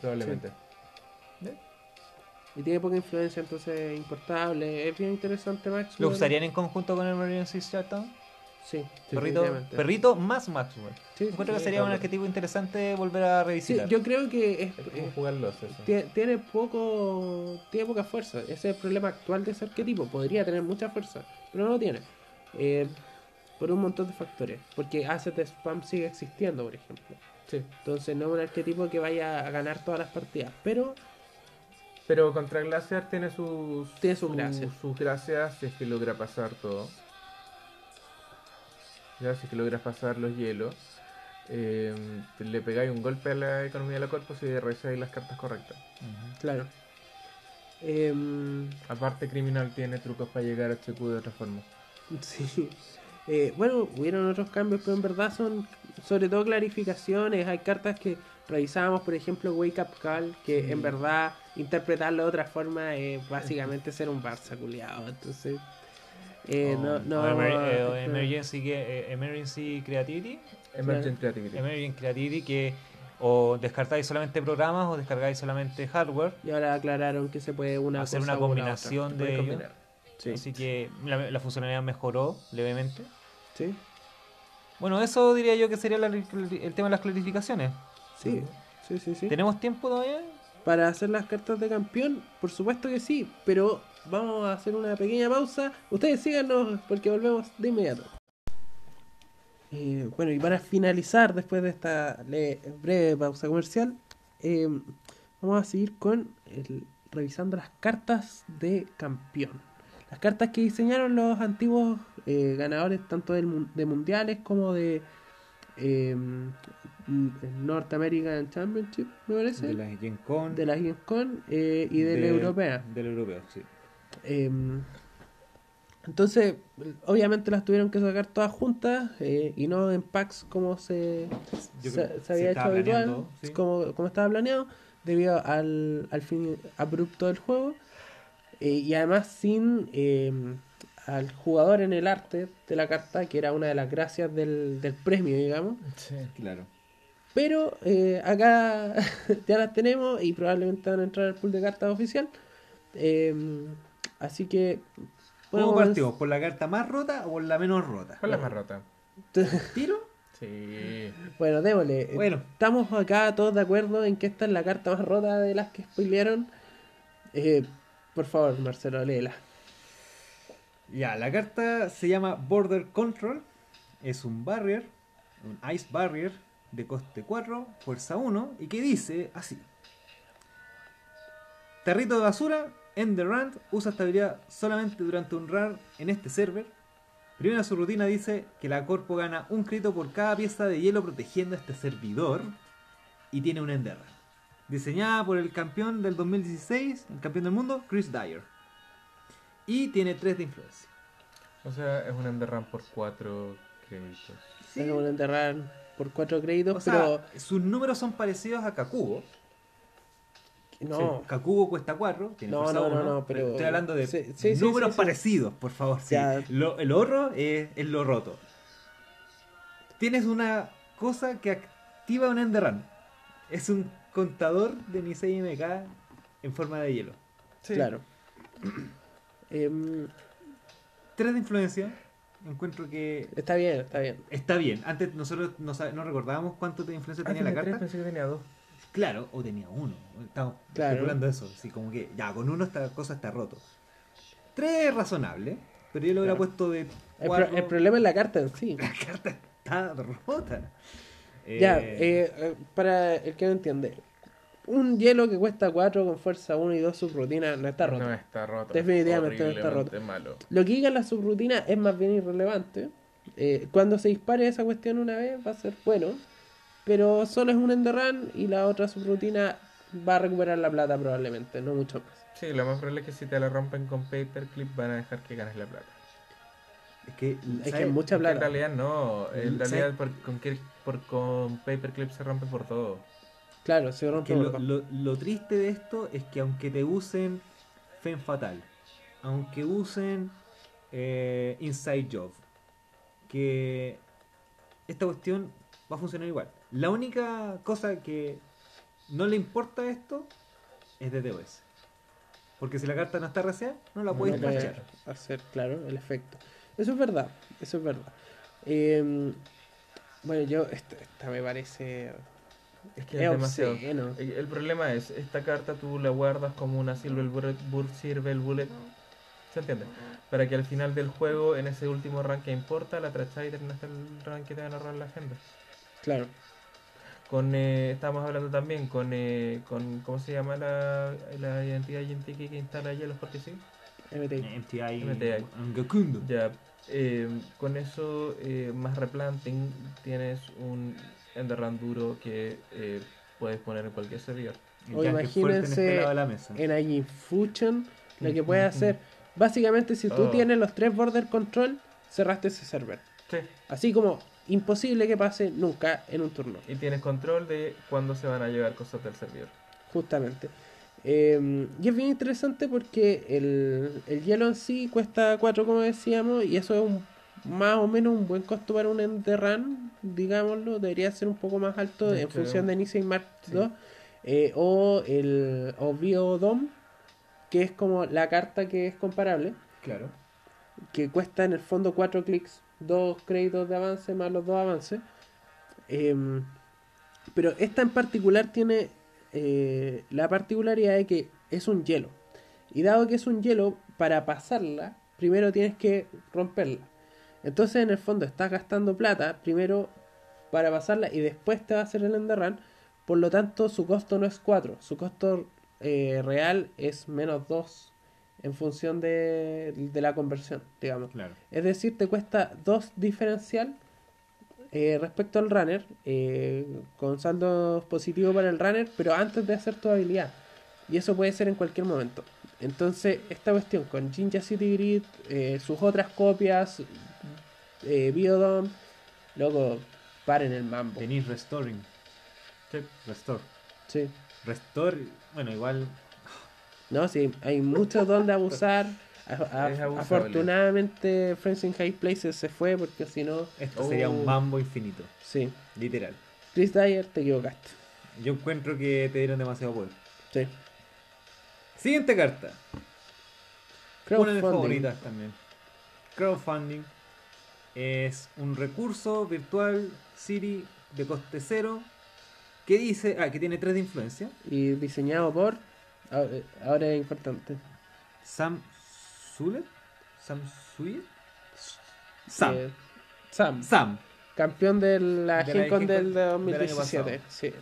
Probablemente. Y tiene poca influencia, entonces es importable. Es bien interesante Maxwell. ¿Lo usarían en conjunto con Emergency Shutdown? Sí, Perrito, perrito más Maxwell. Sí, sí, Encuentro que sí. sería un arquetipo interesante volver a Sí, revisitar. yo creo que es- Es como jugarlos eso. tie- tiene poco tiene poca fuerza. Ese es el problema actual de ese arquetipo. Podría tener mucha fuerza, pero no lo tiene. Eh, por un montón de factores. Porque Asset Spam sigue existiendo, por ejemplo. Sí. Entonces no es un arquetipo que vaya a ganar todas las partidas. Pero Pero contra Glaciar tiene sus, Tiene sus gracias. sus gracias si es que logra pasar todo. Ya, si es que logra pasar los hielos. eh, le pegáis un golpe a la economía de la corpus y revisáis las cartas correctas. Claro. Em, Aparte, Criminal tiene trucos para llegar a HQ de otra forma. Sí. Eh, bueno, hubieron otros cambios, pero en verdad son sobre todo clarificaciones. Hay cartas que revisábamos, por ejemplo, Wake Up Call, que Sí. en verdad interpretarlo de otra forma es básicamente ser un Barça culiado. Entonces, eh, O- no, no. o emer- eh, o eh, emergency, que- eh, emergency Creativity. Emergent Creativity. Emergency Creativity que o descartáis solamente programas o descargáis solamente hardware. Y ahora aclararon que se puede una hacer cosa una combinación de ellos. Sí, Así que la, la funcionalidad mejoró levemente. Sí, Bueno, eso diría yo que sería la- el tema de las clarificaciones. sí, sí, sí, sí. ¿Tenemos tiempo todavía? Para hacer las cartas de campeón, por supuesto que sí, pero vamos a hacer una pequeña pausa. Ustedes síganos porque volvemos de inmediato. Eh, bueno, y para finalizar, después de esta breve pausa comercial, eh, vamos a seguir con el- revisando las cartas de campeón. Las cartas que diseñaron los antiguos eh, ganadores tanto del de mundiales como de eh, North American Championship, me parece. De la Gen Con. de la Gen Con eh, y de, la europea. Del europeo, sí. Eh, entonces, obviamente las tuvieron que sacar todas juntas eh, y no en packs como se, se, había hecho habitual, sí. como, como estaba planeado, debido al, al fin abrupto del juego. Eh, y además sin eh, al jugador en el arte de la carta, que era una de las gracias del, del premio, digamos. Sí. Claro. Pero eh, acá ya las tenemos y probablemente van a entrar al pool de cartas oficial. Eh, así que... ¿Cómo partimos? ¿Por la carta más rota o por la menos rota? ¿Cuál es la más rota? ¿Tiro? Sí. Bueno, démosle. Bueno. Estamos acá todos de acuerdo en que esta es la carta más rota de las que spoilearon. Eh, por favor, Marcelo, léela. Ya, la carta se llama Border Control. Es un barrier, un ice barrier de coste 4, fuerza 1 y que dice así. Territo de basura, en The usa esta habilidad solamente durante un run en este server. Primero su rutina dice que la corpo gana un crédito por cada pieza de hielo protegiendo este servidor y tiene un Ender. Diseñada por el campeón del 2016, el campeón del mundo, Chris Dyer. Y tiene 3 de influencia. O sea, es un enderrun por 4 créditos. Sí. Es un enterrar por cuatro créditos, O sea, pero sus números son parecidos a Kakugo. no. Kakugo cuesta 4, tiene No, no, no, no, pero- Estoy hablando de Sí, sí, sí, números sí, sí. parecidos, por favor. sí. Lo, el horro es, es lo roto. Tienes una cosa que activa un Enderrun. Es un contador de Nisei MK en forma de hielo. Claro. Em, 3 de influencia. Encuentro que está bien, está bien. está bien. Antes nosotros no, no recordábamos cuánto de influencia Ah, tenía la tres, carta. pensé que tenía 2. Claro, o tenía uno. Estamos Claro. especulando eso. Así como que, ya, con uno esta cosa está roto. Tres es razonable, pero yo lo hubiera Claro. puesto de El, pro- cuatro. el problema es la carta en sí. La carta está rota. Ya, Eh, eh, eh, para el que no entiende. Un hielo que cuesta 4 con fuerza 1 y 2 subrutina no está roto. No está roto. Definitivamente no está malo. Lo que diga la subrutina es más bien irrelevante. Eh, cuando se dispare esa cuestión una vez va a ser bueno. Pero solo es un enderrun y la otra subrutina va a recuperar la plata probablemente, no mucho más. Sí, lo más probable es que si te la rompen con paperclip van a dejar que ganes la plata. es que, Es que mucha En plata. realidad no, en ¿Sabes? realidad por, con, que- por, con paperclip se rompe por todo. Claro, se rompe que lo, dos. lo- lo triste de esto es que aunque te usen Fen Fatal, aunque usen eh, Inside Job, que esta cuestión va a funcionar igual. La única cosa que no le importa a esto es de DOS. Porque si la carta no está raciada, no la No puedes parchear. hacer, claro, el efecto. Eso es verdad, eso es verdad. Eh, bueno, yo, esta, esta me parece... Es que Es es demasiado. obsceno. El problema es, esta carta tú la guardas como una Silver Bullet, Silver Bullet ¿se entiende? Para que al final del juego, en ese último rank que importa, la trachada y terminaste el rank que te van a ahorrar la gente. Claro, Con, eh, estábamos hablando también con, eh, con ¿cómo se llama la, la identidad GNTK que instala hielos porque sí? MTI. MTI, MTI. Ya, eh, con eso, eh, más replanting, tienes un Enderrun duro que eh, puedes poner en cualquier servidor. O en este imagínense de. En allí Fusion, lo que puede hacer, básicamente si tú Oh. tienes los tres border control, cerraste ese server. Sí. Así como imposible que pase nunca en un turno, Y tienes control de cuándo se van a llegar cosas del servidor. justamente. Eh, y es bien interesante porque el, el hielo en sí cuesta 4 como decíamos y eso es un, más o menos un buen costo para un Enderrun, digámoslo, debería ser un poco más alto De en función de Nisei Mark sí. II eh, o el o Biodome, que es como la carta que es comparable. Claro. que cuesta en el fondo 4 clics, 2 créditos de avance más los dos avances. Em, pero esta en particular tiene eh, la particularidad de que es un hielo. Y dado que es un hielo, para pasarla, primero tienes que romperla. Entonces en el fondo estás gastando plata primero para pasarla y después te va a hacer el enderrun. Por lo tanto, su costo no es 4, su costo eh, real es menos 2 en función de, de la conversión, digamos. Claro. Es decir, te cuesta 2 diferencial eh, respecto al runner, eh, con saldos positivos para el runner, pero antes de hacer tu habilidad. Y eso puede ser en cualquier momento. Entonces, esta cuestión con Jinja City Grid, eh, sus otras copias, eh, Biodome, luego, paren el mambo. Tenéis Restoring. Sí. Restore. Sí. Restore, bueno, igual. No, sí, hay mucho donde abusar. A- a- afortunadamente, Friends in High Places se fue porque si no, Esto sería un mambo infinito. sí. Literal. Chris Dyer, te equivocaste. Yo encuentro que te dieron demasiado poder. Sí. Siguiente carta. Una de mis favoritas también. Crowdfunding es un recurso virtual Siri de coste cero que dice, ah, que tiene tres de influencia. Y diseñado por. Ahora, es importante. Sam Zulet, Sam Suyet, Sam, Eh, Sam. Sam. Campeón de la De Gen Con del Con del año 2017. Sí.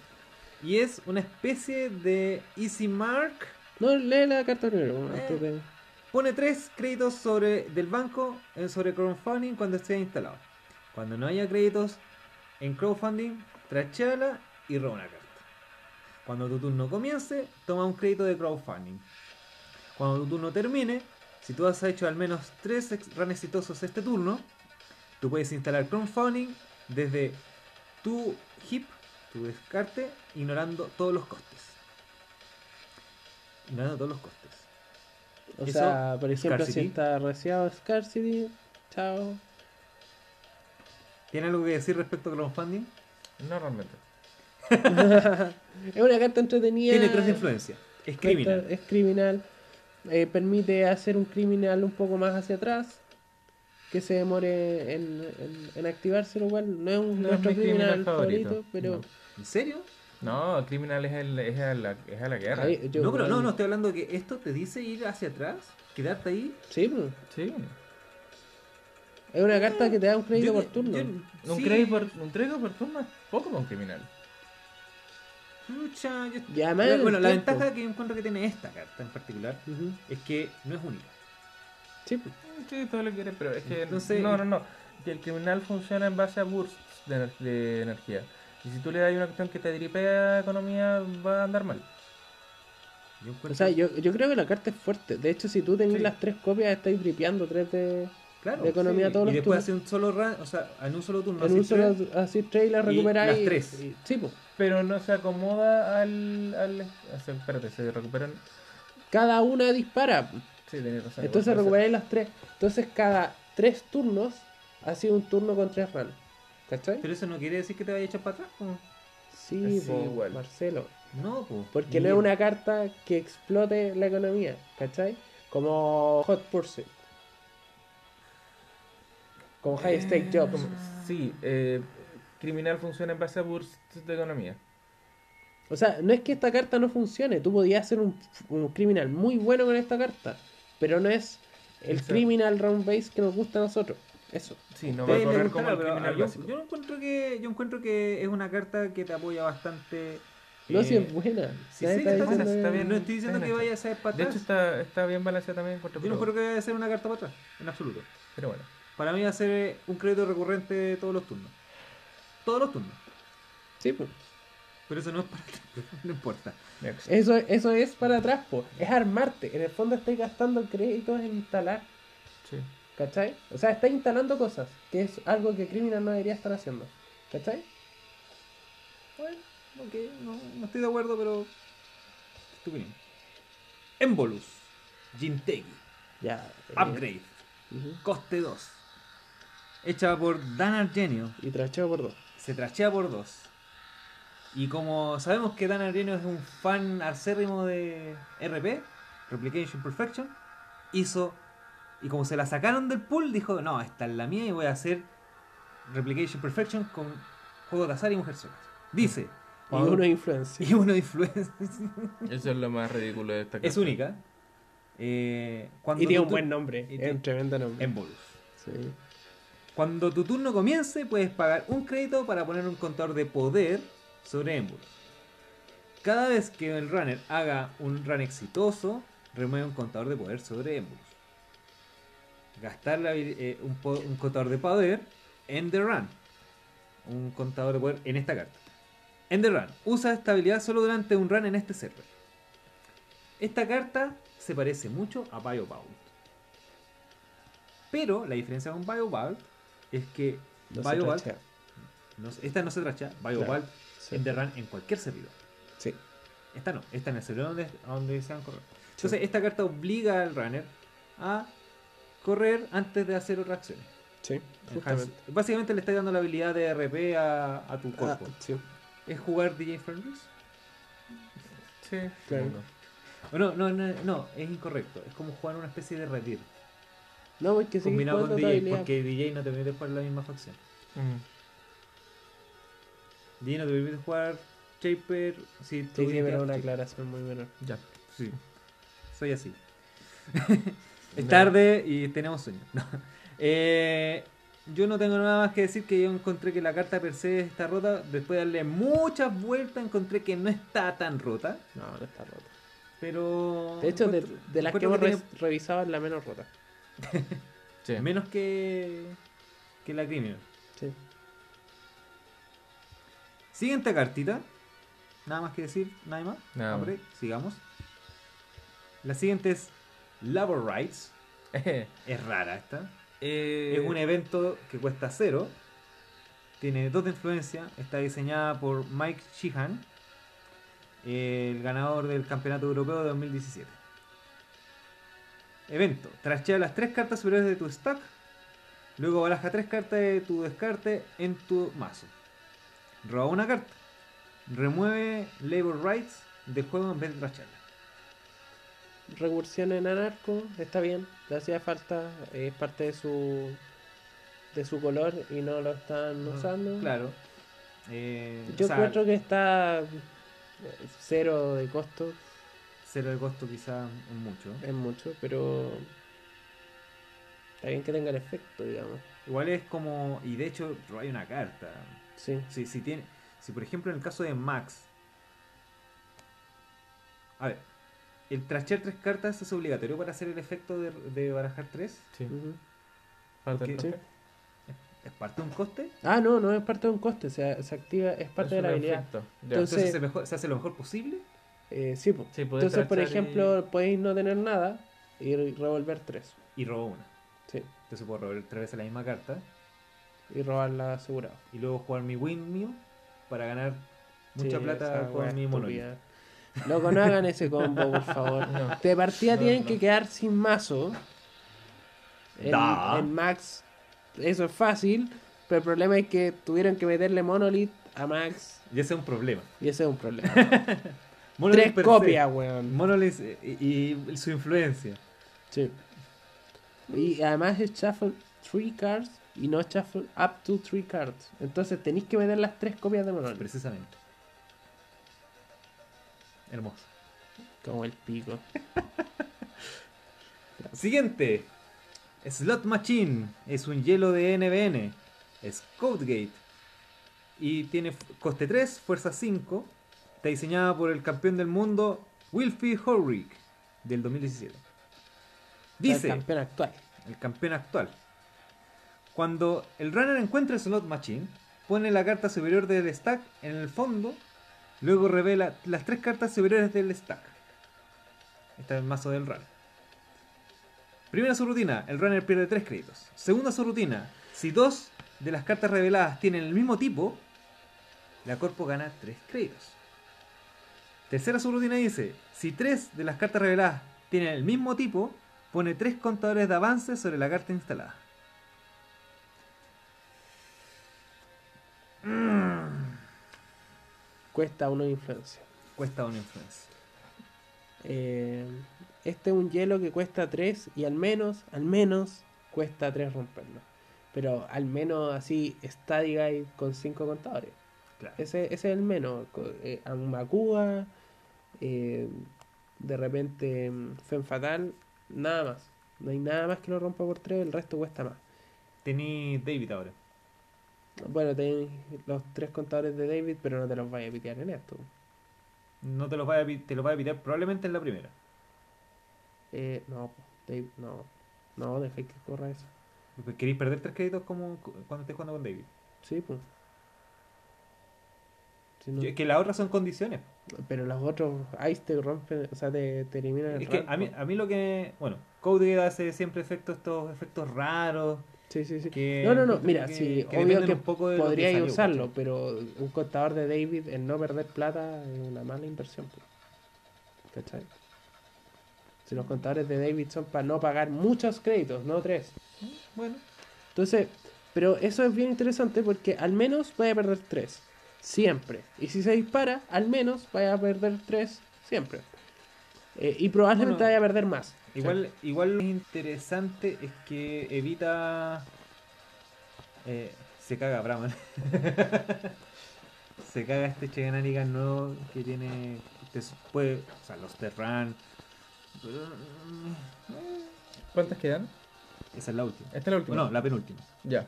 Y es una especie de Easy Mark. No, lee la carta primero. Eh. Pone tres créditos sobre del banco eh, sobre crowdfunding cuando esté instalado. Cuando no haya créditos en crowdfunding, trachéala y roba una carta. Cuando tu turno comience, toma un crédito de crowdfunding. Cuando tu turno termine, si tú has hecho al menos tres ex- runs exitosos este turno, tú puedes instalar crowdfunding desde tu hip, tu descarte, ignorando todos los costes. Ignorando todos los costes. O Eso, sea, por ejemplo, si Scarcity. está reciado Scarcity, chao. ¿Tiene algo que decir respecto a crowdfunding? No realmente. es una carta entretenida. Tiene tres de influencia. Es Carta- criminal. Es criminal. Eh, permite hacer un criminal un poco más hacia atrás. Que se demore en, en, en activarse, lo cual no es un, No es nuestro mi criminal criminal favorito, favorito, pero. no. ¿En serio? No, Criminal es, el, es, a, la, es a la guerra. Yo- no, pero no, no, estoy hablando de que esto te dice ir hacia atrás, quedarte ahí. Sí. Sí. Es una carta que te da un crédito Yo- por turno. yo- Un, sí, crédito por, un crédito por turno es poco con Criminal. pucha, yo- Y además La- el bueno, la tiempo. ventaja que yo encuentro que tiene esta carta en particular es que no es única. Sí, pues. Sí, todo lo que quieres, pero es que. Entonces- no, no, no. Que el criminal funciona en base a bursts de energía. Y si tú le das una cuestión que te dripea economía, va a andar mal. Yo encuentro- O sea, yo, yo creo que la carta es fuerte. De hecho, si tú tenés Sí. las tres copias, estáis dripeando tres de, claro, de economía sí. todos Y los después turnos. hace un solo run, o sea, en un solo turno. en un solo tres, así trailer y recuperáis. las tres. y- sí, pues. Pero no se acomoda al. al o sea, espérate, se recuperan. Cada una dispara. Sí, tenés razón. Entonces recuperáis las tres. Entonces cada tres turnos ha sido un turno con tres runs. ¿Cachai? Pero eso no quiere decir que te vaya a echar para atrás. po. Sí, Sí, po, igual. Marcelo. No, pues. Porque no es una carta que explote la economía. ¿Cachai? Como Hot Pursuit. Como High Stake Jobs. Sí, eh, criminal funciona en base a bursts de economía. O sea, no es que esta carta no funcione. Tú podías hacer un, un criminal muy bueno con esta carta. Pero no es el Exacto. criminal round base que nos gusta a nosotros. Eso. Sí, no va a correr como el criminal yo, yo encuentro que yo encuentro que es una carta que te apoya bastante. No, eh, si es buena. sí, sí, está buena, está bien. No estoy diciendo que bien vaya a ser para De atrás. hecho, está, está bien balanceada también contra yo no creo que vaya a ser una carta para atrás, en absoluto. Pero bueno. Para mí va a ser un crédito recurrente todos los turnos. Todos los turnos. Sí, pues. Pero eso no es para atrás, no importa. Eso, eso es para atrás, po. es armarte. En el fondo estáis gastando créditos en instalar. ¿Cachai? O sea, está instalando cosas, que es algo que Criminal no debería estar haciendo, ¿cachai? Bueno, ok, no, no estoy de acuerdo, pero. es tu opinión. Embolus. Jintegi. Ya. eh, Upgrade. Coste 2. Hecha por Dan Argenio. Y tracheo por dos. Se trachea por 2. Y como sabemos que Dan Argenio es un fan acérrimo de RP, Replication Perfection, hizo. Y como se la sacaron del pool, dijo: No, esta es la mía y voy a hacer Replication Perfection con juegos de azar y mujer sola. Dice. Y de influencia. y uno de influencia. Eso es lo más ridículo de esta es carta. única. Eh, cuando Y tiene un buen nombre, y es tiene- un tremendo nombre. Embolus. Sí. Cuando tu turno comience, puedes pagar un crédito para poner un contador de poder sobre Embolus. Cada vez que el runner haga un run exitoso, remueve un contador de poder sobre Embolus. Gastar la eh, un, un contador de poder en the run. un contador de poder en esta carta. En the run, usa esta habilidad solo durante un run en este server. Esta carta se parece mucho a Biobound. Pero la diferencia con Biobound es que No se- esta no se tracha, Biobound Sí. en the run en cualquier servidor. Sí. Esta no, esta en el servidor donde, donde se van a correr. Entonces, esta carta obliga al runner a correr antes de hacer otras acciones. Sí, justamente. Básicamente le está dando la habilidad de RP a, a tu Ah, cuerpo. sí, ¿Es jugar DJ Fenris? Sí, Claro. no, no, no, no, es incorrecto. Es como jugar una especie de retir. No, porque sí combinado con DJ, porque DJ no te permite jugar la misma facción. Mm. DJ no te permite jugar Shaper si tú Sí, sí, pero tienes- una aclaración muy menor. Ya. Sí, soy así. es No. tarde y tenemos sueño. No. Eh, yo no tengo nada más que decir que yo encontré que la carta per se está rota. Después de darle muchas vueltas encontré que no está tan rota. No, no está rota. Pero... De hecho, de, las que hemos tiene re- revisado es la menos rota. Sí. Menos que, que la criminal. Sí. Siguiente cartita. Nada más que decir, nada más. Nada Hombre, sigamos. La siguiente es Labor Rights. Es rara esta. Eh, Es un evento que cuesta cero. Tiene dos de influencia. Está diseñada por Mike Sheehan, el ganador del Campeonato Europeo de 2017. Evento. Trashea las tres cartas superiores de tu stack. Luego baraja tres cartas de tu descarte en tu mazo. Roba una carta. Remueve Labor Rights del juego en vez de trashearla. Recursión en anarco, está bien. Le hacía falta, es parte de su de su color y no lo están usando. Claro. Eh, Yo sea, encuentro que está eh, cero de costo, Cero de costo quizá es mucho. es mucho, pero está bien que tenga el efecto, digamos. Igual es como. Y de hecho, hay una carta. Sí. Si, si tiene. Si por ejemplo en el caso de Max. A ver. El trashear tres cartas es obligatorio para hacer el efecto de, de barajar tres. Sí. Profe. ¿Es parte de un coste? Ah, no, no es parte de un coste, se, se activa, es parte Es de la habilidad. Entonces- Entonces se, mejor- se hace lo mejor posible. Eh, sí, podés Entonces, por trachar y- ejemplo, podéis no tener nada y re- revolver tres. Y robo una. Sí. Entonces puedo robar tres veces la misma carta. Y robarla asegurado. Y luego jugar mi windmill para ganar mucha Sí, plata con mi monolith. Loco, no hagan ese combo, por favor. No. De partida No, tienen no. que quedar sin mazo. En, Max, eso es fácil. Pero el problema es que tuvieron que meterle Monolith a Max. Y ese es un problema. Y ese es un problema. Monolith Tres copias, weón. Monolith y, y su influencia. Sí. Y además es shuffle three cards y no shuffle up to three cards. Entonces tenéis que meter las tres copias de Monolith. Precisamente. Hermoso. Como el pico. Siguiente. Slot Machine. Es un hielo de NBN. Es Codegate. Y tiene coste 3, fuerza 5. Está diseñada por el campeón del mundo, Wilfie Horrick, del 2017. Dice, El campeón actual. el campeón actual. Cuando el runner encuentra el slot machine, pone la carta superior del stack en el fondo, luego revela las tres cartas superiores del stack. Este es el mazo del runner. Primera subrutina, el runner pierde 3 créditos. Segunda subrutina, si dos de las cartas reveladas tienen el mismo tipo, la corpo gana 3 créditos. Tercera subrutina dice, si tres de las cartas reveladas tienen el mismo tipo, pone tres contadores de avance sobre la carta instalada. Cuesta uno de influencia. Cuesta una influencia. Eh, este es un hielo que cuesta 3 y al menos, al menos, cuesta 3 romperlo. Pero al menos así, Study Guide con 5 contadores. Claro. Ese, ese es el menos. Eh, eh, de repente mm, Fen Fatal, nada más. No hay nada más que lo rompa por 3, el resto cuesta más. Tení David ahora. Bueno, tenéis los tres contadores de David, pero no te los vayas a pitear en esto. No te lo vaya a, te lo vaya a pitar probablemente en la primera. Eh, no, David, no. No, dejé que corra eso. Porque ¿Queréis perder tres créditos como cu- cuando estés jugando con David? Sí, pues. Si no- que las otras son condiciones. Pero los otros Ice te rompen, o sea, te, te eliminan el Es que a mí, a mí lo que. Bueno, Code hace siempre efectos, estos efectos raros. Sí, sí, sí. que no, no, no, mira, que- sí, que obvio que poco podría salió, usarlo, ¿cachai? pero un contador de David, el no perder plata es una mala inversión. ¿Cachai? Si los contadores de David son para no pagar muchos créditos, no tres. Bueno, Entonces, pero eso es bien interesante porque al menos vaya a perder tres. Siempre. Y si se dispara, al menos vaya a perder tres siempre. Eh, y probablemente Bueno, vaya a perder más. igual, igual lo interesante es que evita. eh, se caga Brahman. se caga este Cheganarigan nuevo que tiene. Después, o sea, los Terran. ¿Cuántas quedan? Esa es la última. Esta es la última. Bueno, la penúltima. Ya.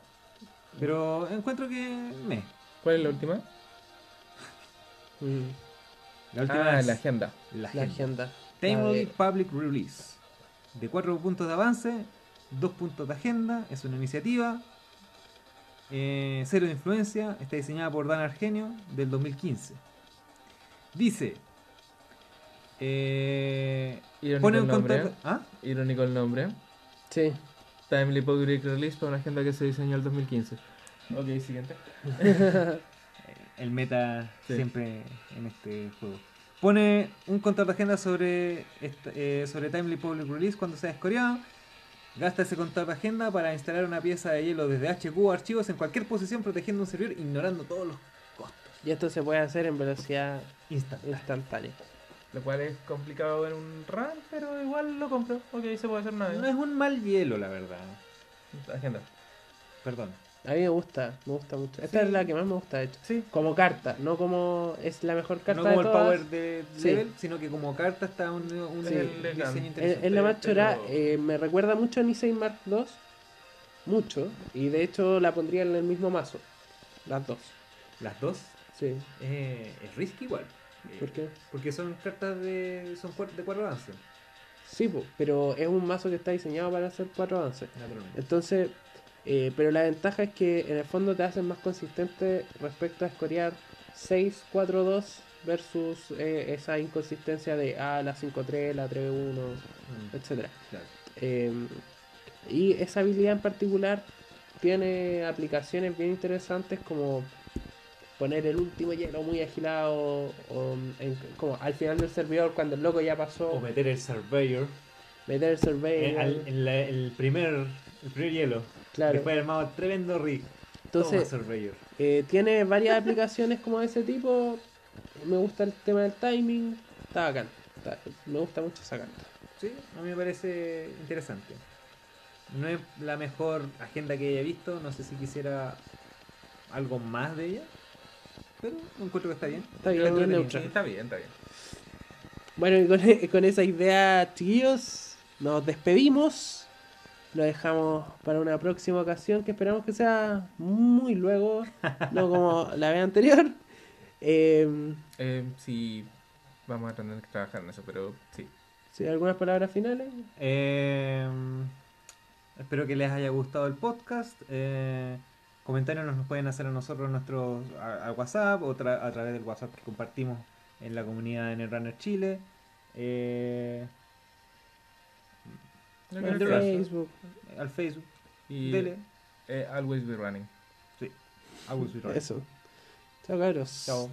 Pero encuentro que. Me. ¿Cuál es la última? Mm, La última Ah, es la agenda. la la agenda. agenda. Timely Public Release. De 4 puntos de avance, 2 puntos de agenda, es una iniciativa. eh, cero de influencia, está diseñada por Dan Argenio del 2015. Dice. eh, Irónico pone el nombre. ¿Ah? Irónico el nombre. Sí. Timely Public Release para una agenda que se diseñó el 2015. Ok, siguiente. El meta Sí. siempre en este juego. Pone un contador de agenda sobre, eh, sobre Timely Public Release cuando sea escoreado. Gasta ese contador de agenda para instalar una pieza de hielo desde HQ o archivos en cualquier posición protegiendo un servidor ignorando todos los costos. Y esto se puede hacer en velocidad Instantánea. instantánea. Lo cual es complicado en un run, pero igual lo compro. Ok, se puede hacer nada. No es un mal hielo, la verdad. Agenda. Perdón. A mí me gusta, me gusta mucho. Esta Sí. es la que más me gusta, de hecho. Sí. Como carta, no como es la mejor carta no como de el todas. power de Sí. level, sino que como carta está un, un Sí, diseño interesante. Es, la más pero- eh, me recuerda mucho a Nisei Mark II, mucho, y de hecho la pondría en el mismo mazo, las dos. Las dos Sí, eh, es risky igual. Eh, ¿por qué? Porque son cartas de. son de cuatro avances. Sí, pero es un mazo que está diseñado para hacer cuatro avances. Naturalmente. Entonces, eh, pero la ventaja es que en el fondo te hacen más consistente respecto a escorear 6-4-2 versus eh, esa inconsistencia de ah, la 5-3, la 3-1, Mm, etcétera. claro. Eh, y esa habilidad en particular tiene aplicaciones bien interesantes como poner el último hielo muy agilado o en- como al final del servidor cuando el loco ya pasó, O meter el Surveyor. meter el survey. En, al- en la- el, primer, el primer hielo. Claro. Después armado tremendo rig. Entonces. Eh, tiene varias aplicaciones como de ese tipo. Me gusta el tema del timing. Está bacán. Está- me gusta mucho esa carta. Sí, a mí me parece interesante. No es la mejor agenda que haya visto. No sé si quisiera algo más de ella. Pero encuentro que está bien. Está bien. Sí, está bien, está bien. Bueno, y con, con esa idea, chiquillos, nos despedimos. Lo dejamos para una próxima ocasión que esperamos que sea muy luego, no como la vez anterior. Eh, Eh, sí, vamos a tener que trabajar en eso, pero sí. ¿sí, ¿Algunas palabras finales? Eh, espero que les haya gustado el podcast. Eh, comentarios nos los pueden hacer a nosotros nuestro, a, a WhatsApp o tra- a través del WhatsApp que compartimos en la comunidad de Netrunner Chile. Eh, Eso. Facebook. al Facebook. Y Dele. eh, always be running. Sí. Always be right. Eso. Chao, cabros. Chao.